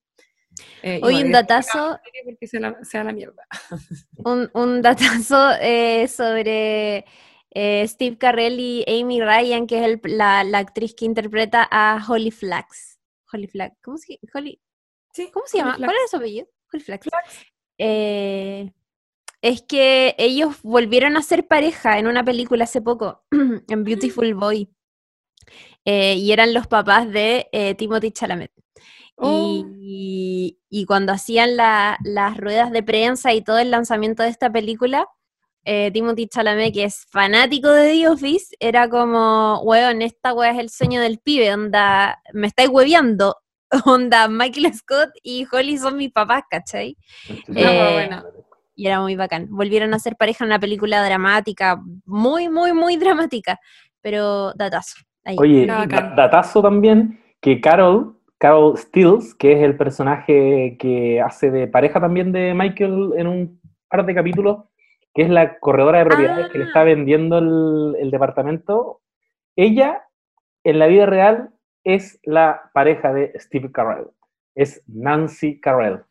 Eh, Hoy bueno, un datazo, porque sea la, mierda. [laughs] un, un datazo eh, sobre eh, Steve Carell y Amy Ryan, que es el- la, la actriz que interpreta a Holly Flax. Holly Flax, ¿cómo se, Holly, Sí, ¿cómo se llama? Flax. ¿Cuál es su apellido? Flax. Eh, es que ellos volvieron a ser pareja en una película hace poco, [clears throat] en Beautiful Boy. Eh, y eran los papás de eh, Timothy Chalamet. Oh. Y, y cuando hacían la- las ruedas de prensa y todo el lanzamiento de esta película, eh, Timothy Chalamet, que es fanático de The Office, era como, weón, esta wea es el sueño del pibe, onda, me estáis hueveando. [laughs] onda, Michael Scott y Holly son mis papás, ¿cachai? Eh, bueno. Y era muy bacán. Volvieron a ser pareja en una película dramática, muy, muy, muy dramática, pero datazo. ahí. Oye, datazo también que Carol, Carol Stills, que es el personaje que hace de pareja también de Michael en un par de capítulos, que es la corredora de propiedades que le está Ah. vendiendo el, el departamento, ella en la vida real es la pareja de Steve Carell, es Nancy Carell.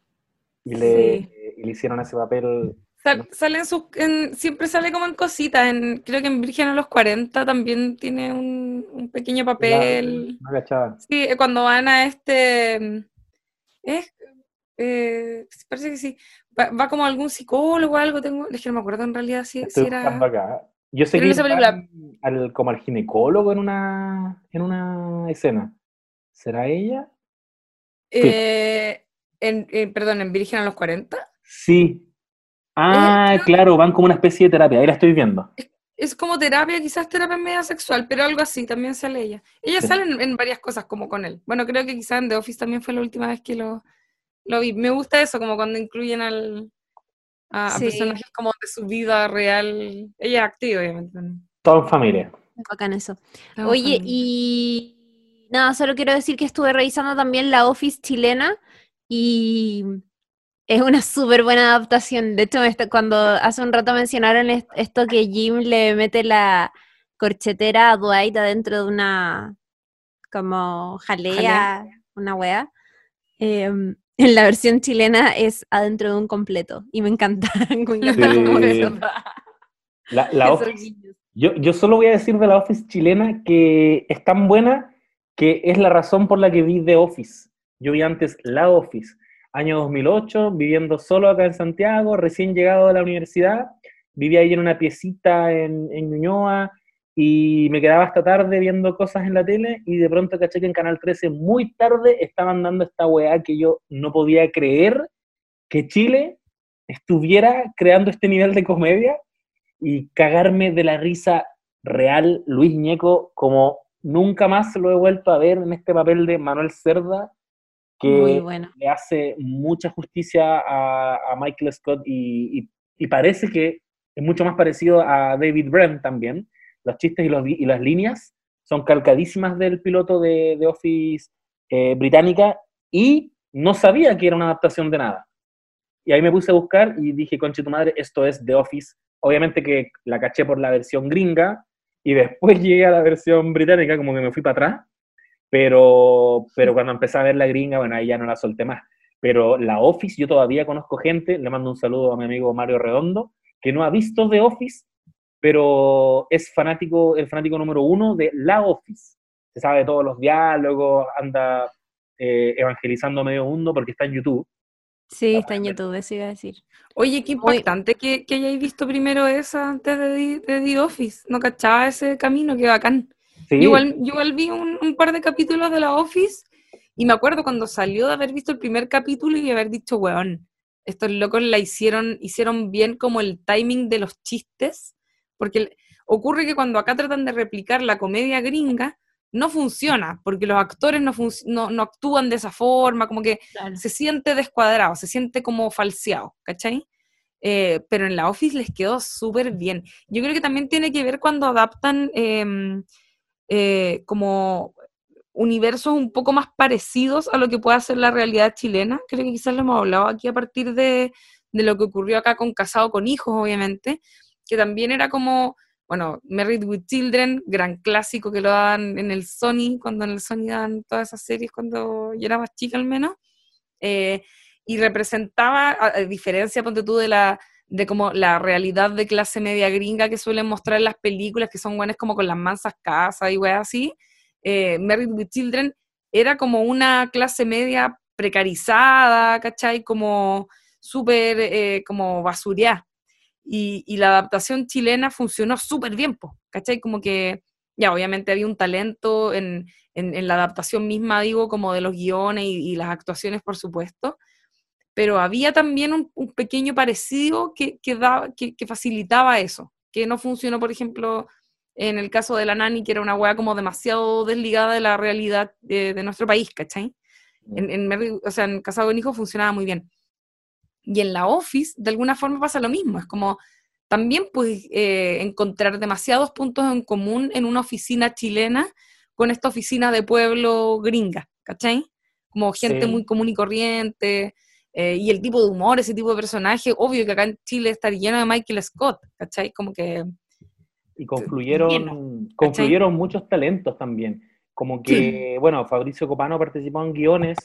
Y le, Sí. y le hicieron ese papel. Sal- sale en sus, en- siempre sale como en cositas. En, creo que en Virgen a los 40 también tiene un, un pequeño papel. Sí, eh, cuando van a este. mm, Es, eh, parece que sí. Va, va como algún psicólogo o algo. Tengo, es que no me acuerdo en realidad si, si Estoy era. buscando acá. Yo sé que película- al, como al ginecólogo en una, en una escena. ¿Será ella? eh, en, eh, perdón, en Virgen a los 40. Sí. Ah, creo- claro, van como una especie de terapia. Ahí la estoy viendo. Es como terapia, quizás terapia media sexual, pero algo así, también sale ella. Ella Sí. sale en, en varias cosas como con él. Bueno, creo que quizás en The Office también fue la última vez que lo, lo vi. Me gusta eso, como cuando incluyen al, a, personajes como de su vida real. Ella es activa, obviamente. Todo en familia. Bacán eso. Oye, familia. y nada, solo quiero decir que estuve revisando también la Office chilena y es una súper buena adaptación. De hecho, cuando hace un rato mencionaron est- esto que Jim le mete la corchetera a Dwight adentro de una como jalea, Jalea. una wea. em, en la versión chilena es adentro de un completo y me encanta. [laughs] me encanta Sí. eso- La, Office- yo, yo solo voy a decir de la Office chilena que es tan buena que es la razón por la que vi The Office. Yo vi antes La Office, año 2008, viviendo solo acá en Santiago, recién llegado de la universidad. Vivía ahí en una piecita en, en Ñuñoa y me quedaba hasta tarde viendo cosas en la tele y de pronto caché que en Canal 13 muy tarde estaban dando esta weá que yo no podía creer que Chile estuviera creando este nivel de comedia y cagarme de la risa real Luis Ñeco como nunca más lo he vuelto a ver en este papel de Manuel Cerda que bueno. le hace mucha justicia a, a Michael Scott y, y- y parece que es mucho más parecido a David Brent también. Los chistes y, las líneas son calcadísimas del piloto de, de Office eh, británica y no sabía que era una adaptación de nada. Y ahí me puse a buscar y dije, conche tu madre, esto es The Office. Obviamente que la caché por la versión gringa y después [laughs] llegué a la versión británica, como que me fui para atrás. Pero, pero cuando empecé a ver la gringa, bueno, ahí ya no la solté más. Pero la Office, yo todavía conozco gente, le mando un saludo a mi amigo Mario Redondo, que no ha visto The Office, pero es fanático, el fanático número uno de La Office. Se sabe todos los diálogos, anda eh, evangelizando a medio mundo porque está en YouTube. Sí, está en YouTube, eso iba a decir. Oye, qué Muy- impactante que, que hayáis visto primero esa antes de, The- de The Office. No cachaba ese camino, qué bacán. Sí, Yo igual, igual vi un, un par de capítulos de la Office y me acuerdo cuando salió de haber visto el primer capítulo y haber dicho, weón, estos locos la hicieron, hicieron bien como el timing de los chistes, porque ocurre que cuando acá tratan de replicar la comedia gringa, no funciona, porque los actores no, no, no actúan de esa forma, como que se siente descuadrado, se siente como falseado, ¿cachai? Eh, pero en la Office les quedó súper bien. Yo creo que también tiene que ver cuando adaptan em, eh, como universos un poco más parecidos a lo que puede hacer la realidad chilena. Creo que quizás lo hemos hablado aquí a partir de, de lo que ocurrió acá con Casado con Hijos, obviamente, que también era como, bueno, Married with Children, gran clásico que lo daban en el Sony, cuando en el Sony daban todas esas series cuando yo era más chica al menos. Eh, y representaba, a, diferencia, ponte tú, de la de como la realidad de clase media gringa que suelen mostrar en las películas, que son buenas como con las mansas casas y weas así, eh, with Children era como una clase media precarizada, ¿cachai? Como súper, eh, como. Y, y la adaptación chilena funcionó súper bien, po, ¿cachai? Como que, ya, obviamente había un talento en, en, en la adaptación misma, digo, como de los guiones y, y las actuaciones, por supuesto, pero había también un, un pequeño parecido que, que, daba- que, que facilitaba eso, que no funcionó, por ejemplo, en el caso de la Nani, que era una weá como demasiado desligada de la realidad de, de nuestro país, ¿cachai? En, en, Married- o sea, en Casado con Hijo funcionaba muy bien. Y en la Office, de alguna forma pasa lo mismo. Es como también pues eh, encontrar demasiados puntos en común en una oficina chilena con esta oficina de pueblo gringa, ¿cachai? Como gente Sí. muy común y corriente, eh, y el tipo de humor, ese tipo de personaje, obvio que acá en Chile está lleno de Michael Scott, ¿cachai? Como que... Y confluyeron, Lleno, confluyeron muchos talentos también. Como que, bueno, Fabricio Copano participó en guiones.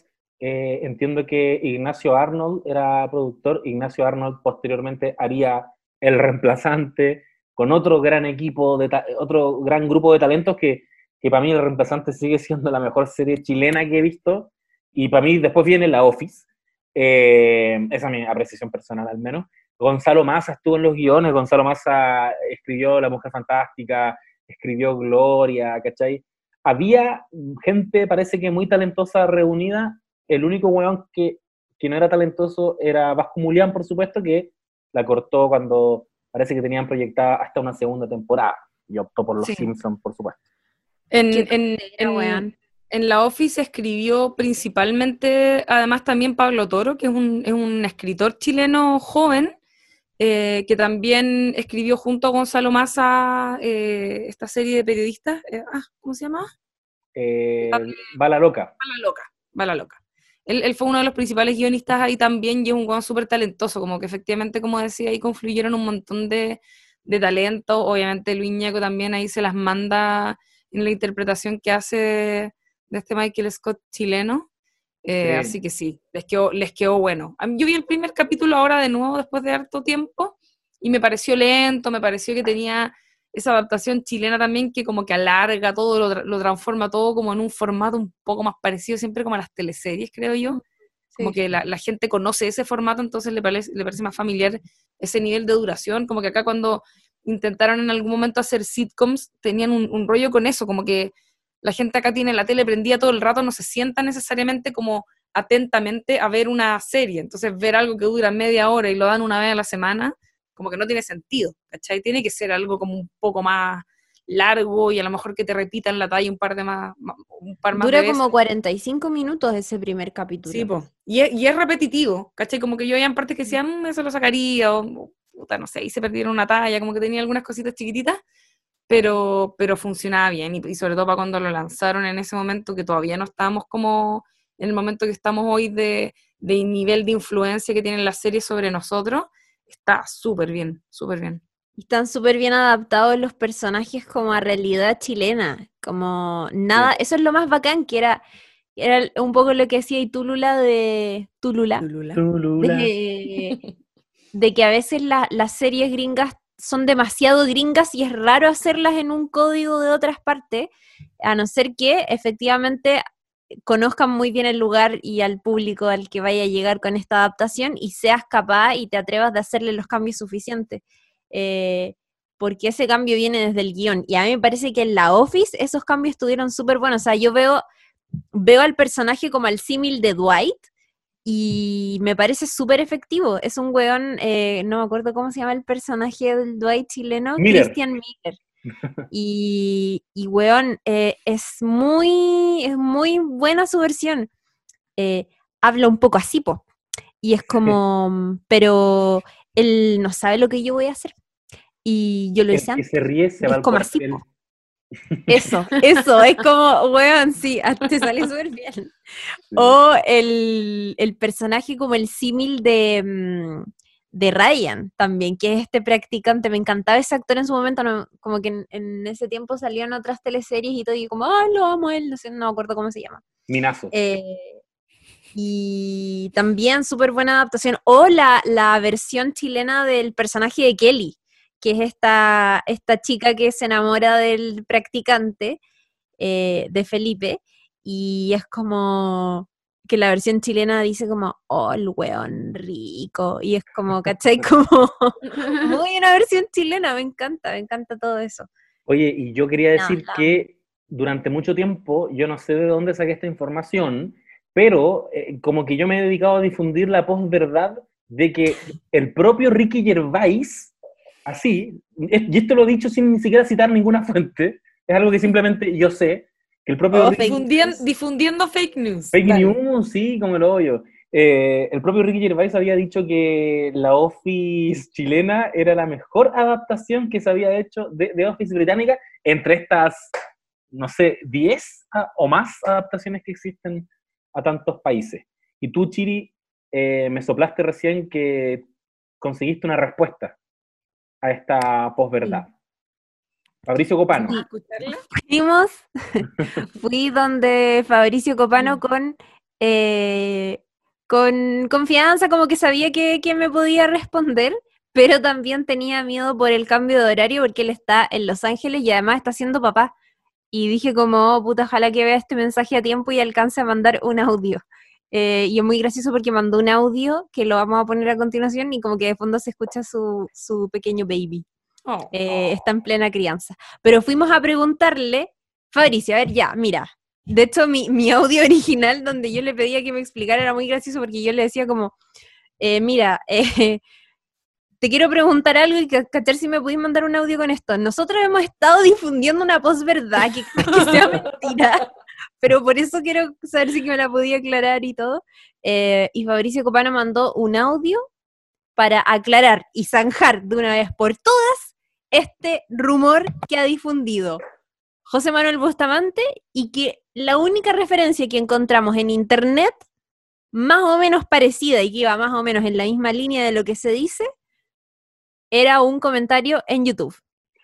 Eh, entiendo que Ignacio Arnold era productor. Ignacio Arnold posteriormente haría El Reemplazante con otro gran equipo, de otro gran grupo de talentos que, que para mí El Reemplazante sigue siendo la mejor serie chilena que he visto. Y para mí después viene La Office. Eh, esa es mi apreciación personal al menos. Gonzalo Massa estuvo en los guiones, Gonzalo Massa escribió La Mujer Fantástica, escribió Gloria, ¿cachai? Había gente, parece que muy talentosa reunida, el único weón que, que no era talentoso era Vasco Mulián, por supuesto, que la cortó cuando parece que tenían proyectada hasta una segunda temporada, y optó por Los Sí. Simpsons, por supuesto. En, en- en- weón. en la Office escribió principalmente, además también Pablo Toro, que es un, es un escritor chileno joven, eh, que también escribió junto a Gonzalo Massa eh, esta serie de periodistas. eh, ah, ¿Cómo se llama? Eh, Bala Loca. Bala Loca. Bala Loca. Él, él fue uno de los principales guionistas ahí también y es un guion súper talentoso, como que efectivamente, como decía, ahí confluyeron un montón de, de talento. Obviamente Luis Ñeco también ahí se las manda en la interpretación que hace de, de este Michael Scott chileno. Eh, Sí. Así que sí, les quedó, les quedó bueno. Yo vi el primer capítulo ahora de nuevo después de harto tiempo y me pareció lento, me pareció que tenía esa adaptación chilena también que como que alarga todo, lo, tra- lo transforma todo como en un formato un poco más parecido siempre como a las teleseries, creo yo. Como que la, la gente conoce ese formato, entonces le parece, le parece más familiar ese nivel de duración. Como que acá cuando intentaron en algún momento hacer sitcoms, tenían un, un rollo con eso, como que la gente acá tiene la tele prendida todo el rato, no se sienta necesariamente como atentamente a ver una serie. Entonces ver algo que dura media hora y lo dan una vez a la semana, como que no tiene sentido, ¿cachai? Tiene que ser algo como un poco más largo y a lo mejor que te repitan la talla un par de más, un par más Dura de veces. como 45 minutos ese primer capítulo. Sí, po. Y es, y es repetitivo, ¿cachai? Como que yo había partes que decían, "Mm, eso lo sacaría, o, o, puta, no sé, y se perdieron una talla, como que tenía algunas cositas chiquititas, pero, pero funcionaba bien, y, y sobre todo para cuando lo lanzaron en ese momento, que todavía no estábamos como en el momento que estamos hoy de, de nivel de influencia que tienen las series sobre nosotros, está súper bien, súper bien. Y Están súper bien adaptados los personajes como a realidad chilena, como nada, eso es lo más bacán, que era, era un poco lo que decía y Tulula de Tulula, Tulula. de, de que a veces la- las series gringas son demasiado gringas y es raro hacerlas en un código de otras partes, a no ser que efectivamente conozcan muy bien el lugar y al público al que vaya a llegar con esta adaptación y seas capaz y te atrevas de hacerle los cambios suficientes. Eh, porque ese cambio viene desde el guion. Y a mí me parece que en la Office esos cambios estuvieron súper buenos. O sea, yo veo, veo al personaje como el símil de Dwight y me parece súper efectivo. Es un weón, eh, no me acuerdo cómo se llama el personaje del Dwight chileno, Miller. Christian Miller. [laughs] Y, y weón, eh, es muy, es muy buena su versión. Eh, habla un poco así, po. Y es como, pero él no sabe lo que yo voy a hacer. Y yo lo hice que antes. se ríe se Es va como así, po. Eso, [laughs] eso, es como, weón, sí, te sale súper bien. Sí. O el, el personaje como el símil de, mm, de Ryan también, que es este practicante. Me encantaba ese actor en su momento, no- como que en, en ese tiempo salió en otras teleseries y todo, y como, ah, lo amo él, no sé, no me acuerdo cómo se llama. Minazo. Eh, y también súper buena adaptación. O la, la versión chilena del personaje de Kelly, que es esta, esta chica que se enamora del practicante eh, de Felipe. Y es como que la versión chilena dice como, oh, el weón rico. Y es como, [laughs] ¿cachai? Como [laughs] muy una versión chilena, me encanta, me encanta todo eso. Oye, y yo quería No, decir la- que durante mucho tiempo, yo no sé de dónde saqué esta información, pero eh, como que yo me he dedicado a difundir la posverdad de que el propio Ricky Gervais, así, y esto lo he dicho sin ni siquiera citar ninguna [laughs] fuente, es algo que simplemente yo sé, el propio Oh, Ricky- difundiendo fake news. Fake news, sí, como el hoyo. Eh, el propio Ricky Gervais había dicho que la Office chilena era la mejor adaptación que se había hecho de, de Office británica entre estas, no sé, 10 a- o más adaptaciones que existen a tantos países. Y tú, Chiri, eh, me soplaste recién que conseguiste una respuesta a esta posverdad. Fabricio Copano. Fuimos, [laughs] fui donde Fabricio Copano con, eh, con confianza, como que sabía que, que me podía responder, pero también tenía miedo por el cambio de horario porque él está en Los Ángeles y además está siendo papá. Y dije como, oh, puta, ojalá que vea este mensaje a tiempo y alcance a mandar un audio. Eh, y es muy gracioso porque mandó un audio que lo vamos a poner a continuación y como que de fondo se escucha su, su pequeño baby Oh. eh, está en plena crianza. Pero fuimos a preguntarle, Fabricio, a ver, ya, mira. De hecho, mi, mi audio [laughs] original donde yo le pedía que me explicara era muy gracioso porque yo le decía como, eh, mira, eh, [laughs] te quiero preguntar algo y ca- cachar si me podéis mandar un audio con esto. Nosotros hemos estado difundiendo una posverdad que, que sea [laughs] mentira, pero por eso quiero saber si me la podía aclarar y todo. Eh, y Fabricio Copano mandó un audio para aclarar y zanjar de una vez por todas este rumor que ha difundido José Manuel Bustamante y que la única referencia que encontramos en internet, más o menos parecida y que iba más o menos en la misma línea de lo que se dice, era un comentario en YouTube.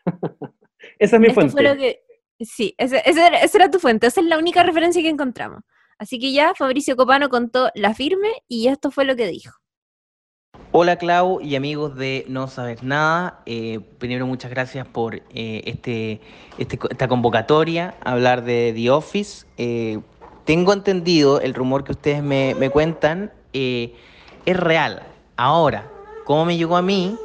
[laughs] Esa es mi Esto fuente. que. Sí, era- esa era tu fuente. Esa es la única referencia que encontramos. Así que ya Fabricio Copano contó la firme y esto fue lo que dijo. Hola Clau y amigos de No Saber Nada. Eh, primero muchas gracias por eh, este, este esta convocatoria hablar de The Office. Eh, tengo entendido el rumor que ustedes me, cuentan es real. Ahora, ¿cómo me llegó a mí?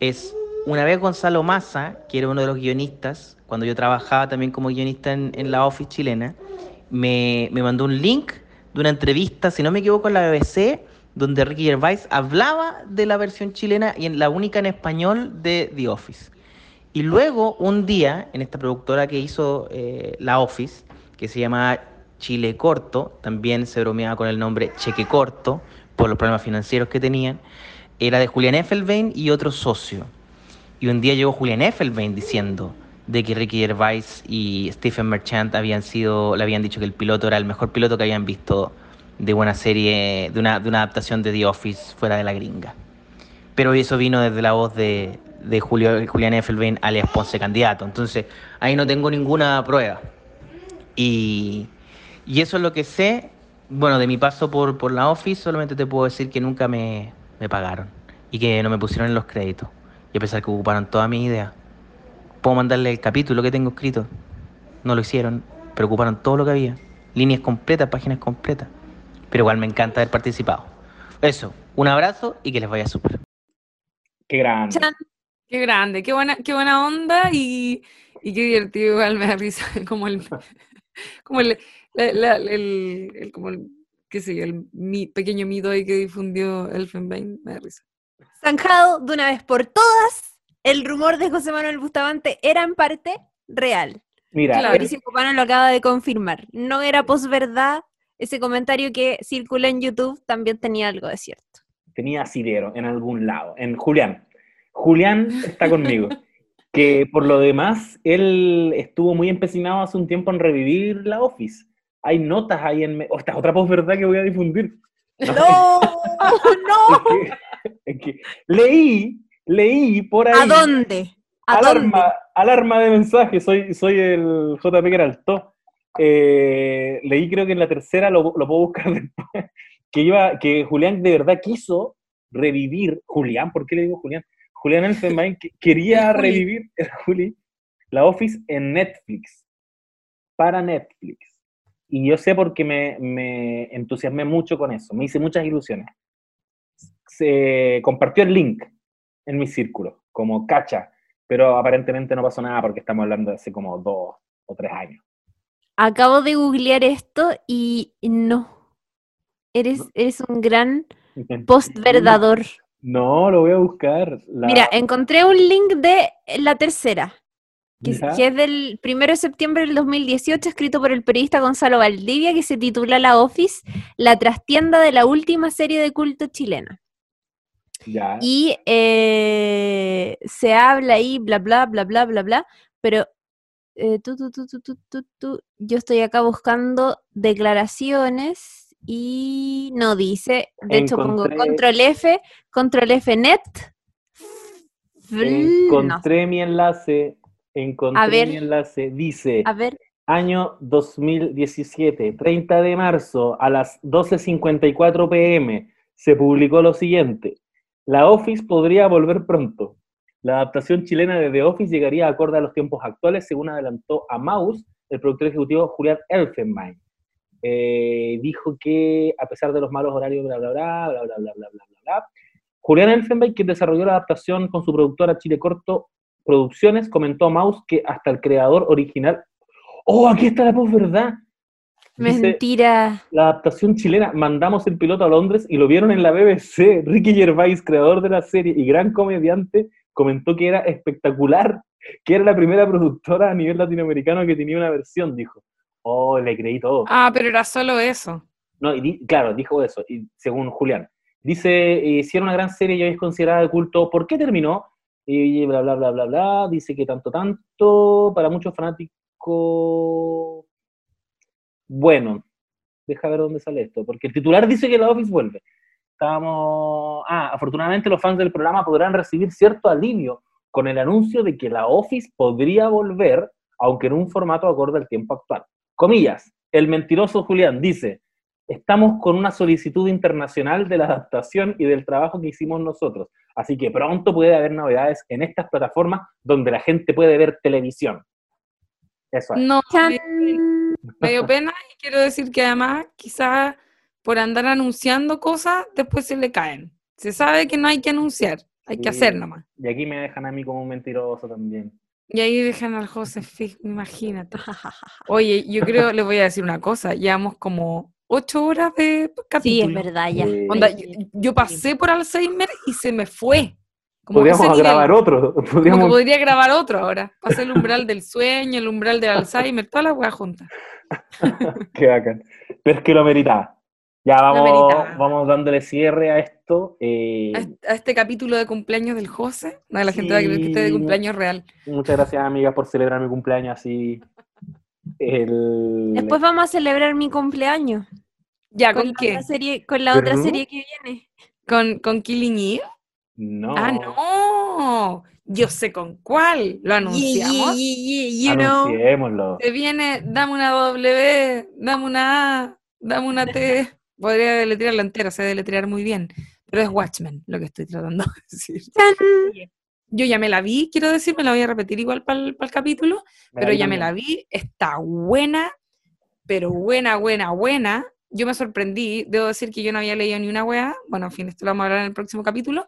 Es una vez Gonzalo Massa, que era uno de los guionistas, cuando yo trabajaba también como guionista en, en la Office chilena, me, me mandó un link de una entrevista, si no me equivoco, en la BBC, donde Ricky Gervais hablaba de la versión chilena y en la única en español de The Office. Y luego, un día, en esta productora que hizo eh, la Office, que se llama Chile Corto, también se bromeaba con el nombre Cheque Corto, por los problemas financieros que tenían, era de Julian Effelbein y otro socio. Y un día llegó Julian Effelbein diciendo de que Ricky Gervais y Stephen Merchant habían sido, le habían dicho que el piloto era el mejor piloto que habían visto de una serie, de una, de una adaptación de The Office fuera de la gringa. Pero eso vino desde la voz de, de Julio, Julián Effelbein, alias Ponce Candidato. Entonces, ahí no tengo ninguna prueba. Y, y eso es lo que sé. Bueno, de mi paso por, por la Office, solamente te puedo decir que nunca me, me pagaron y que no me pusieron en los créditos. Y a pesar que ocuparon toda mi idea, puedo mandarle el capítulo que tengo escrito. No lo hicieron, pero ocuparon todo lo que había. Líneas completas, páginas completas. Pero igual me encanta haber participado. Eso, un abrazo y que les vaya súper. Qué grande. Chan. Qué grande, qué buena, qué buena onda y, y qué divertido igual me da risa [laughs] como el como el, la- la- el, el- como el qué sé yo, el mi- pequeño mito ahí que difundió Elfenbein, me da risa. Zanjado de una vez por todas, el rumor de José Manuel Bustamante era en parte real. Mira, Claro. Fabricio Copano lo acaba de confirmar. No era posverdad. Ese comentario que circula en YouTube también tenía algo de cierto. tenía asidero en algún lado, en Julián. Julián está conmigo. [laughs] Que por lo demás, él estuvo muy empecinado hace un tiempo en revivir la Office. Hay notas ahí en... Oh, esta es otra posverdad que voy a difundir. ¡No! [laughs] ¡No! Es que, es que leí, leí por ahí... ¿A dónde? ¿A dónde? alarma, alarma de mensaje, soy, soy el JP Geralto. Eh, leí creo que en la tercera, lo, lo puedo buscar [laughs] después, que, iba, que Julián de verdad quiso revivir, Julián, ¿por qué le digo Julián? Julián Elfenbein que- [laughs] quería revivir [laughs] el Juli, la Office en Netflix, para Netflix. Y yo sé porque me, me entusiasmé mucho con eso, me hice muchas ilusiones. Se compartió el link en mi círculo, como cacha, pero aparentemente no pasó nada porque estamos hablando de hace como dos o tres años. Acabo de googlear esto y no. Eres, eres un gran postverdador. No, lo voy a buscar. La- Mira, encontré un link de la tercera. que es del 1 de septiembre del 2018, escrito por el periodista Gonzalo Valdivia, que se titula La Office, la trastienda de la última serie de culto chilena. Ya. Y eh, se habla ahí, bla, bla, bla, bla, bla, bla, pero eh, tú, tú, tú, yo estoy acá buscando declaraciones y no dice, de hecho pongo control F, control F net. No Encontré mi enlace. Encontré A ver. mi enlace. Dice. A ver, Año 2017, 30 de marzo, a las 12.54 pm, se publicó lo siguiente. La Office podría volver pronto. La adaptación chilena de The Office llegaría acorde a los tiempos actuales, según adelantó a Mouse, el productor ejecutivo Julián Elfenbein. Eh, dijo que, a pesar de los malos horarios, bla, bla, bla, bla, bla, bla, bla, bla, bla, bla, Julián Elfenbein, quien desarrolló la adaptación con su productora Chile Corto Producciones, comentó a Mouse que hasta el creador original Oh, aquí está la posverdad. Dice, mentira. la adaptación chilena, mandamos el piloto a Londres y lo vieron en la BBC. Ricky Gervais, creador de la serie y gran comediante, comentó que era espectacular, que era la primera productora a nivel latinoamericano que tenía una versión, dijo. Oh, le creí todo. Ah, pero era solo eso. No, y di- claro, dijo eso, y según Julián. Dice, eh, si era una gran serie y hoy es considerada de culto, ¿por qué terminó? Y bla, bla, bla, bla, bla. Dice que tanto, tanto, para muchos fanáticos... Bueno, deja ver dónde sale esto, porque el titular dice que la Office vuelve. Estábamos... Ah, afortunadamente los fans del programa podrán recibir cierto alivio con el anuncio de que la Office podría volver, aunque en un formato acorde al tiempo actual. Comillas, el mentiroso Julián dice, estamos con una solicitud internacional de la adaptación y del trabajo que hicimos nosotros. Así que pronto puede haber novedades en estas plataformas donde la gente puede ver televisión. Eso es. No, Chan. me, me dio pena y quiero decir que además quizás por andar anunciando cosas después se le caen. Se sabe que no hay que anunciar, hay que Sí. hacer nomás. Y aquí me dejan a mí como un mentiroso también. Y ahí dejan al José imagínate. Oye, yo creo, les voy a decir una cosa, llevamos como ocho horas de Sí, es capítulo. verdad, ya. Sí. Onda, yo, yo pasé por Alzheimer y se me fue. Como Podríamos grabar otro. Como Podríamos... podría grabar otro ahora. Pasé el umbral del sueño, el umbral del Alzheimer, todas las weas juntas. [laughs] Qué bacán. Pero es que lo meritaba. Ya vamos, vamos dándole cierre a esto. eh, A este, a este capítulo de cumpleaños del José. No, la gente va a creer que esté de cumpleaños real. Muchas gracias, amigas, por celebrar mi cumpleaños así. El... Después vamos a celebrar mi cumpleaños. Ya, Con ¿con la qué? serie, con la otra serie que viene. ¿Con, con Killing Eve? No. Ah, no. Yo sé con cuál. Lo anunciamos. Ye- ye- ye- you know. Anunciémoslo. Se viene, dame una W, dame una A, dame una T. [laughs] Podría deletrearla entera, sé deletrear muy bien. Pero es Watchmen lo que estoy tratando de decir. Yo ya me la vi, quiero decir, me la voy a repetir igual para el, capítulo, pero ya me la vi, está buena, pero buena, buena, buena. Yo me sorprendí, debo decir que yo no había leído ni una wea, bueno, en fin, esto lo vamos a hablar en el próximo capítulo,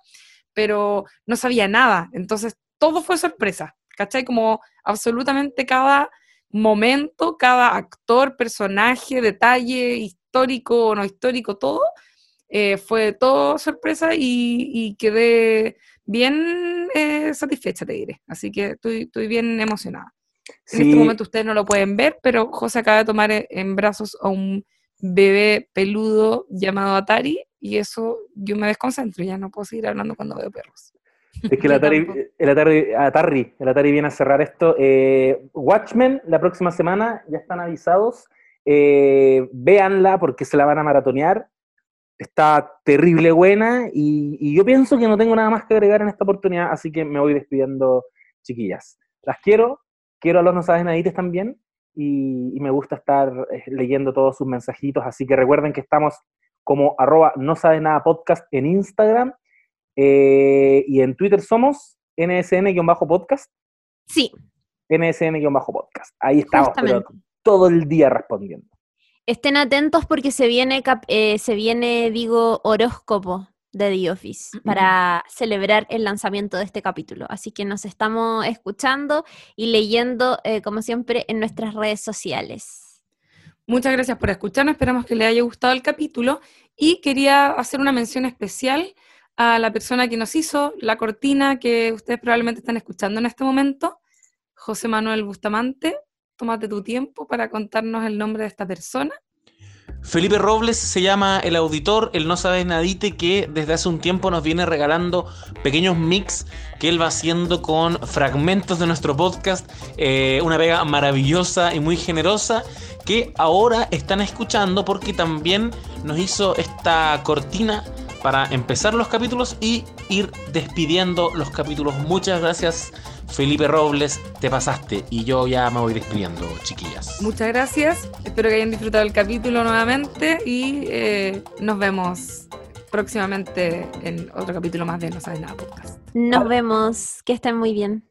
pero no sabía nada, entonces todo fue sorpresa, ¿cachai? Como absolutamente cada momento, cada actor, personaje, detalle, histórico o no histórico, todo, eh, fue todo sorpresa y, y quedé bien eh, satisfecha, te diré. Así que estoy, estoy bien emocionada. En Sí, este momento ustedes no lo pueden ver, pero José acaba de tomar e- en brazos a un bebé peludo llamado Atari y eso yo me desconcentro, ya no puedo seguir hablando cuando veo perros. es que el [laughs] Atari, el, Atari, Atari, el Atari viene a cerrar esto. Eh, Watchmen, la próxima semana, ya están avisados. Eh, véanla porque se la van a maratonear. Está terrible buena y, y yo pienso que no tengo nada más que agregar en esta oportunidad, así que me voy despidiendo, chiquillas. Las quiero, quiero a los no sabes nadites también y, y me gusta estar eh, leyendo todos sus mensajitos, así que recuerden que estamos como arroba no sabes nada podcast en Instagram eh, y en Twitter somos nsn-podcast, Sí, nsn-podcast. Ahí estamos, pero justamente. Todo el día respondiendo. Estén atentos porque se viene, cap- eh, se viene, digo, horóscopo de The Office para celebrar el lanzamiento de este capítulo. Así que nos estamos escuchando y leyendo, eh, como siempre, en nuestras redes sociales. Muchas gracias por escucharnos, esperamos que les haya gustado el capítulo y quería hacer una mención especial a la persona que nos hizo la cortina que ustedes probablemente están escuchando en este momento, José Manuel Bustamante, tómate tu tiempo para contarnos el nombre de esta persona. Felipe Robles se llama el auditor, él no sabe nadite que desde hace un tiempo nos viene regalando pequeños mix que él va haciendo con fragmentos de nuestro podcast, eh, una pega maravillosa y muy generosa que ahora están escuchando porque también nos hizo esta cortina para empezar los capítulos y ir despidiendo los capítulos. Muchas gracias Felipe Robles, te pasaste y yo ya me voy despidiendo, chiquillas. Muchas gracias, espero que hayan disfrutado el capítulo nuevamente y eh, nos vemos próximamente en otro capítulo más de No Sabes Nada Podcast. Nos vemos, que estén muy bien.